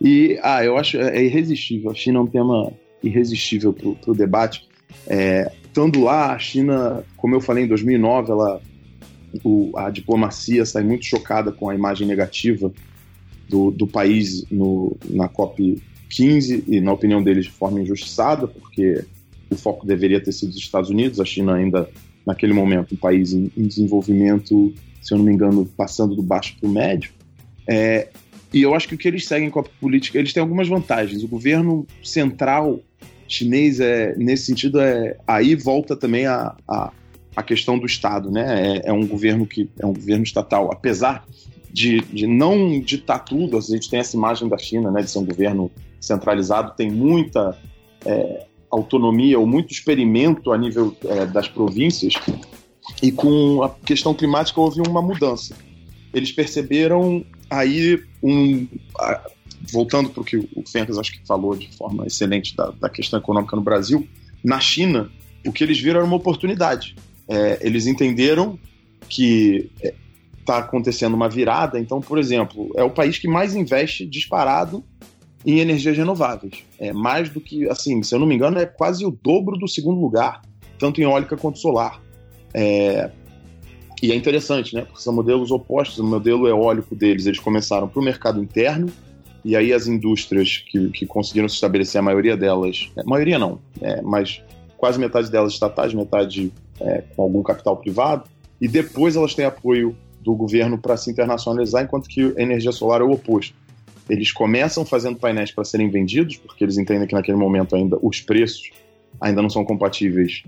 [SPEAKER 6] E, ah, eu acho é irresistível. A China é um tema irresistível para o debate. É, estando lá, a China, como eu falei em 2009, ela, o, a diplomacia sai muito chocada com a imagem negativa do, do país no, na COP 15 e, na opinião deles, de forma injustiçada, porque o foco deveria ter sido os Estados Unidos. A China ainda naquele momento, um país em, em desenvolvimento, se eu não me engano, passando do baixo para o médio. É, e eu acho que o que eles seguem com a política, eles têm algumas vantagens. O governo central chinês, é, nesse sentido, é, aí volta também a, a, a questão do Estado. Né? É, é, um governo que é um governo estatal, apesar de, de não ditar tudo, a gente tem essa imagem da China né, de ser um governo centralizado, tem muita é, autonomia ou muito experimento a nível é, das províncias, e com a questão climática houve uma mudança. Eles perceberam aí um. Voltando para o que o Fencas acho que falou de forma excelente da, da, questão econômica no Brasil, na China, o que eles viram era uma oportunidade. É, eles entenderam que está é, acontecendo uma virada, então, por exemplo, é o país que mais investe disparado em energias renováveis. É mais do que, assim, se eu não me engano, é quase o dobro do segundo lugar, tanto em eólica quanto solar. É, e é interessante, né? Porque são modelos opostos. O modelo eólico deles, eles começaram para o mercado interno, e aí as indústrias que, que conseguiram se estabelecer, a maioria delas, é, maioria não, é, mas quase metade delas estatais, metade é, com algum capital privado, e depois elas têm apoio do governo para se internacionalizar, enquanto que energia solar é o oposto. Eles começam fazendo painéis para serem vendidos, porque eles entendem que naquele momento ainda os preços ainda não são compatíveis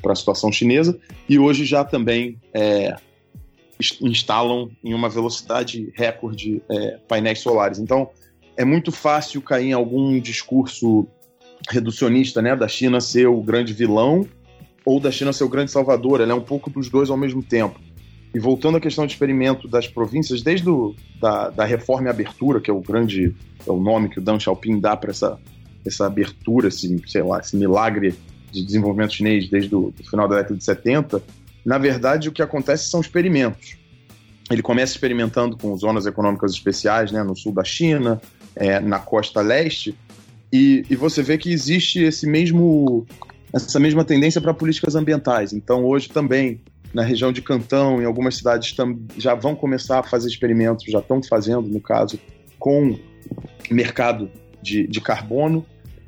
[SPEAKER 6] para a situação chinesa, e hoje já também é, instalam em uma velocidade recorde é, painéis solares. Então, é muito fácil cair em algum discurso reducionista, né, da China ser o grande vilão ou da China ser o grande salvador. Ela é um pouco dos dois ao mesmo tempo. E voltando à questão de experimento das províncias, desde o, da, da reforma e abertura, que é o grande é o nome que o Deng Xiaoping dá para essa, essa abertura, esse, sei lá, esse milagre de desenvolvimento chinês desde o final da década de 70, na verdade o que acontece são experimentos. Ele começa experimentando com zonas econômicas especiais né, no sul da China, é, na costa leste, e, e você vê que existe esse mesmo, essa mesma tendência para políticas ambientais. Então, hoje também, na região de Cantão, em algumas cidades já vão começar a fazer experimentos, já estão fazendo, no caso, com mercado de, de carbono.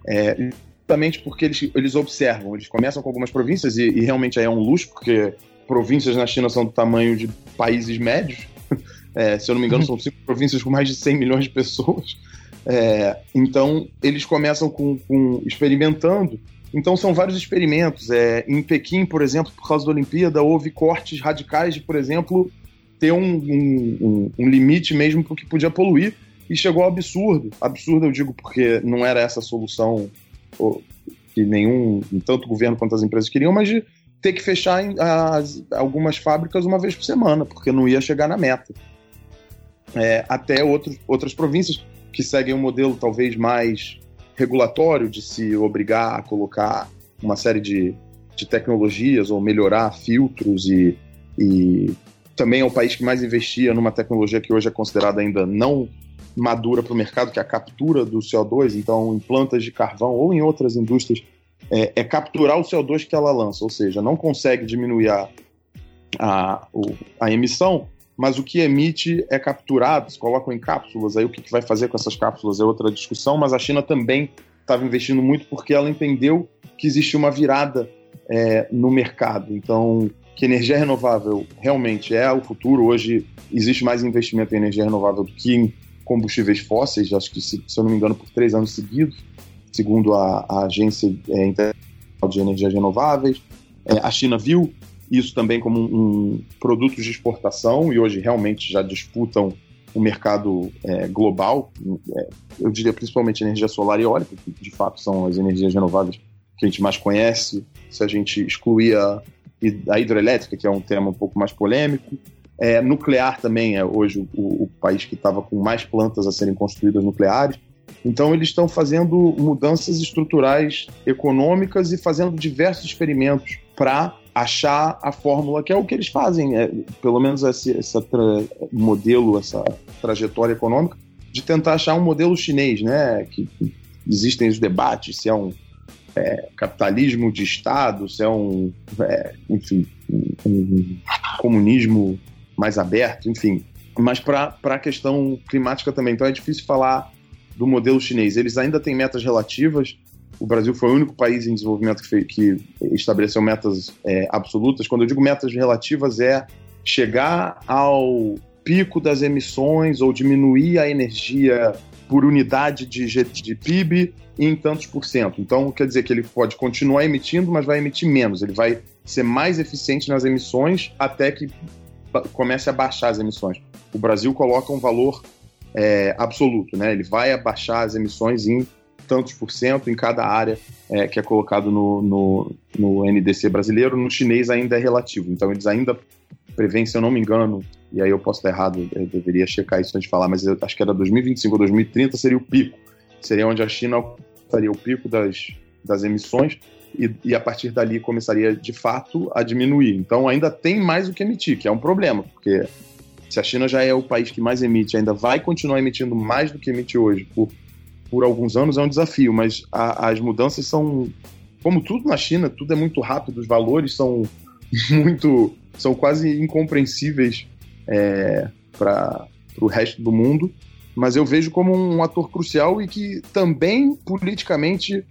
[SPEAKER 6] É, justamente porque eles, eles observam, eles começam com algumas províncias, e, e realmente aí é um luxo, porque províncias na China são do tamanho de países médios. É, se eu não me engano, são cinco províncias com mais de 100 milhões de pessoas. É, então, eles começam com, com, experimentando. Então, são vários experimentos. É, em Pequim, por exemplo, por causa da Olimpíada, houve cortes radicais de, por exemplo, ter um, um, um limite mesmo para o que podia poluir. E chegou ao absurdo. Absurdo, eu digo, porque não era essa a solução que nenhum, tanto o governo quanto as empresas queriam, mas de ter que fechar as, algumas fábricas uma vez por semana, porque não ia chegar na meta. É, até outros, outras províncias que seguem um modelo talvez mais regulatório de se obrigar a colocar uma série de, de tecnologias ou melhorar filtros e, e também é o país que mais investia numa tecnologia que hoje é considerada ainda não madura para o mercado, que é a captura do CO2, então em plantas de carvão ou em outras indústrias é, é, capturar o CO2 que ela lança, ou seja, não consegue diminuir a, a, a emissão, mas o que emite é capturado, se colocam em cápsulas, aí o que, que vai fazer com essas cápsulas é outra discussão, mas a China também estava investindo muito porque ela entendeu que existia uma virada é, no mercado. Então, que energia renovável realmente é o futuro. Hoje existe mais investimento em energia renovável do que em combustíveis fósseis, acho que, se, se eu não me engano, por três anos seguidos segundo a, a Agência é, Internacional de Energias Renováveis. É, a China viu isso também como um, um, produto de exportação e hoje realmente já disputam o mercado é, global. É, eu diria principalmente energia solar e eólica, que de fato são as energias renováveis que a gente mais conhece. Se a gente excluir a, a hidrelétrica, que é um tema um pouco mais polêmico. É, nuclear também é hoje o, o país que estava com mais plantas a serem construídas nucleares. Então, eles estão fazendo mudanças estruturais econômicas e fazendo diversos experimentos para achar a fórmula, que é o que eles fazem, é, pelo menos esse, esse modelo, essa trajetória econômica, de tentar achar um modelo chinês, né? Que, existem os debates se é um é, capitalismo de Estado, se é um, é, enfim, um comunismo mais aberto, enfim. Mas para a questão climática também. Então é difícil falar do modelo chinês. Eles ainda têm metas relativas. O Brasil foi o único país em desenvolvimento que, que estabeleceu metas é, absolutas. Quando eu digo metas relativas, é chegar ao pico das emissões ou diminuir a energia por unidade de, de PIB em tantos por cento. Então, quer dizer que ele pode continuar emitindo, mas vai emitir menos. Ele vai ser mais eficiente nas emissões até que comece a baixar as emissões. O Brasil coloca um valor é, absoluto, né? Ele vai abaixar as emissões em tantos por cento em cada área é, que é colocado no, no, no, NDC brasileiro. No chinês ainda é relativo, então eles ainda prevêem, se eu não me engano, e aí eu posso estar errado, eu deveria checar isso antes de falar, mas acho que era 2025 ou 2030 seria o pico, seria onde a China estaria o pico das, das emissões e, e, a partir dali começaria de fato a diminuir. Então ainda tem mais o que emitir, que é um problema, porque se a China já é o país que mais emite, ainda vai continuar emitindo mais do que emite hoje por, por alguns anos, é um desafio, mas a, as mudanças são, como tudo na China, tudo é muito rápido, os valores são muito, são quase incompreensíveis é, para o resto do mundo, mas eu vejo como um ator crucial e que também politicamente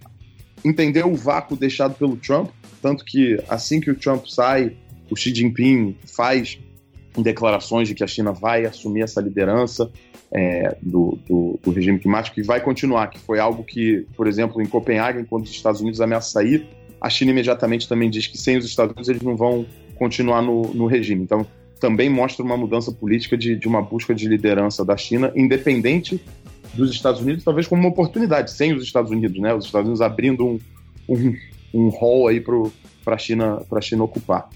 [SPEAKER 6] entendeu o vácuo deixado pelo Trump, tanto que assim que o Trump sai, o Xi Jinping faz declarações de que a China vai assumir essa liderança. É, do, do, do, regime climático que vai continuar, que foi algo que, por exemplo, em Copenhague, quando os Estados Unidos ameaçam sair, a China imediatamente também diz que sem os Estados Unidos eles não vão continuar no, no regime. Então, também mostra uma mudança política de, de uma busca de liderança da China, independente dos Estados Unidos, talvez como uma oportunidade, sem os Estados Unidos, né? Os Estados Unidos abrindo um, um, um hall aí para a China, China ocupar.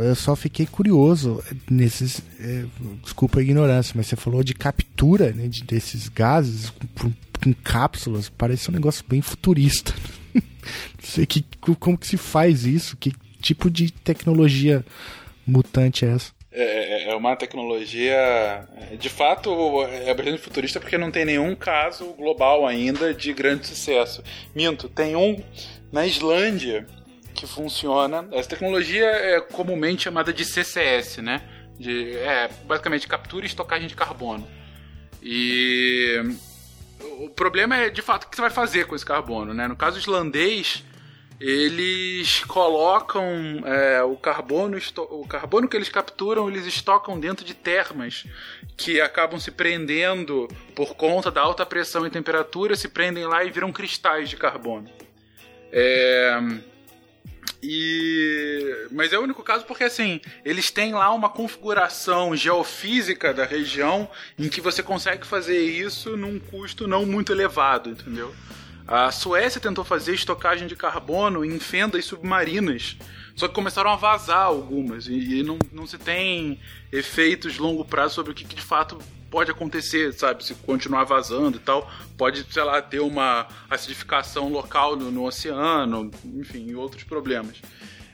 [SPEAKER 4] Eu só fiquei curioso nesses. É, desculpa a ignorância, mas você falou de captura né, de, desses gases com, com cápsulas. Parece um negócio bem futurista. Não sei que, como que se faz isso, que tipo de tecnologia mutante é essa?
[SPEAKER 3] É, é, é uma tecnologia, é, de fato, é bastante futurista porque não tem nenhum caso global ainda de grande sucesso. Minto, tem um na Islândia que funciona. Essa tecnologia é comumente chamada de CCS, né? De, é basicamente captura e estocagem de carbono. E o problema é de fato o que você vai fazer com esse carbono, né? No caso islandês, eles colocam é, o carbono o carbono que eles capturam eles estocam dentro de termas que acabam se prendendo por conta da alta pressão e temperatura se prendem lá e viram cristais de carbono é, e mas é o único caso porque assim eles têm lá uma configuração geofísica da região em que você consegue fazer isso num custo não muito elevado entendeu? A Suécia tentou fazer estocagem de carbono em fendas submarinas, só que começaram a vazar algumas e, não, não se tem efeitos longo prazo sobre o que, que de fato pode acontecer, sabe? Se continuar vazando e tal, pode, sei lá, ter uma acidificação local no, no oceano, enfim, outros problemas.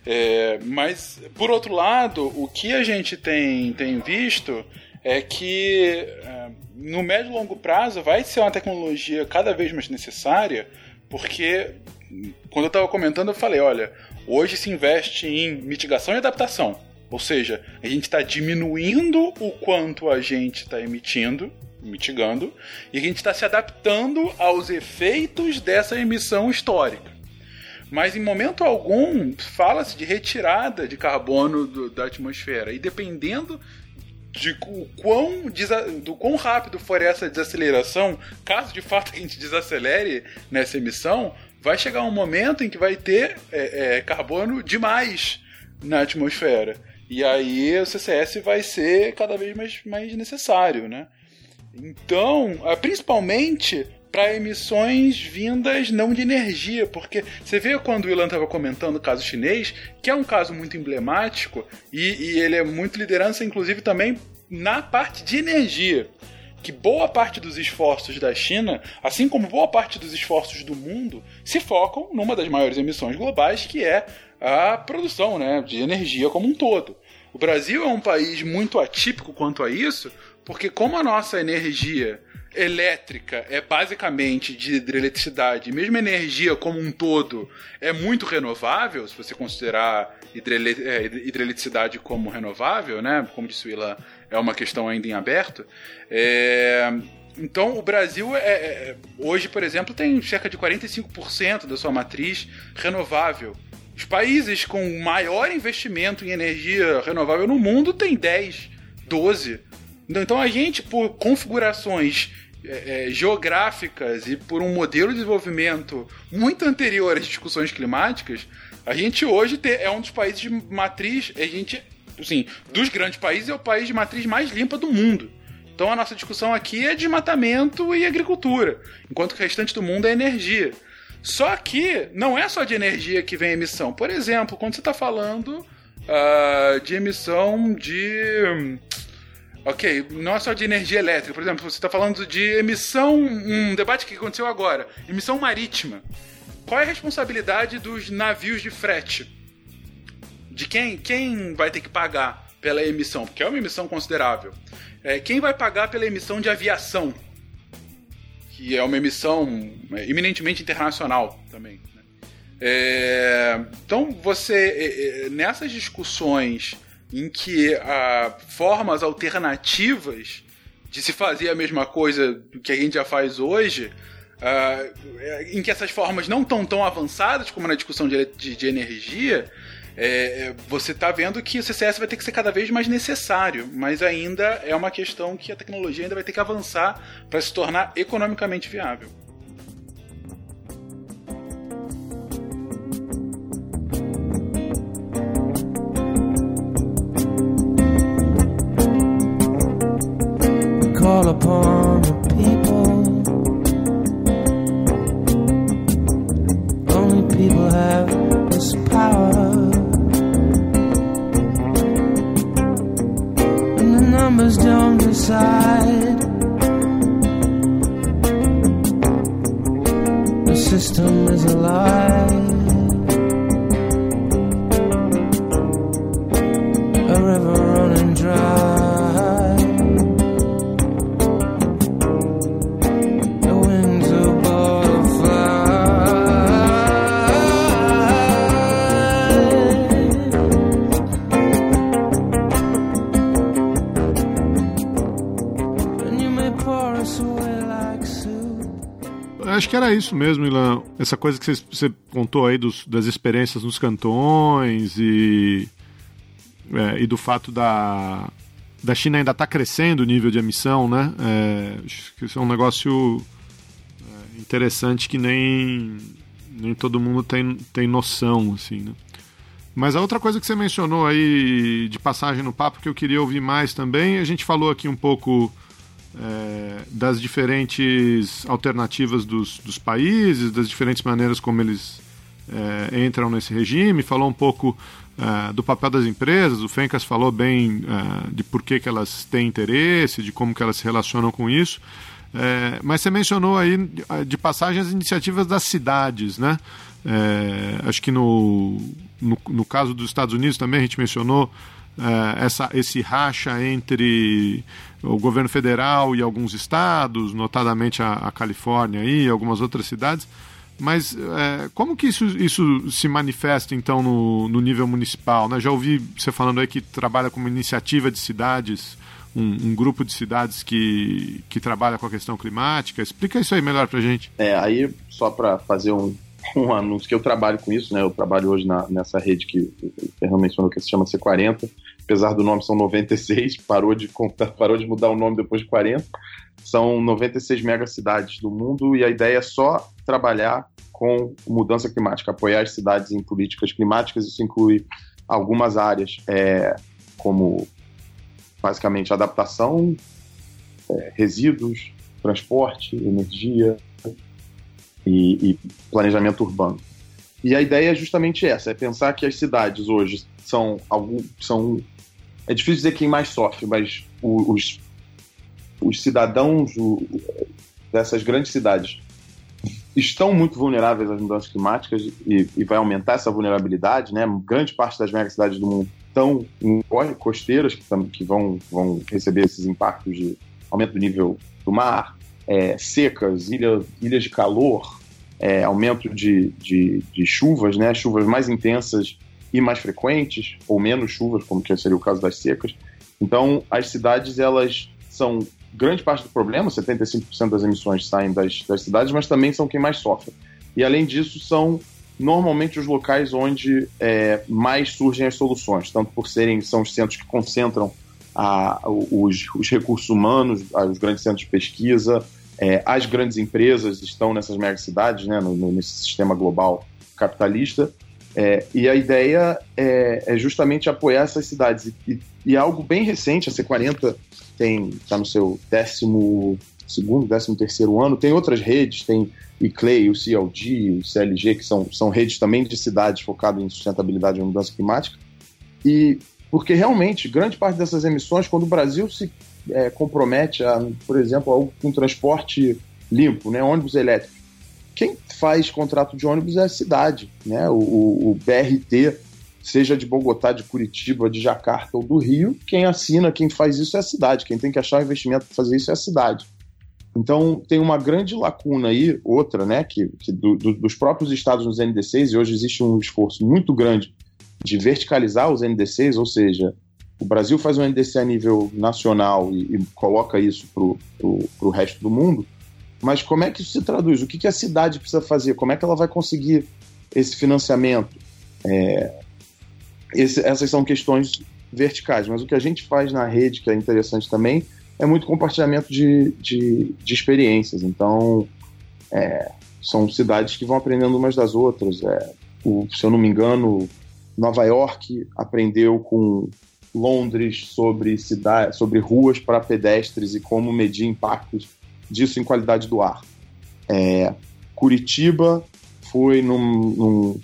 [SPEAKER 3] É, mas, por outro lado, o que a gente tem, tem visto é que é, no médio e longo prazo vai ser uma tecnologia cada vez mais necessária, porque quando eu estava comentando eu falei, olha, hoje se investe em mitigação e adaptação, ou seja, a gente está diminuindo o quanto a gente está emitindo, mitigando, e a gente está se adaptando aos efeitos dessa emissão histórica. Mas em momento algum fala-se de retirada de carbono do, da atmosfera. E dependendo de o quão, do quão rápido for essa desaceleração, caso de fato a gente desacelere nessa emissão, vai chegar um momento em que vai ter é, é, carbono demais na atmosfera. E aí o CCS vai ser cada vez mais, mais necessário, né? Então, é, principalmente para emissões vindas não de energia, porque você vê quando o Ilan estava comentando o caso chinês, que é um caso muito emblemático e, e ele é muito liderança, inclusive também na parte de energia que boa parte dos esforços da China, assim como boa parte dos esforços do mundo, se focam numa das maiores emissões globais, que é a produção né, de energia como um todo. O Brasil é um país muito atípico quanto a isso, porque como a nossa energia elétrica é basicamente de hidroeletricidade, mesmo energia como um todo é muito renovável, se você considerar é, hidroeletricidade como renovável, né? Como disse o Ilan, é uma questão ainda em aberto. É... Então, o Brasil, é, é, hoje, por exemplo, tem cerca de 45% da sua matriz renovável. Os países com maior investimento em energia renovável no mundo têm 10, 12. Então, a gente, por configurações é, é, geográficas e por um modelo de desenvolvimento muito anterior às discussões climáticas, a gente hoje é um dos países de matriz, a gente, assim, dos grandes países é o país de matriz mais limpa do mundo. Então a nossa discussão aqui é desmatamento e agricultura, enquanto o restante do mundo é energia. Só que não é só de energia que vem emissão. Por exemplo, quando você está falando uh, de emissão de Ok, não é só de energia elétrica. Por exemplo, você está falando de emissão. Um debate que aconteceu agora: emissão marítima. Qual é a responsabilidade dos navios de frete? De quem, quem vai ter que pagar pela emissão? Porque é uma emissão considerável. É, quem vai pagar pela emissão de aviação? Que é uma emissão é, eminentemente internacional também. Né? É, então, você, é, é, nessas discussões em que ah, formas alternativas de se fazer a mesma coisa que a gente já faz hoje, ah, em que essas formas não estão tão avançadas como na discussão de, de, de energia, é, você está vendo que o CCS vai ter que ser cada vez mais necessário, mas ainda é uma questão que a tecnologia ainda vai ter que avançar para se tornar economicamente viável.
[SPEAKER 7] call upon the people. Only people have this power. Numbers don't decide. The system is a lie. A river running dry.
[SPEAKER 2] Acho que era isso mesmo, Ilan. Essa coisa que você- contou aí dos- das experiências nos cantões e, é, e do fato da, da China ainda estar crescendo o nível de emissão, né? É, isso é um negócio é, interessante que nem, nem todo mundo tem, tem noção, assim, né? Mas a outra coisa que você mencionou aí de passagem no papo que eu queria ouvir mais também, a gente falou aqui um pouco é, das diferentes alternativas dos, dos países, das diferentes maneiras como eles é, entram nesse regime, falou um pouco é, do papel das empresas, o Fencas falou bem é, de por que, que elas têm interesse, de como que elas se relacionam com isso. É, mas você mencionou aí de passagem as iniciativas das cidades, né? Acho que no, no, no caso dos Estados Unidos também a gente mencionou essa, esse racha entre o governo federal e alguns estados, notadamente a, a Califórnia e algumas outras cidades. Mas é, como que isso, isso se manifesta então no, no nível municipal? Né? Já ouvi você falando aí que trabalha como iniciativa de cidades, um, um grupo de cidades que, que trabalha com a questão climática. Explica isso aí melhor pra gente.
[SPEAKER 6] É, aí só para fazer um, um anúncio que eu trabalho com isso, né? Eu trabalho hoje na, nessa rede que o Fernando mencionou que se chama C40. Apesar do nome são 96, parou de contar, parou de mudar o nome depois de 40. São 96 megacidades do mundo e a ideia é só trabalhar com mudança climática, apoiar as cidades em políticas climáticas. Isso inclui algumas áreas, é, como basicamente adaptação, é, resíduos, transporte, energia, e, e planejamento urbano. E a ideia é justamente essa, é pensar que as cidades hoje são algum, são é difícil dizer quem mais sofre, mas os os cidadãos dessas grandes cidades estão muito vulneráveis às mudanças climáticas e, e vai aumentar essa vulnerabilidade, né? Grande parte das megacidades do mundo estão costeiras que, que vão, vão receber esses impactos de aumento do nível do mar, é, secas, ilha, ilhas de calor, é, aumento de, de, de chuvas, né? Chuvas mais intensas e mais frequentes, ou menos chuvas, como que seria o caso das secas. Então, as cidades, elas são grande parte do problema, 75% das emissões saem das, das cidades, mas também são quem mais sofre. E, além disso, são normalmente os locais onde é, mais surgem as soluções, tanto por serem, são os centros que concentram a, os, os recursos humanos, os grandes centros de pesquisa, é, as grandes empresas estão nessas megacidades, né, no- nesse sistema global capitalista, é, e a ideia é, é justamente apoiar essas cidades. E, e algo bem recente, a C40 está no seu décimo segundo, décimo terceiro ano, tem outras redes, tem o ICLEI, o CLG, o CLG, que são, são redes também de cidades focadas em sustentabilidade e mudança climática. E porque realmente, grande parte dessas emissões, quando o Brasil se é, compromete a, por exemplo, algo com transporte limpo, né, ônibus elétrico, quem faz contrato de ônibus é a cidade, né? O, o- BRT, seja de Bogotá, de Curitiba, de Jacarta ou do Rio, quem assina, quem faz isso é a cidade. Quem tem que achar o investimento para fazer isso é a cidade. Então tem uma grande lacuna aí, outra, né? Que, que do- do- dos próprios estados nos NDCs, e hoje existe um esforço muito grande de verticalizar os NDCs, ou seja, o Brasil faz um NDC a nível nacional e, e coloca isso para o resto do mundo, mas como é que isso se traduz? O que, que a cidade precisa fazer? Como é que ela vai conseguir esse financiamento? É, esse, essas são questões verticais, mas o que a gente faz na rede, que é interessante também, é muito compartilhamento de, de, de experiências. Então, é, são cidades que vão aprendendo umas das outras. É, o, se eu não me engano, Nova York aprendeu com Londres sobre cidade, sobre ruas para pedestres e como medir impactos disso em qualidade do ar. É, Curitiba foi num, num,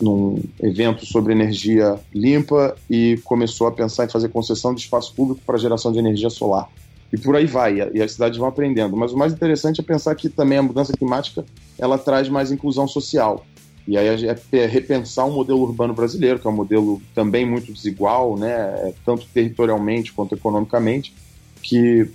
[SPEAKER 6] num, evento sobre energia limpa e começou a pensar em fazer concessão de espaço público para geração de energia solar. E por aí vai, e as cidades vão aprendendo. Mas o mais interessante é pensar que também a mudança climática ela traz mais inclusão social. E aí é repensar o modelo urbano brasileiro, que é um modelo também muito desigual, né, tanto territorialmente quanto economicamente, que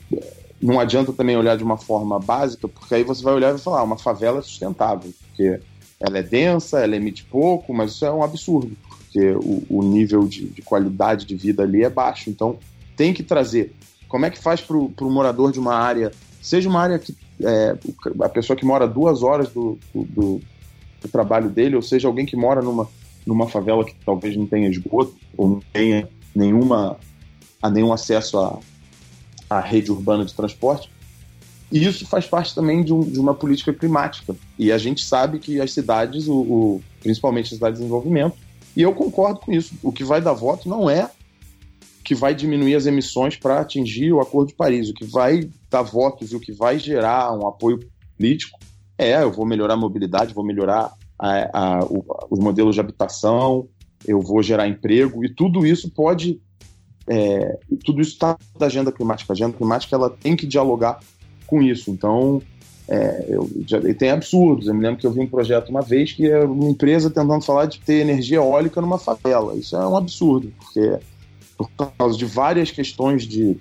[SPEAKER 6] não adianta também olhar de uma forma básica, porque aí você vai olhar e vai falar, ah, uma favela é sustentável, porque ela é densa, ela emite pouco, mas isso é um absurdo, porque o, o nível de, de, qualidade de vida ali é baixo. Então tem que trazer. Como é que faz para o morador de uma área, seja uma área que é, a pessoa que mora duas horas do, do, do trabalho dele, ou seja, alguém que mora numa, numa favela que talvez não tenha esgoto, ou não tenha nenhuma, a nenhum acesso à, à rede urbana de transporte. E isso faz parte também de, um, de, uma política climática. E a gente sabe que as cidades, o, o, principalmente as cidades de desenvolvimento, e eu concordo com isso, o que vai dar voto não é que vai diminuir as emissões para atingir o Acordo de Paris. O que vai dar votos e o que vai gerar um apoio político é, eu vou melhorar a mobilidade, vou melhorar a, a, o, os modelos de habitação, eu vou gerar emprego, e tudo isso pode. É, tudo isso está da agenda climática. A agenda climática ela tem que dialogar com isso. Então, é, eu, já, tem absurdos. Eu me lembro que eu vi um projeto uma vez que é uma empresa tentando falar de ter energia eólica numa favela. Isso é um absurdo, porque por causa de várias questões de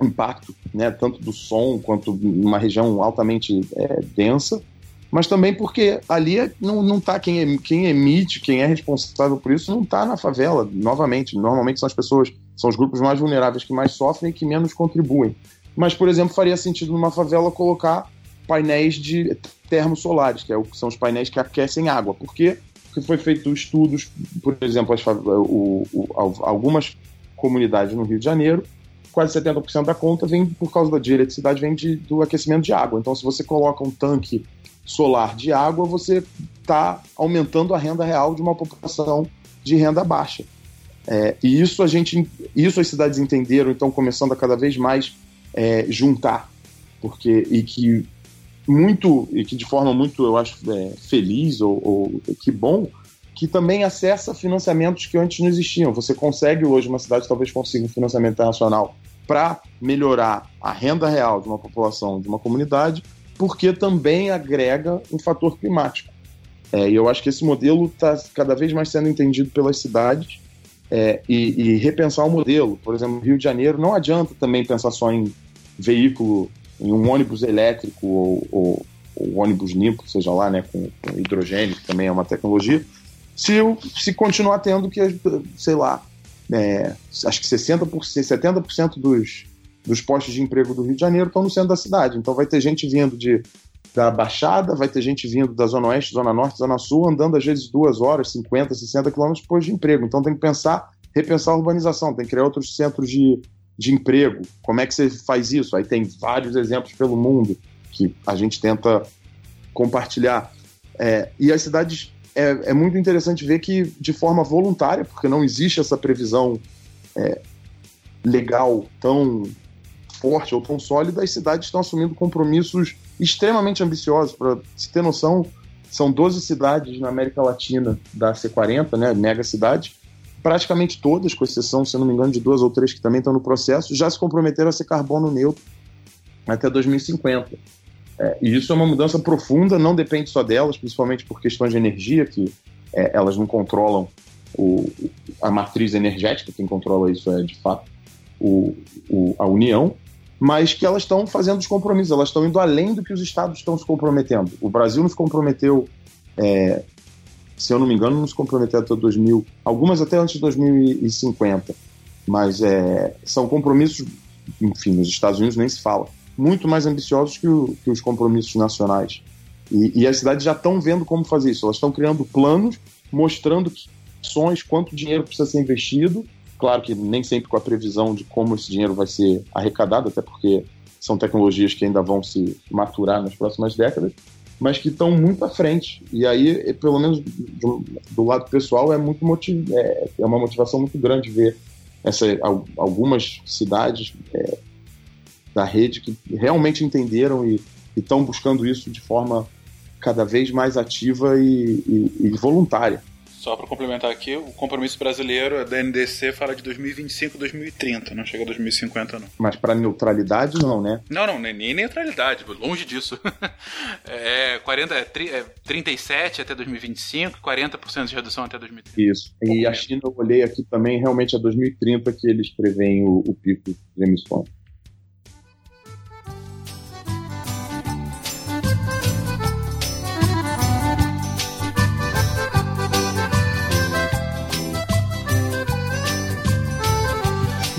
[SPEAKER 6] impacto, né, tanto do som quanto numa região altamente é, densa, mas também porque ali não, não tá quem, quem emite, quem é responsável por isso, não está na favela, novamente. Normalmente são as pessoas, são os grupos mais vulneráveis que mais sofrem e que menos contribuem. Mas, por exemplo, faria sentido numa favela colocar painéis de termosolares, que, é o, que são os painéis que aquecem água. Por quê? Porque foi feito estudos, por exemplo, as, o, o, algumas comunidades no Rio de Janeiro, quase 70% da conta vem por causa da eletricidade, vem de, do aquecimento de água. Então, se você coloca um tanque solar de água, você está aumentando a renda real de uma população de renda baixa. É, e isso a gente, isso as cidades entenderam, então começando a cada vez mais é, juntar, porque e que muito e que de forma muito eu acho é, feliz ou, ou, que bom que também acessa financiamentos que antes não existiam. Você consegue hoje uma cidade talvez consiga um financiamento internacional para melhorar a renda real de uma população, de uma comunidade, porque também agrega um fator climático. É, e eu acho que esse modelo está cada vez mais sendo entendido pelas cidades é, e, e, repensar o modelo. Por exemplo, Rio de Janeiro, não adianta também pensar só em veículo, em um ônibus elétrico ou, ou, ou ônibus limpo, seja lá, né, com, com, hidrogênio, que também é uma tecnologia, se, se continuar tendo que, sei lá, é, acho que 60%, 70% dos, dos postos de emprego do Rio de Janeiro estão no centro da cidade. Então vai ter gente vindo de, da Baixada, vai ter gente vindo da Zona Oeste, Zona Norte, Zona Sul, andando às vezes duas horas, 50, 60 quilômetros por de emprego. Então tem que pensar, repensar a urbanização, tem que criar outros centros de, de emprego. Como é que você faz isso? Aí tem vários exemplos pelo mundo que a gente tenta compartilhar. É, e as cidades é, é, muito interessante ver que de forma voluntária, porque não existe essa previsão é, legal tão forte ou tão sólida, as cidades estão assumindo compromissos extremamente ambiciosos. Para se ter noção, são 12 cidades na América Latina da C40, né, mega cidades, praticamente todas, com exceção, se não me engano, de duas ou três que também estão no processo, já se comprometeram a ser carbono neutro até 2050. É, e isso é uma mudança profunda, não depende só delas, principalmente por questões de energia, que é, elas não controlam o, a matriz energética, quem controla isso é de fato o, o, a União, mas que elas estão fazendo os compromissos, elas estão indo além do que os estados estão se comprometendo. O Brasil nos comprometeu, é, se eu não me engano, nos comprometeu até 2000, algumas até antes de 2050, mas é, são compromissos, enfim, nos Estados Unidos nem se fala, muito mais ambiciosos que, o, que os compromissos nacionais. E, e as cidades já estão vendo como fazer isso, elas estão criando planos mostrando que, ações, quanto dinheiro precisa ser investido. Claro que nem sempre com a previsão de como esse dinheiro vai ser arrecadado, até porque são tecnologias que ainda vão se maturar nas próximas décadas, mas que estão muito à frente. E aí, pelo menos do, do lado pessoal, é muito motiv é, é, uma motivação muito grande ver essa, algumas cidades é, da rede que realmente entenderam e estão buscando isso de forma cada vez mais ativa e, e, e voluntária.
[SPEAKER 3] Só para complementar aqui, o compromisso brasileiro da NDC fala de 2025 2030, não chega a 2050 não.
[SPEAKER 6] Mas para neutralidade não, né?
[SPEAKER 3] Não, não, nem neutralidade, longe disso. é, 40, é, é 37 até 2025, 40% de redução até 2030.
[SPEAKER 6] Isso. E a China, eu olhei aqui também, realmente é 2030 que eles preveem o, o pico de emissões.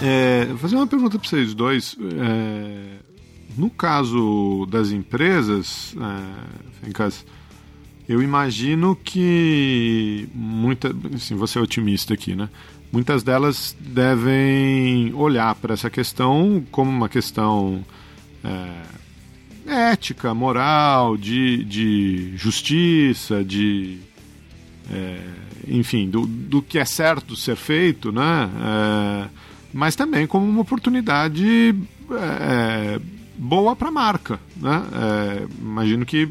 [SPEAKER 7] É,
[SPEAKER 2] vou fazer uma pergunta para vocês dois. É, no caso das empresas, é, Fencas, eu imagino que muita, assim, você é otimista aqui, né? Muitas delas devem olhar para essa questão como uma questão é, ética, moral, de, de justiça, de é, enfim, do, do que é certo ser feito, né? É, mas também como uma oportunidade é, boa para a marca, né? É, imagino que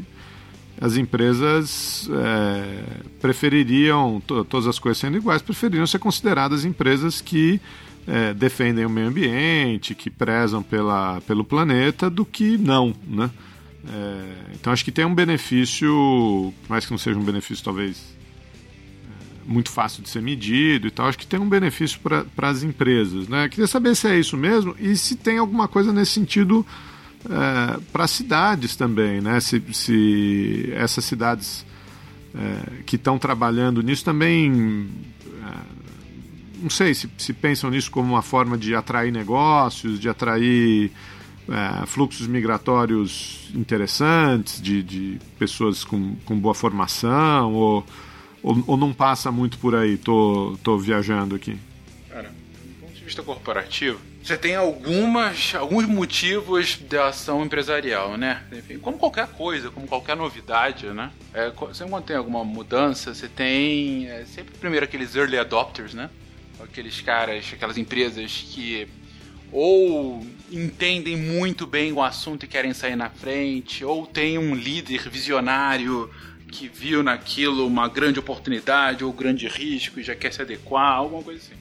[SPEAKER 2] as empresas é, prefeririam, to- todas as coisas sendo iguais, prefeririam ser consideradas empresas que é, defendem o meio ambiente, que prezam pela, pelo planeta, do que não, né? É, então acho que tem um benefício, por mais que não seja um benefício talvez muito fácil de ser medido e tal. Acho que tem um benefício para as empresas. Né? Queria saber se é isso mesmo e se tem alguma coisa nesse sentido é, para as cidades também. Né? Se, se essas cidades é, que estão trabalhando nisso também. é, não sei se, se pensam nisso como uma forma de atrair negócios, de atrair é, fluxos migratórios interessantes, de, de pessoas com, com boa formação, ou, ou, ou não passa muito por aí? Tô, tô viajando aqui.
[SPEAKER 3] Cara, do ponto de vista corporativo, você tem algumas, alguns motivos de ação empresarial, né? Enfim, como qualquer coisa, como qualquer novidade, né? É, sempre tem alguma mudança, você tem é, sempre primeiro aqueles early adopters, né? Aqueles caras, aquelas empresas que ou entendem muito bem o assunto e querem sair na frente, ou tem um líder visionário que viu naquilo uma grande oportunidade ou grande risco e já quer se adequar, alguma coisa assim.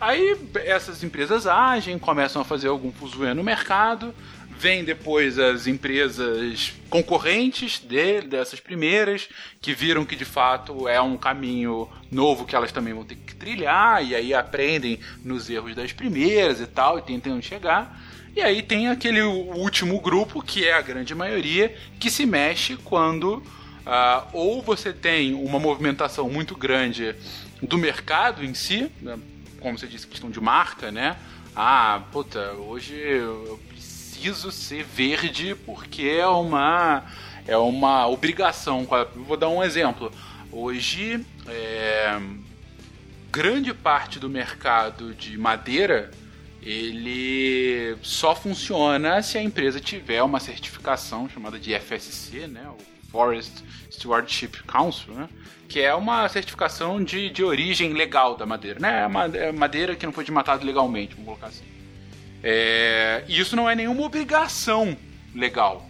[SPEAKER 3] Aí essas empresas agem, começam a fazer algum fuzuê no mercado, vem depois as empresas concorrentes de, dessas primeiras, que viram que de fato é um caminho novo que elas também vão ter que trilhar, e aí aprendem nos erros das primeiras e tal, e tentam chegar. E aí tem aquele último grupo, que é a grande maioria, que se mexe quando ah, ou você tem uma movimentação muito grande do mercado em si, né? como você disse, questão de marca, né? Ah, puta, hoje eu preciso ser verde porque é uma é uma obrigação. Vou dar um exemplo. Hoje, é, grande parte do mercado de madeira ele só funciona se a empresa tiver uma certificação chamada de FSC, né? Forest Stewardship Council, né? Que é uma certificação de, de origem legal da madeira, né? É é madeira que não foi desmatada legalmente, vamos colocar assim. É, isso não é nenhuma obrigação legal,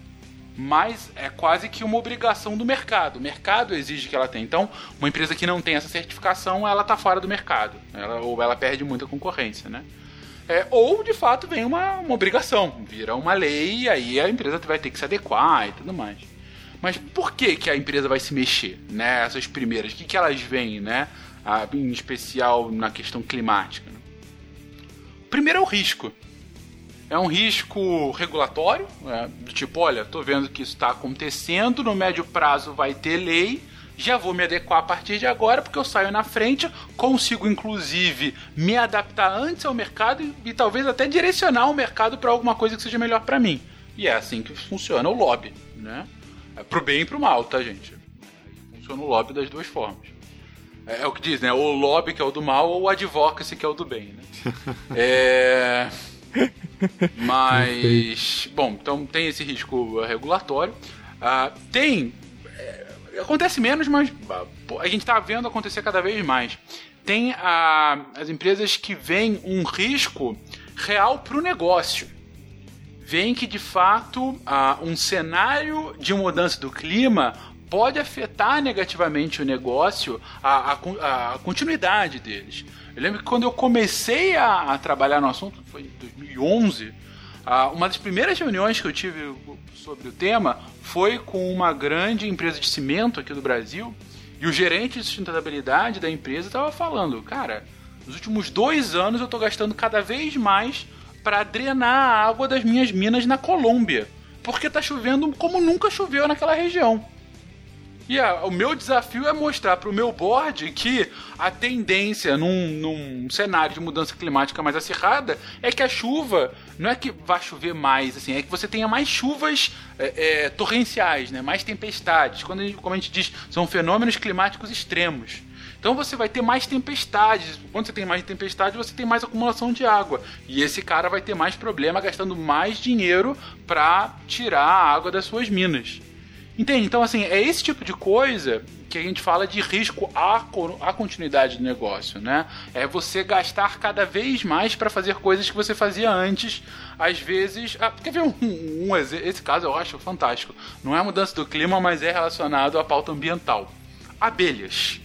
[SPEAKER 3] mas é quase que uma obrigação do mercado. O mercado exige que ela tenha. Então, uma empresa que não tem essa certificação, ela está fora do mercado, ela, ou ela perde muita concorrência, né? É, ou de fato vem uma, uma obrigação, vira uma lei e aí a empresa vai ter que se adequar e tudo mais. Mas por que, que a empresa vai se mexer, né? Essas primeiras, o que, que elas veem, né? Ah, em especial na questão climática. Né? Primeiro é o risco. É um risco regulatório, né? do tipo, olha, tô vendo que isso está acontecendo, no médio prazo vai ter lei, já vou me adequar a partir de agora, porque eu saio na frente, consigo inclusive me adaptar antes ao mercado e, e talvez até direcionar o mercado para alguma coisa que seja melhor para mim. E é assim que funciona o lobby, né? É pro bem e pro mal, tá, gente? Funciona o lobby das duas formas. É, é o que diz, né? O lobby que é o do mal ou o advocacy que é o do bem, né? é... Mas, bom, então tem esse risco regulatório. Uh, tem. É, acontece menos, mas a gente está vendo acontecer cada vez mais. Tem uh, as empresas que veem um risco real para o negócio. Veem que de fato uh, um cenário de mudança do clima pode afetar negativamente o negócio, a, a, a continuidade deles. Eu lembro que quando eu comecei a, a trabalhar no assunto, foi em 2011, uma das primeiras reuniões que eu tive sobre o tema foi com uma grande empresa de cimento aqui do Brasil, e o gerente de sustentabilidade da empresa estava falando, cara, nos últimos dois anos eu estou gastando cada vez mais para drenar a água das minhas minas na Colômbia, porque está chovendo como nunca choveu naquela região. E a, o meu desafio é mostrar para o meu board que a tendência num, num cenário de mudança climática mais acirrada é que a chuva não é que vá chover mais, assim, é que você tenha mais chuvas é, é, torrenciais, né? mais tempestades. Quando a gente, como a gente diz, são fenômenos climáticos extremos. Então você vai ter mais tempestades. Quando você tem mais tempestade, você tem mais acumulação de água. E esse cara vai ter mais problema gastando mais dinheiro para tirar a água das suas minas. Entende? Então, assim, é esse tipo de coisa que a gente fala de risco à, à continuidade do negócio, né? É você gastar cada vez mais para fazer coisas que você fazia antes, às vezes. Ah, quer ver um, um, um, Esse caso eu acho fantástico. Não é mudança do clima, mas é relacionado à pauta ambiental. Abelhas.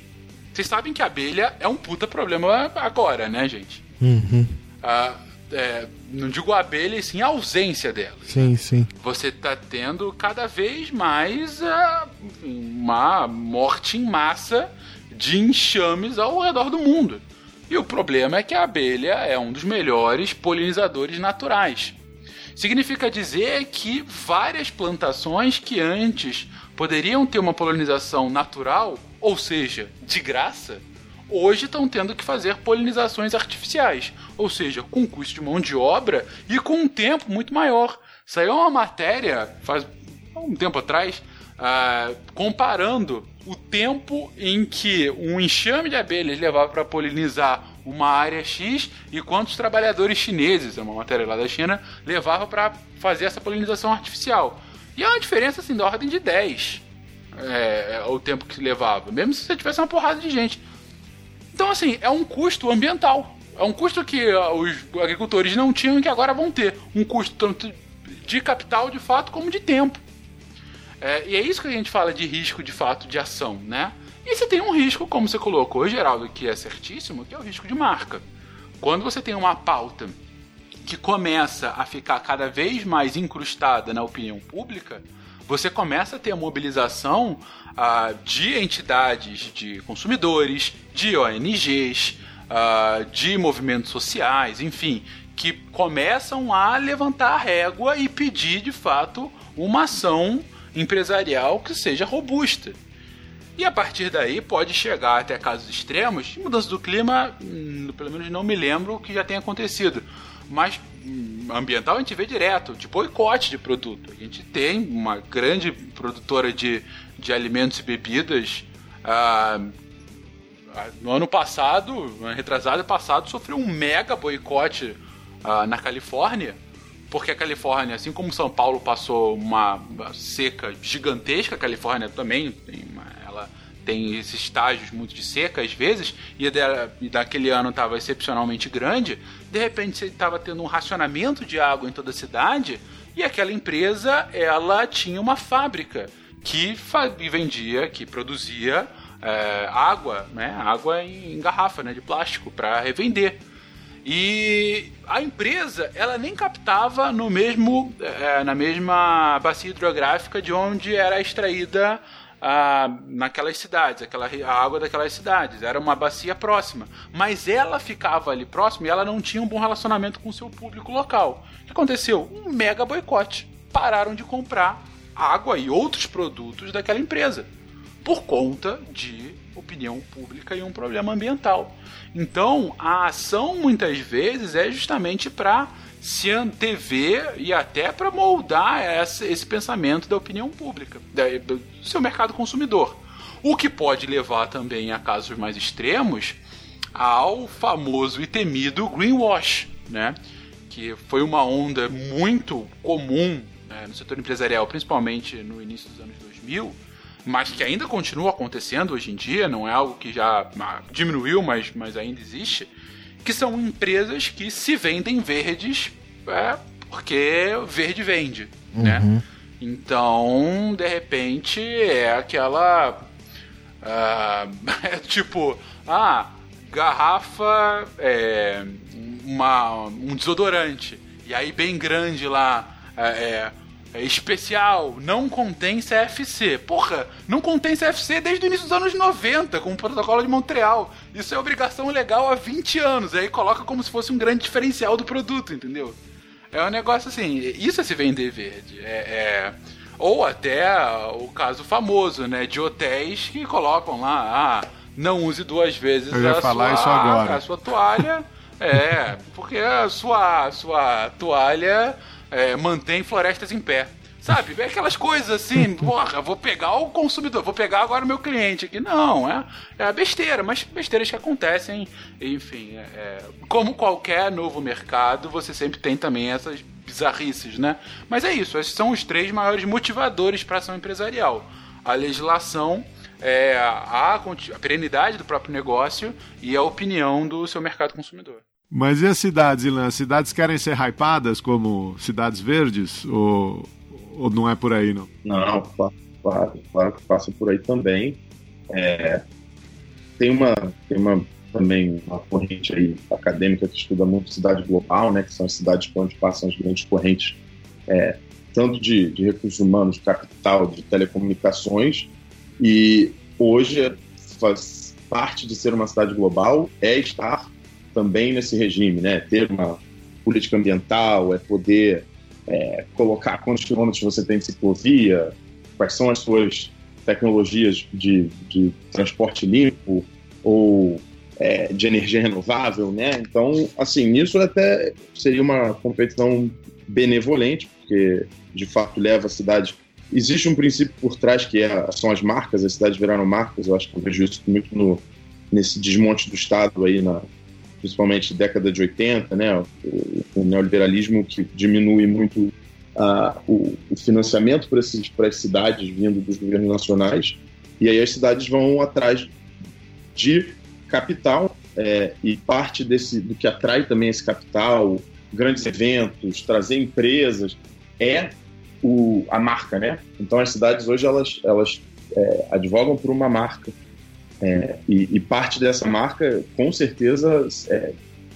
[SPEAKER 3] Vocês sabem que a abelha é um puta problema agora, né, gente?
[SPEAKER 4] Uhum.
[SPEAKER 3] Ah, é, não digo a abelha, e sim a ausência dela.
[SPEAKER 4] Sim, sim.
[SPEAKER 3] Você está tendo cada vez mais uh, uma morte em massa de enxames ao redor do mundo. E o problema é que a abelha é um dos melhores polinizadores naturais. Significa dizer que várias plantações que antes poderiam ter uma polinização natural, ou seja, de graça, hoje estão tendo que fazer polinizações artificiais, ou seja, com custo de mão de obra e com um tempo muito maior. Saiu uma matéria faz um tempo atrás uh, comparando o tempo em que um enxame de abelhas levava para polinizar uma área X e quantos trabalhadores chineses, é uma matéria lá da China, levava para fazer essa polinização artificial. E é uma diferença assim da ordem de 10 é, é, o tempo que levava, mesmo se você tivesse uma porrada de gente. Então, assim, é um custo ambiental. É um custo que uh, os agricultores não tinham e que agora vão ter. Um custo tanto de capital, de fato, como de tempo. É, e é isso que a gente fala de risco, de fato, de ação, né? E você tem um risco, como você colocou, Geraldo, que é certíssimo, que é o risco de marca. Quando você tem uma pauta que começa a ficar cada vez mais incrustada na opinião pública, você começa a ter a mobilização ah, de entidades de consumidores, de ONGs, ah, de movimentos sociais, enfim, que começam a levantar a régua e pedir de fato uma ação empresarial que seja robusta. E a partir daí pode chegar até casos extremos. Mudança do clima, hum, pelo menos não me lembro o que já tenha acontecido. Mas ambiental a gente vê direto, de boicote de produto. A gente tem uma grande produtora de, de alimentos e bebidas. Ah, no ano passado, retrasado passado, sofreu um mega boicote ah, na Califórnia. Porque a Califórnia, assim como São Paulo passou uma seca gigantesca, a Califórnia também tem uma, tem esses estágios muito de seca às vezes, e, daquele ano estava excepcionalmente grande, de repente você estava tendo um racionamento de água em toda a cidade, e aquela empresa ela tinha uma fábrica que vendia, que produzia é, água, né, água em garrafa, né, de plástico para revender. E a empresa, ela nem captava no mesmo, é, na mesma bacia hidrográfica de onde era extraída a, naquelas cidades, aquela, a água daquelas cidades. Era uma bacia próxima. Mas ela ficava ali próxima e ela não tinha um bom relacionamento com o seu público local. O que aconteceu? Um mega boicote. Pararam de comprar água e outros produtos daquela empresa por conta de opinião pública e um problema ambiental. Então, a ação muitas vezes é justamente para se antever e até para moldar essa, esse pensamento da opinião pública, do seu mercado consumidor. O que pode levar também a casos mais extremos ao famoso e temido greenwash, né? que foi uma onda muito comum né, no setor empresarial, principalmente no início dos anos 2000, mas que ainda continua acontecendo hoje em dia, não é algo que já ah, diminuiu, mas, mas ainda existe, que são empresas que se vendem verdes é, porque verde vende, né? uhum. né? Então, de repente, é aquela. Uh, é tipo, ah, garrafa, é, uma, um desodorante, e aí bem grande lá, é, é é especial, não contém CFC. Porra, não contém CFC desde o início dos anos 90, com o protocolo de Montreal. Isso é obrigação legal há 20 anos. Aí coloca como se fosse um grande diferencial do produto, entendeu? É um negócio assim, isso é se vender verde. É, é... Ou até o caso famoso, né? De hotéis que colocam lá, ah, não use duas vezes
[SPEAKER 2] Eu ia
[SPEAKER 3] a,
[SPEAKER 2] falar
[SPEAKER 3] sua,
[SPEAKER 2] isso agora.
[SPEAKER 3] a sua toalha. é, porque a sua, sua toalha é, mantém florestas em pé. Sabe? É aquelas coisas assim, porra, vou pegar o consumidor, vou pegar agora o meu cliente aqui. Não, é, é besteira, mas besteiras que acontecem, enfim. É, é, como qualquer novo mercado, você sempre tem também essas bizarrices, né? Mas é isso, esses são os três maiores motivadores para a ação empresarial. A legislação, é, a, a perenidade do próprio negócio e a opinião do seu mercado consumidor.
[SPEAKER 2] Mas e as cidades, Ilan? As cidades querem ser hypadas como cidades verdes? Ou, ou não é por aí, não?
[SPEAKER 6] Não, claro, claro que passa por aí também. É, tem uma, tem uma também uma corrente aí acadêmica que estuda muito cidade global, né, que são as cidades onde passam as grandes correntes, é, tanto de, de recursos humanos, capital, de telecomunicações, e hoje faz parte de ser uma cidade global é estar também nesse regime, né? Ter uma política ambiental, é poder é, colocar quantos quilômetros você tem de ciclovia, quais são as suas tecnologias de, de transporte limpo ou é, de energia renovável, né? Então, assim, isso até seria uma competição benevolente, porque de fato leva a cidade. Existe um princípio por trás que é, são as marcas, as cidades viraram marcas. Eu acho que eu vejo isso muito no, nesse desmonte do Estado aí na, principalmente década de 80, né, o, o neoliberalismo que diminui muito uh, o, o, financiamento para as cidades vindo dos governos nacionais, e aí as cidades vão atrás de capital, é, e parte desse, do que atrai também esse capital, grandes eventos, trazer empresas, é o, a marca, né? Então as cidades hoje elas, elas é, advogam por uma marca é, e, e, parte dessa marca, com certeza, é,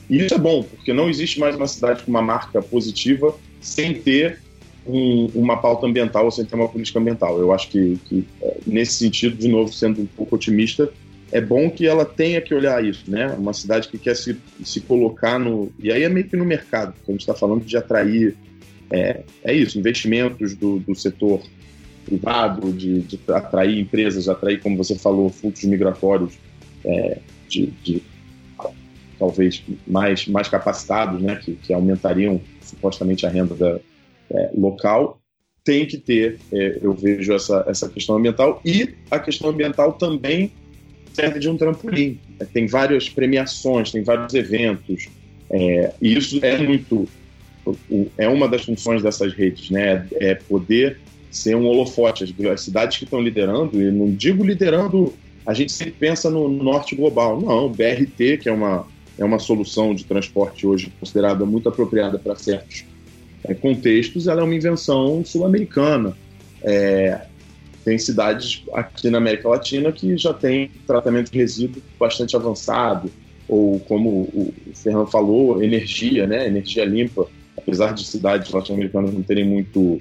[SPEAKER 6] e isso é bom, porque não existe mais uma cidade com uma marca positiva sem ter um, uma pauta ambiental ou sem ter uma política ambiental. Eu acho que, que é, nesse sentido, de novo, sendo um pouco otimista, é bom que ela tenha que olhar isso, né? Uma cidade que quer se, se colocar no. E aí é meio que no mercado, porque a gente está falando de atrair. É, é isso, investimentos do, do setor privado, de, de atrair empresas, atrair, como você falou, fluxos migratórios é, de, de, talvez mais, mais capacitados, né, que, que aumentariam supostamente a renda da, é, local, tem que ter, é, eu vejo essa, essa questão ambiental e a questão ambiental também serve de um trampolim. É, tem várias premiações, tem vários eventos, é, e isso é muito é uma das funções dessas redes, né? É poder ser um holofote. As, as cidades que estão liderando, e não digo liderando, a gente sempre pensa no, norte global. Não, o BRT, que é uma, é uma solução de transporte hoje considerada muito apropriada para certos é, contextos, ela é uma invenção sul-americana. É, tem cidades aqui na América Latina que já tem tratamento de resíduo bastante avançado. ou como o Fernando falou, energia, né? Energia limpa, apesar de cidades norte-americanas não terem muito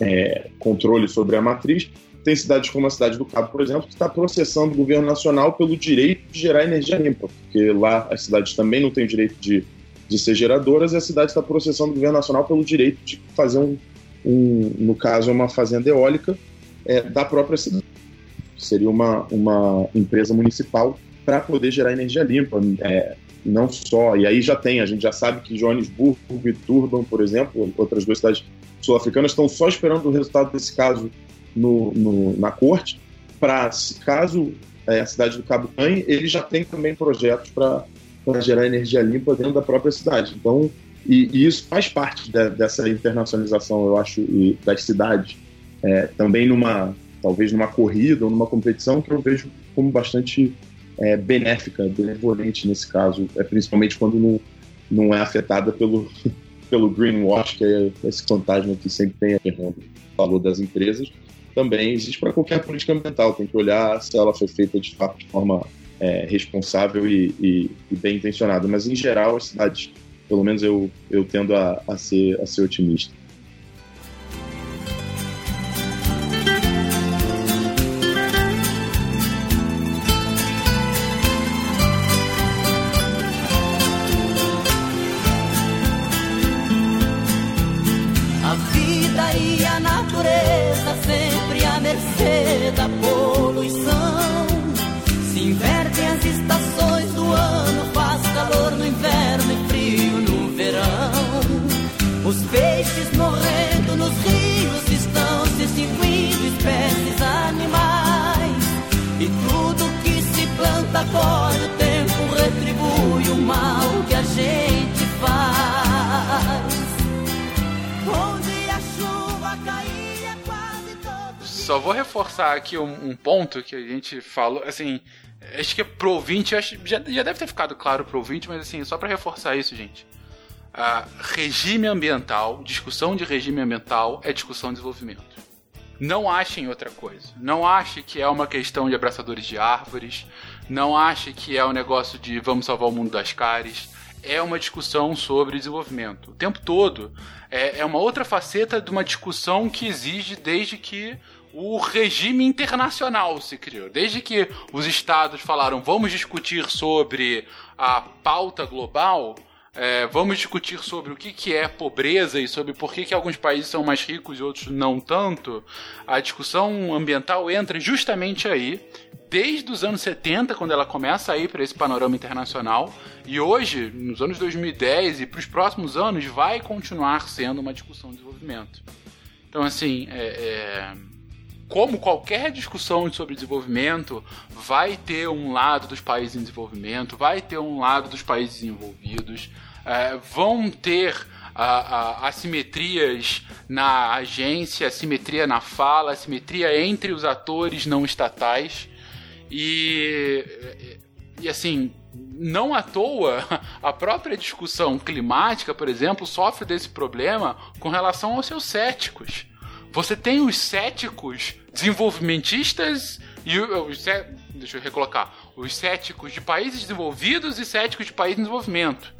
[SPEAKER 6] é, controle sobre a matriz, tem cidades como a cidade do Cabo, por exemplo, que está processando o governo nacional pelo direito de gerar energia limpa, porque lá as cidades também não têm direito de, de ser geradoras e a cidade está processando o governo nacional pelo direito de fazer um, um no caso, uma fazenda eólica é, da própria cidade. Seria uma, uma empresa municipal para poder gerar energia limpa. É, não só, e aí já tem, a gente já sabe que Joanesburgo e Durban, por exemplo, outras duas cidades sul-africanas, estão só esperando o resultado desse caso no, no na corte, para, caso é, a cidade do Cabo ganhe, ele já tem também projetos para gerar energia limpa dentro da própria cidade. Então, e, e isso faz parte de, dessa internacionalização, eu acho, e, das cidades. É, também numa, talvez numa corrida ou numa competição que eu vejo como bastante é, benéfica, benevolente nesse caso, é, principalmente quando não, não é afetada pelo, pelo greenwash, que é esse fantasma que sempre tem a o valor das empresas, também existe para qualquer política ambiental. Tem que olhar se ela foi feita de fato de forma é, responsável e, e, e, bem intencionada. Mas, em geral, as cidades, pelo menos eu, eu tendo a, a, ser, a ser otimista.
[SPEAKER 3] da Só vou reforçar aqui um, um, ponto que a gente falou, assim, acho que pro ouvinte, acho, já, já deve ter ficado claro pro ouvinte, mas assim, só para reforçar isso, gente. Uh, regime ambiental, discussão de regime ambiental é discussão de desenvolvimento. Não achem outra coisa. Não ache que é uma questão de abraçadores de árvores. Não ache que é um negócio de vamos salvar o mundo das caras. É uma discussão sobre desenvolvimento. O tempo todo é, é uma outra faceta de uma discussão que exige desde que o regime internacional se criou. Desde que os estados falaram vamos discutir sobre a pauta global, é, vamos discutir sobre o que, que é pobreza e sobre por que, que alguns países são mais ricos e outros não tanto. A discussão ambiental entra justamente aí, desde os anos 70, quando ela começa a ir para esse panorama internacional, e hoje, nos anos 2010 e para os próximos anos, vai continuar sendo uma discussão de desenvolvimento. Então, assim, é, é como qualquer discussão sobre desenvolvimento, vai ter um lado dos países em desenvolvimento, vai ter um lado dos países envolvidos, é, vão ter assimetrias na agência, assimetria na fala, assimetria entre os atores não estatais. E, e assim, não à toa, a própria discussão climática, por exemplo, sofre desse problema com relação aos seus céticos. Você tem os céticos desenvolvimentistas e os deixa eu recolocar, os céticos de países desenvolvidos e céticos de países em desenvolvimento.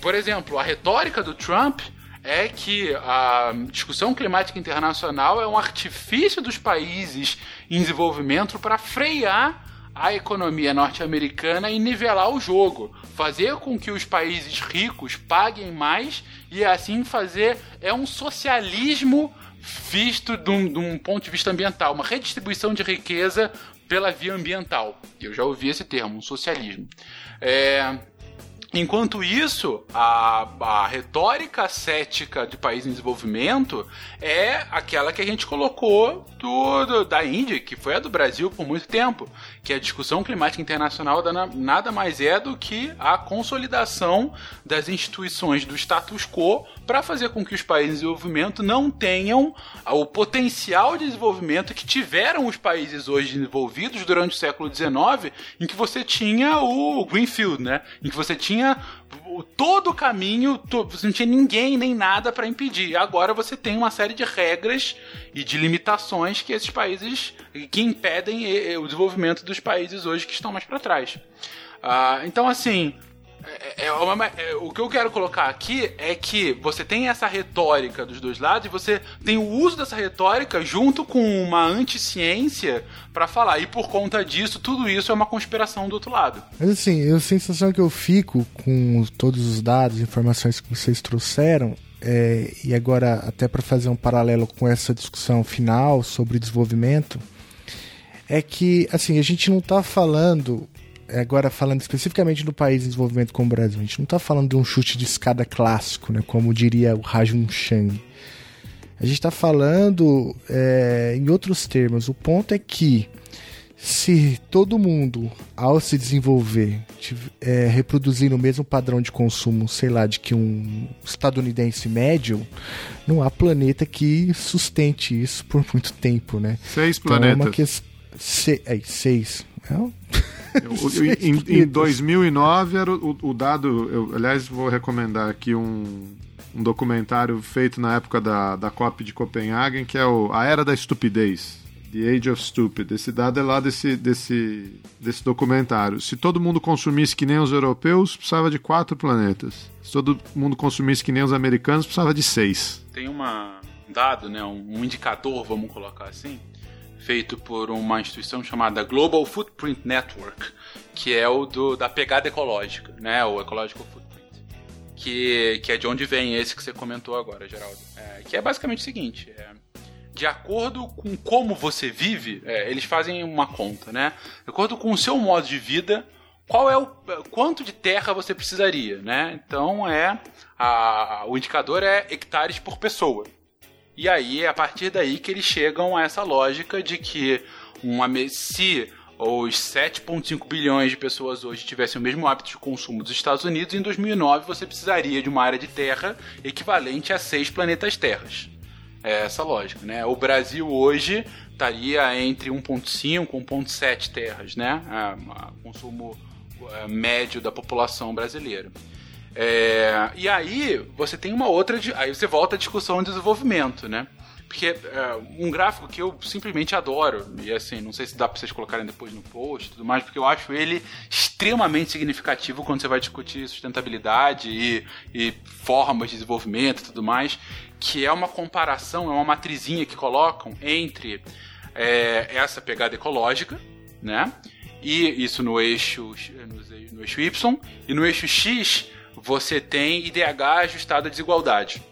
[SPEAKER 3] Por exemplo, a retórica do Trump é que a discussão climática internacional é um artifício dos países em desenvolvimento para frear a economia norte-americana e nivelar o jogo, fazer com que os países ricos paguem mais e assim fazer é um socialismo visto de um, de um ponto de vista ambiental, uma redistribuição de riqueza pela via ambiental. Eu já ouvi esse termo, um socialismo. É, Enquanto isso, a, a retórica cética de país em desenvolvimento é aquela que a gente colocou do, do, da Índia, que foi a do Brasil por muito tempo, que a discussão climática internacional nada mais é do que a consolidação das instituições do status quo para fazer com que os países em desenvolvimento não tenham o potencial de desenvolvimento que tiveram os países hoje desenvolvidos durante o século XIX, em que você tinha o Greenfield, né? em que você tinha todo o caminho, to- você não tinha ninguém nem nada para impedir. Agora você tem uma série de regras e de limitações que esses países que impedem eh, eh, o desenvolvimento dos países hoje que estão mais para trás. Ah, então, assim, é- é uma- é- o que eu quero colocar aqui é que você tem essa retórica dos dois lados e você tem o uso dessa retórica junto com uma anticiência para falar. E por conta disso, tudo isso é uma conspiração do outro lado.
[SPEAKER 4] Mas assim, a sensação que eu fico com todos os dados, informações que vocês trouxeram, é, e agora até para fazer um paralelo com essa discussão final sobre desenvolvimento, é que assim a gente não está falando agora falando especificamente do país em desenvolvimento como o Brasil, a gente não está falando de um chute de escada clássico, né, como diria o Rajun Chang. A gente está falando é, em outros termos. O ponto é que se todo mundo, ao se desenvolver, é, reproduzir o mesmo padrão de consumo, sei lá, de que um estadunidense médio, não há planeta que sustente isso por muito tempo, né?
[SPEAKER 2] Seis
[SPEAKER 4] Então é uma
[SPEAKER 2] planetas.
[SPEAKER 4] questão. Se... É, seis.
[SPEAKER 2] O- o- em, em 2009 era o, o dado. Eu, aliás, vou recomendar aqui um, um documentário feito na época da, da COP de Copenhagen, que é o A Era da Estupidez. The Age of Stupid. Esse dado é lá desse, desse, desse documentário. Se todo mundo consumisse que nem os europeus, precisava de quatro planetas. Se todo mundo consumisse que nem os americanos, precisava de seis.
[SPEAKER 3] Tem uma um dado, né, um um indicador, vamos colocar assim, feito por uma instituição chamada Global Footprint Network, que é o do, da pegada ecológica, né, o Ecological Footprint, que, que é de onde vem esse que você comentou agora, Geraldo. É, que é basicamente o seguinte, é, de acordo com como você vive, é, eles fazem uma conta, né? De acordo com o seu modo de vida, qual é o quanto de terra você precisaria, né? Então é a- o indicador é hectares por pessoa. E aí é a partir daí que eles chegam a essa lógica de que uma se os 7,5 bilhões de pessoas hoje tivessem o mesmo hábito de consumo dos Estados Unidos, em 2009 você precisaria de uma área de terra equivalente a seis planetas terras. É essa lógica, né? O Brasil hoje estaria entre 1.5 e 1.7 terras, né? É, a- consumo é, médio da população brasileira. É, e aí você tem uma outra. Aí você volta à discussão de desenvolvimento, né? Porque é, um gráfico que eu simplesmente adoro, e assim, não sei se dá pra vocês colocarem depois no post e tudo mais, porque eu acho ele extremamente significativo quando você vai discutir sustentabilidade e, e formas de desenvolvimento e tudo mais, que é uma comparação, é uma matrizinha que colocam entre é, essa pegada ecológica, né? E isso no eixo, no eixo Y, e no eixo X você tem IDH ajustado à desigualdade.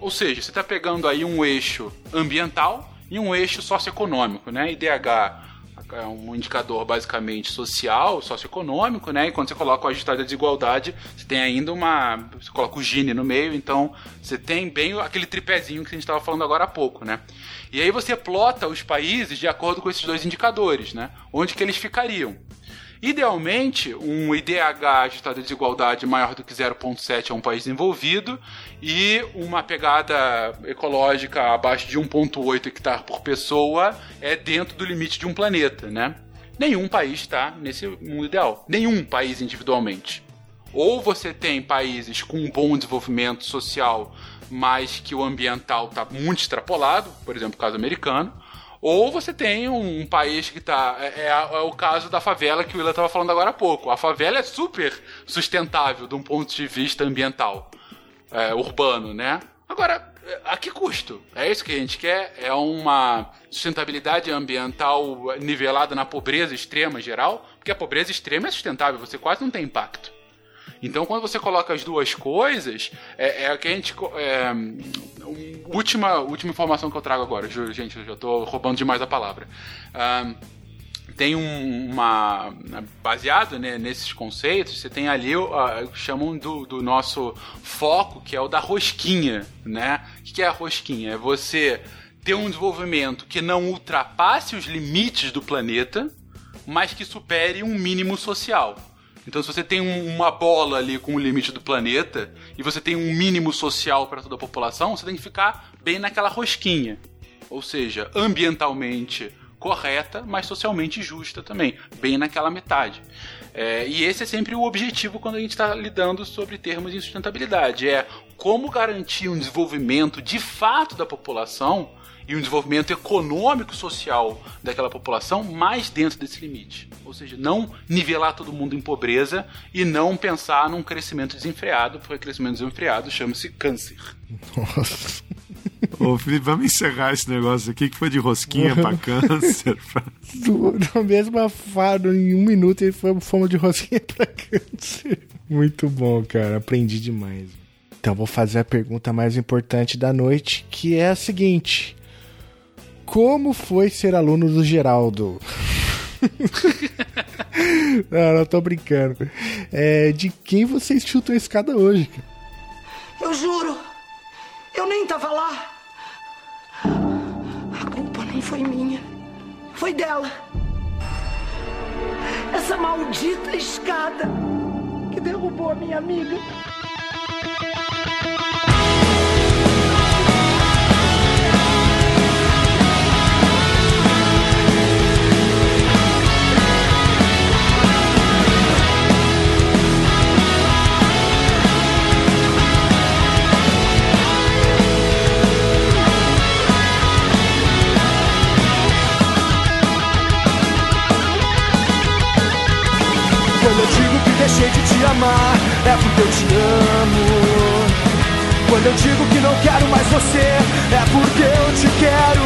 [SPEAKER 3] Ou seja, você está pegando aí um eixo ambiental e um eixo socioeconômico, né? IDH é um indicador basicamente social, socioeconômico, né? E quando você coloca o ajustado à desigualdade, você tem ainda uma. Você coloca o Gini no meio, então você tem bem aquele tripézinho que a gente estava falando agora há pouco, né? E aí você plota os países de acordo com esses dois indicadores, né? Onde que eles ficariam. Idealmente, um IDH ajustado à desigualdade maior do que 0,7 é um país desenvolvido e uma pegada ecológica abaixo de 1,8 hectare por pessoa é dentro do limite de um planeta, né? Nenhum país está nesse mundo ideal. Nenhum país individualmente. Ou você tem países com um bom desenvolvimento social, mas que o ambiental está muito extrapolado, por exemplo, o caso americano, ou você tem um país que tá. É, é é o caso da favela que o Willa estava falando agora há pouco. A favela é super sustentável de um ponto de vista ambiental, é, urbano, né? Agora, a que custo? É isso que a gente quer? É uma sustentabilidade ambiental nivelada na pobreza extrema geral? Porque a pobreza extrema é sustentável, você quase não tem impacto. Então, quando você coloca as duas coisas, é, é que a gente. É, última, última informação que eu trago agora, gente, eu já tô roubando demais a palavra. Ahn, tem um- uma. Baseado né, nesses conceitos, você tem ali o ah, chamam do, do nosso foco, que é o da rosquinha. Né? O que é a rosquinha? É você ter um desenvolvimento que não ultrapasse os limites do planeta, mas que supere um mínimo social. Então, se você tem um- uma bola ali com o limite do planeta e você tem um mínimo social para toda a população, você tem que ficar bem naquela rosquinha. Ou seja, ambientalmente correta, mas socialmente justa também, bem naquela metade. É, e esse é sempre o objetivo quando a gente está lidando sobre termos de sustentabilidade: é como garantir um desenvolvimento de fato da população e um desenvolvimento econômico social daquela população mais dentro desse limite. Ou seja, não nivelar todo mundo em pobreza e não pensar num crescimento desenfreado, porque crescimento desenfreado chama-se câncer.
[SPEAKER 2] Nossa. Ô, Felipe, vamos encerrar esse negócio aqui que foi de rosquinha pra câncer. Pra...
[SPEAKER 4] Do, da mesma fada, em um minuto, ele foi fomos de rosquinha pra câncer. Muito bom, cara. Aprendi demais. Então, vou fazer a pergunta mais importante da noite, que é a seguinte: Como foi ser aluno do Geraldo? não, não tô brincando. É, de quem vocês chutam a escada hoje? cara?
[SPEAKER 8] Eu juro, eu nem tava lá. A culpa nem foi minha, foi dela. Essa maldita escada que derrubou a minha amiga. Te amar, é porque eu te amo. Quando eu digo que não quero mais você, é porque eu te quero.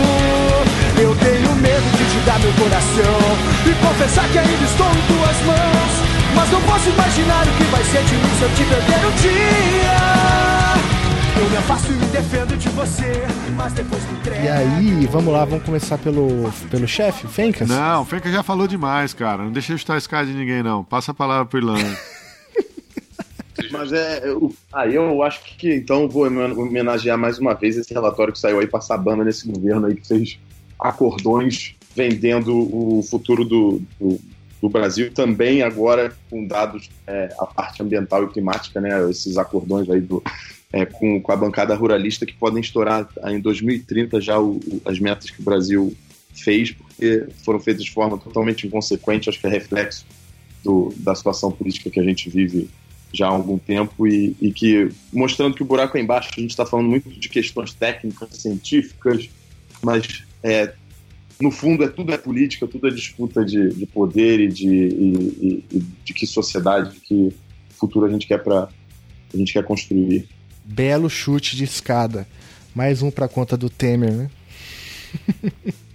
[SPEAKER 8] Eu tenho medo de te dar meu coração e confessar que ainda estou em tuas mãos. Mas não posso imaginar o que vai ser de mim se eu te perder um dia. Eu me afasto e me defendo de você, mas depois me entrego.
[SPEAKER 4] E aí, vamos lá, vamos começar pelo, pelo chefe, Fencas?
[SPEAKER 2] Não, o Fenka já falou demais, cara. Não deixa eu chutar a escada de ninguém, não. Passa a palavra pro Irlanda.
[SPEAKER 6] Mas é. Eu, aí eu acho que então vou homenagear mais uma vez esse relatório que saiu aí passar a banda nesse governo aí que fez acordões vendendo o futuro do, do, do Brasil, também agora com dados é, a parte ambiental e climática, né? Esses acordões aí do, é, com, com a bancada ruralista que podem estourar em 2030 já o- as metas que o Brasil fez, porque foram feitas de forma totalmente inconsequente, acho que é reflexo do, da situação política que a gente vive já há algum tempo e, e que mostrando que o buraco é embaixo, a gente está falando muito de questões técnicas, científicas, mas é, no fundo é tudo é política, tudo é disputa de, de poder e de, e, e- de que sociedade, de que futuro a gente quer para a gente quer construir.
[SPEAKER 4] Belo chute de escada. Mais um pra conta do Temer, né?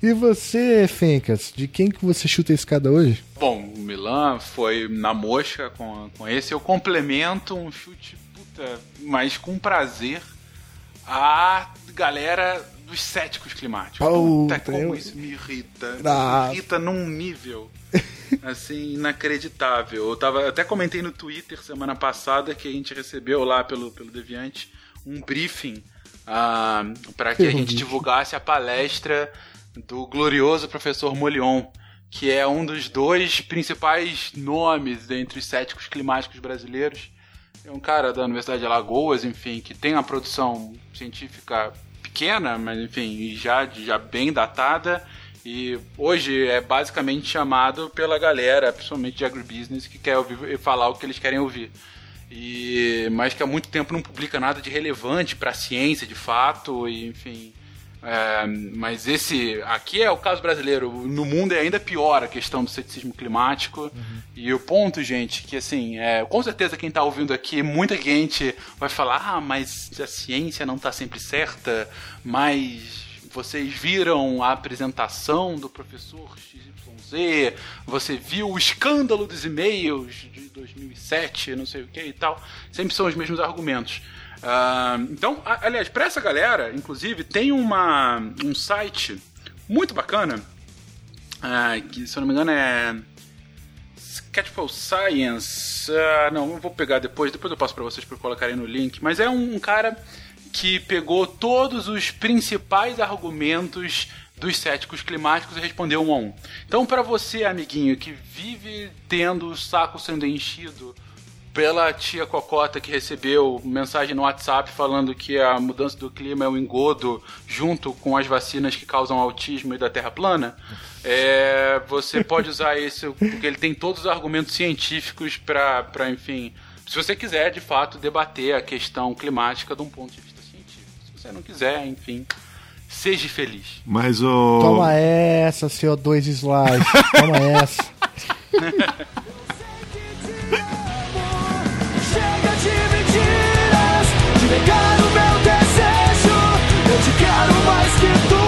[SPEAKER 4] E você, Fencas, de quem que você chuta a escada hoje?
[SPEAKER 3] Bom, o Milan foi na mosca com, com esse. Eu complemento um chute, puta, mas com prazer, a galera dos céticos climáticos. Puta,
[SPEAKER 4] Puta,
[SPEAKER 3] como
[SPEAKER 4] eu-
[SPEAKER 3] isso me irrita.
[SPEAKER 4] Ah.
[SPEAKER 3] Me irrita num nível, assim, inacreditável. Eu tava, eu até comentei no Twitter semana passada que a gente recebeu lá pelo, pelo Deviante um briefing ah, para que a gente divulgasse a palestra do glorioso professor Molion, que é um dos dois principais nomes entre os céticos climáticos brasileiros. É um cara da Universidade de Alagoas, enfim, que tem uma produção científica pequena, mas enfim, já, já bem datada. E hoje é basicamente chamado pela galera, principalmente de agribusiness, que quer ouvir e falar o que eles querem ouvir. E, mas que há muito tempo não publica nada de relevante para a ciência, de fato, e, enfim. É, mas esse aqui é o caso brasileiro. No mundo é ainda pior a questão do ceticismo climático. E o ponto, gente, que assim, é, com certeza quem está ouvindo aqui, muita gente vai falar: ah, mas a ciência não está sempre certa, mas vocês viram a apresentação do professor Você viu o escândalo dos e-mails de 2007, não sei o que e tal. Sempre são os mesmos argumentos. Ah, então, aliás, para essa galera, inclusive, tem uma, um site muito bacana, ah, que se eu não me engano é Sketchful Science. Ah, não, eu vou pegar depois, depois eu passo para vocês para colocarem no link. Mas é um, um cara que pegou todos os principais argumentos dos céticos climáticos e respondeu um a um. Então, para você, amiguinho, que vive tendo o saco sendo enchido pela tia Cocota que recebeu mensagem no WhatsApp falando que a mudança do clima é um engodo junto com as vacinas que causam autismo e da Terra plana, é, você pode usar isso porque ele tem todos os argumentos científicos para, enfim, se você quiser de fato debater a questão climática de um ponto de vista científico. Se você não quiser, enfim, Seja feliz.
[SPEAKER 2] Mas o. Oh...
[SPEAKER 4] Toma essa, seu dois slides. Toma essa.
[SPEAKER 8] Chega de mentiras, de negar o meu desejo. Eu te quero mais que tudo.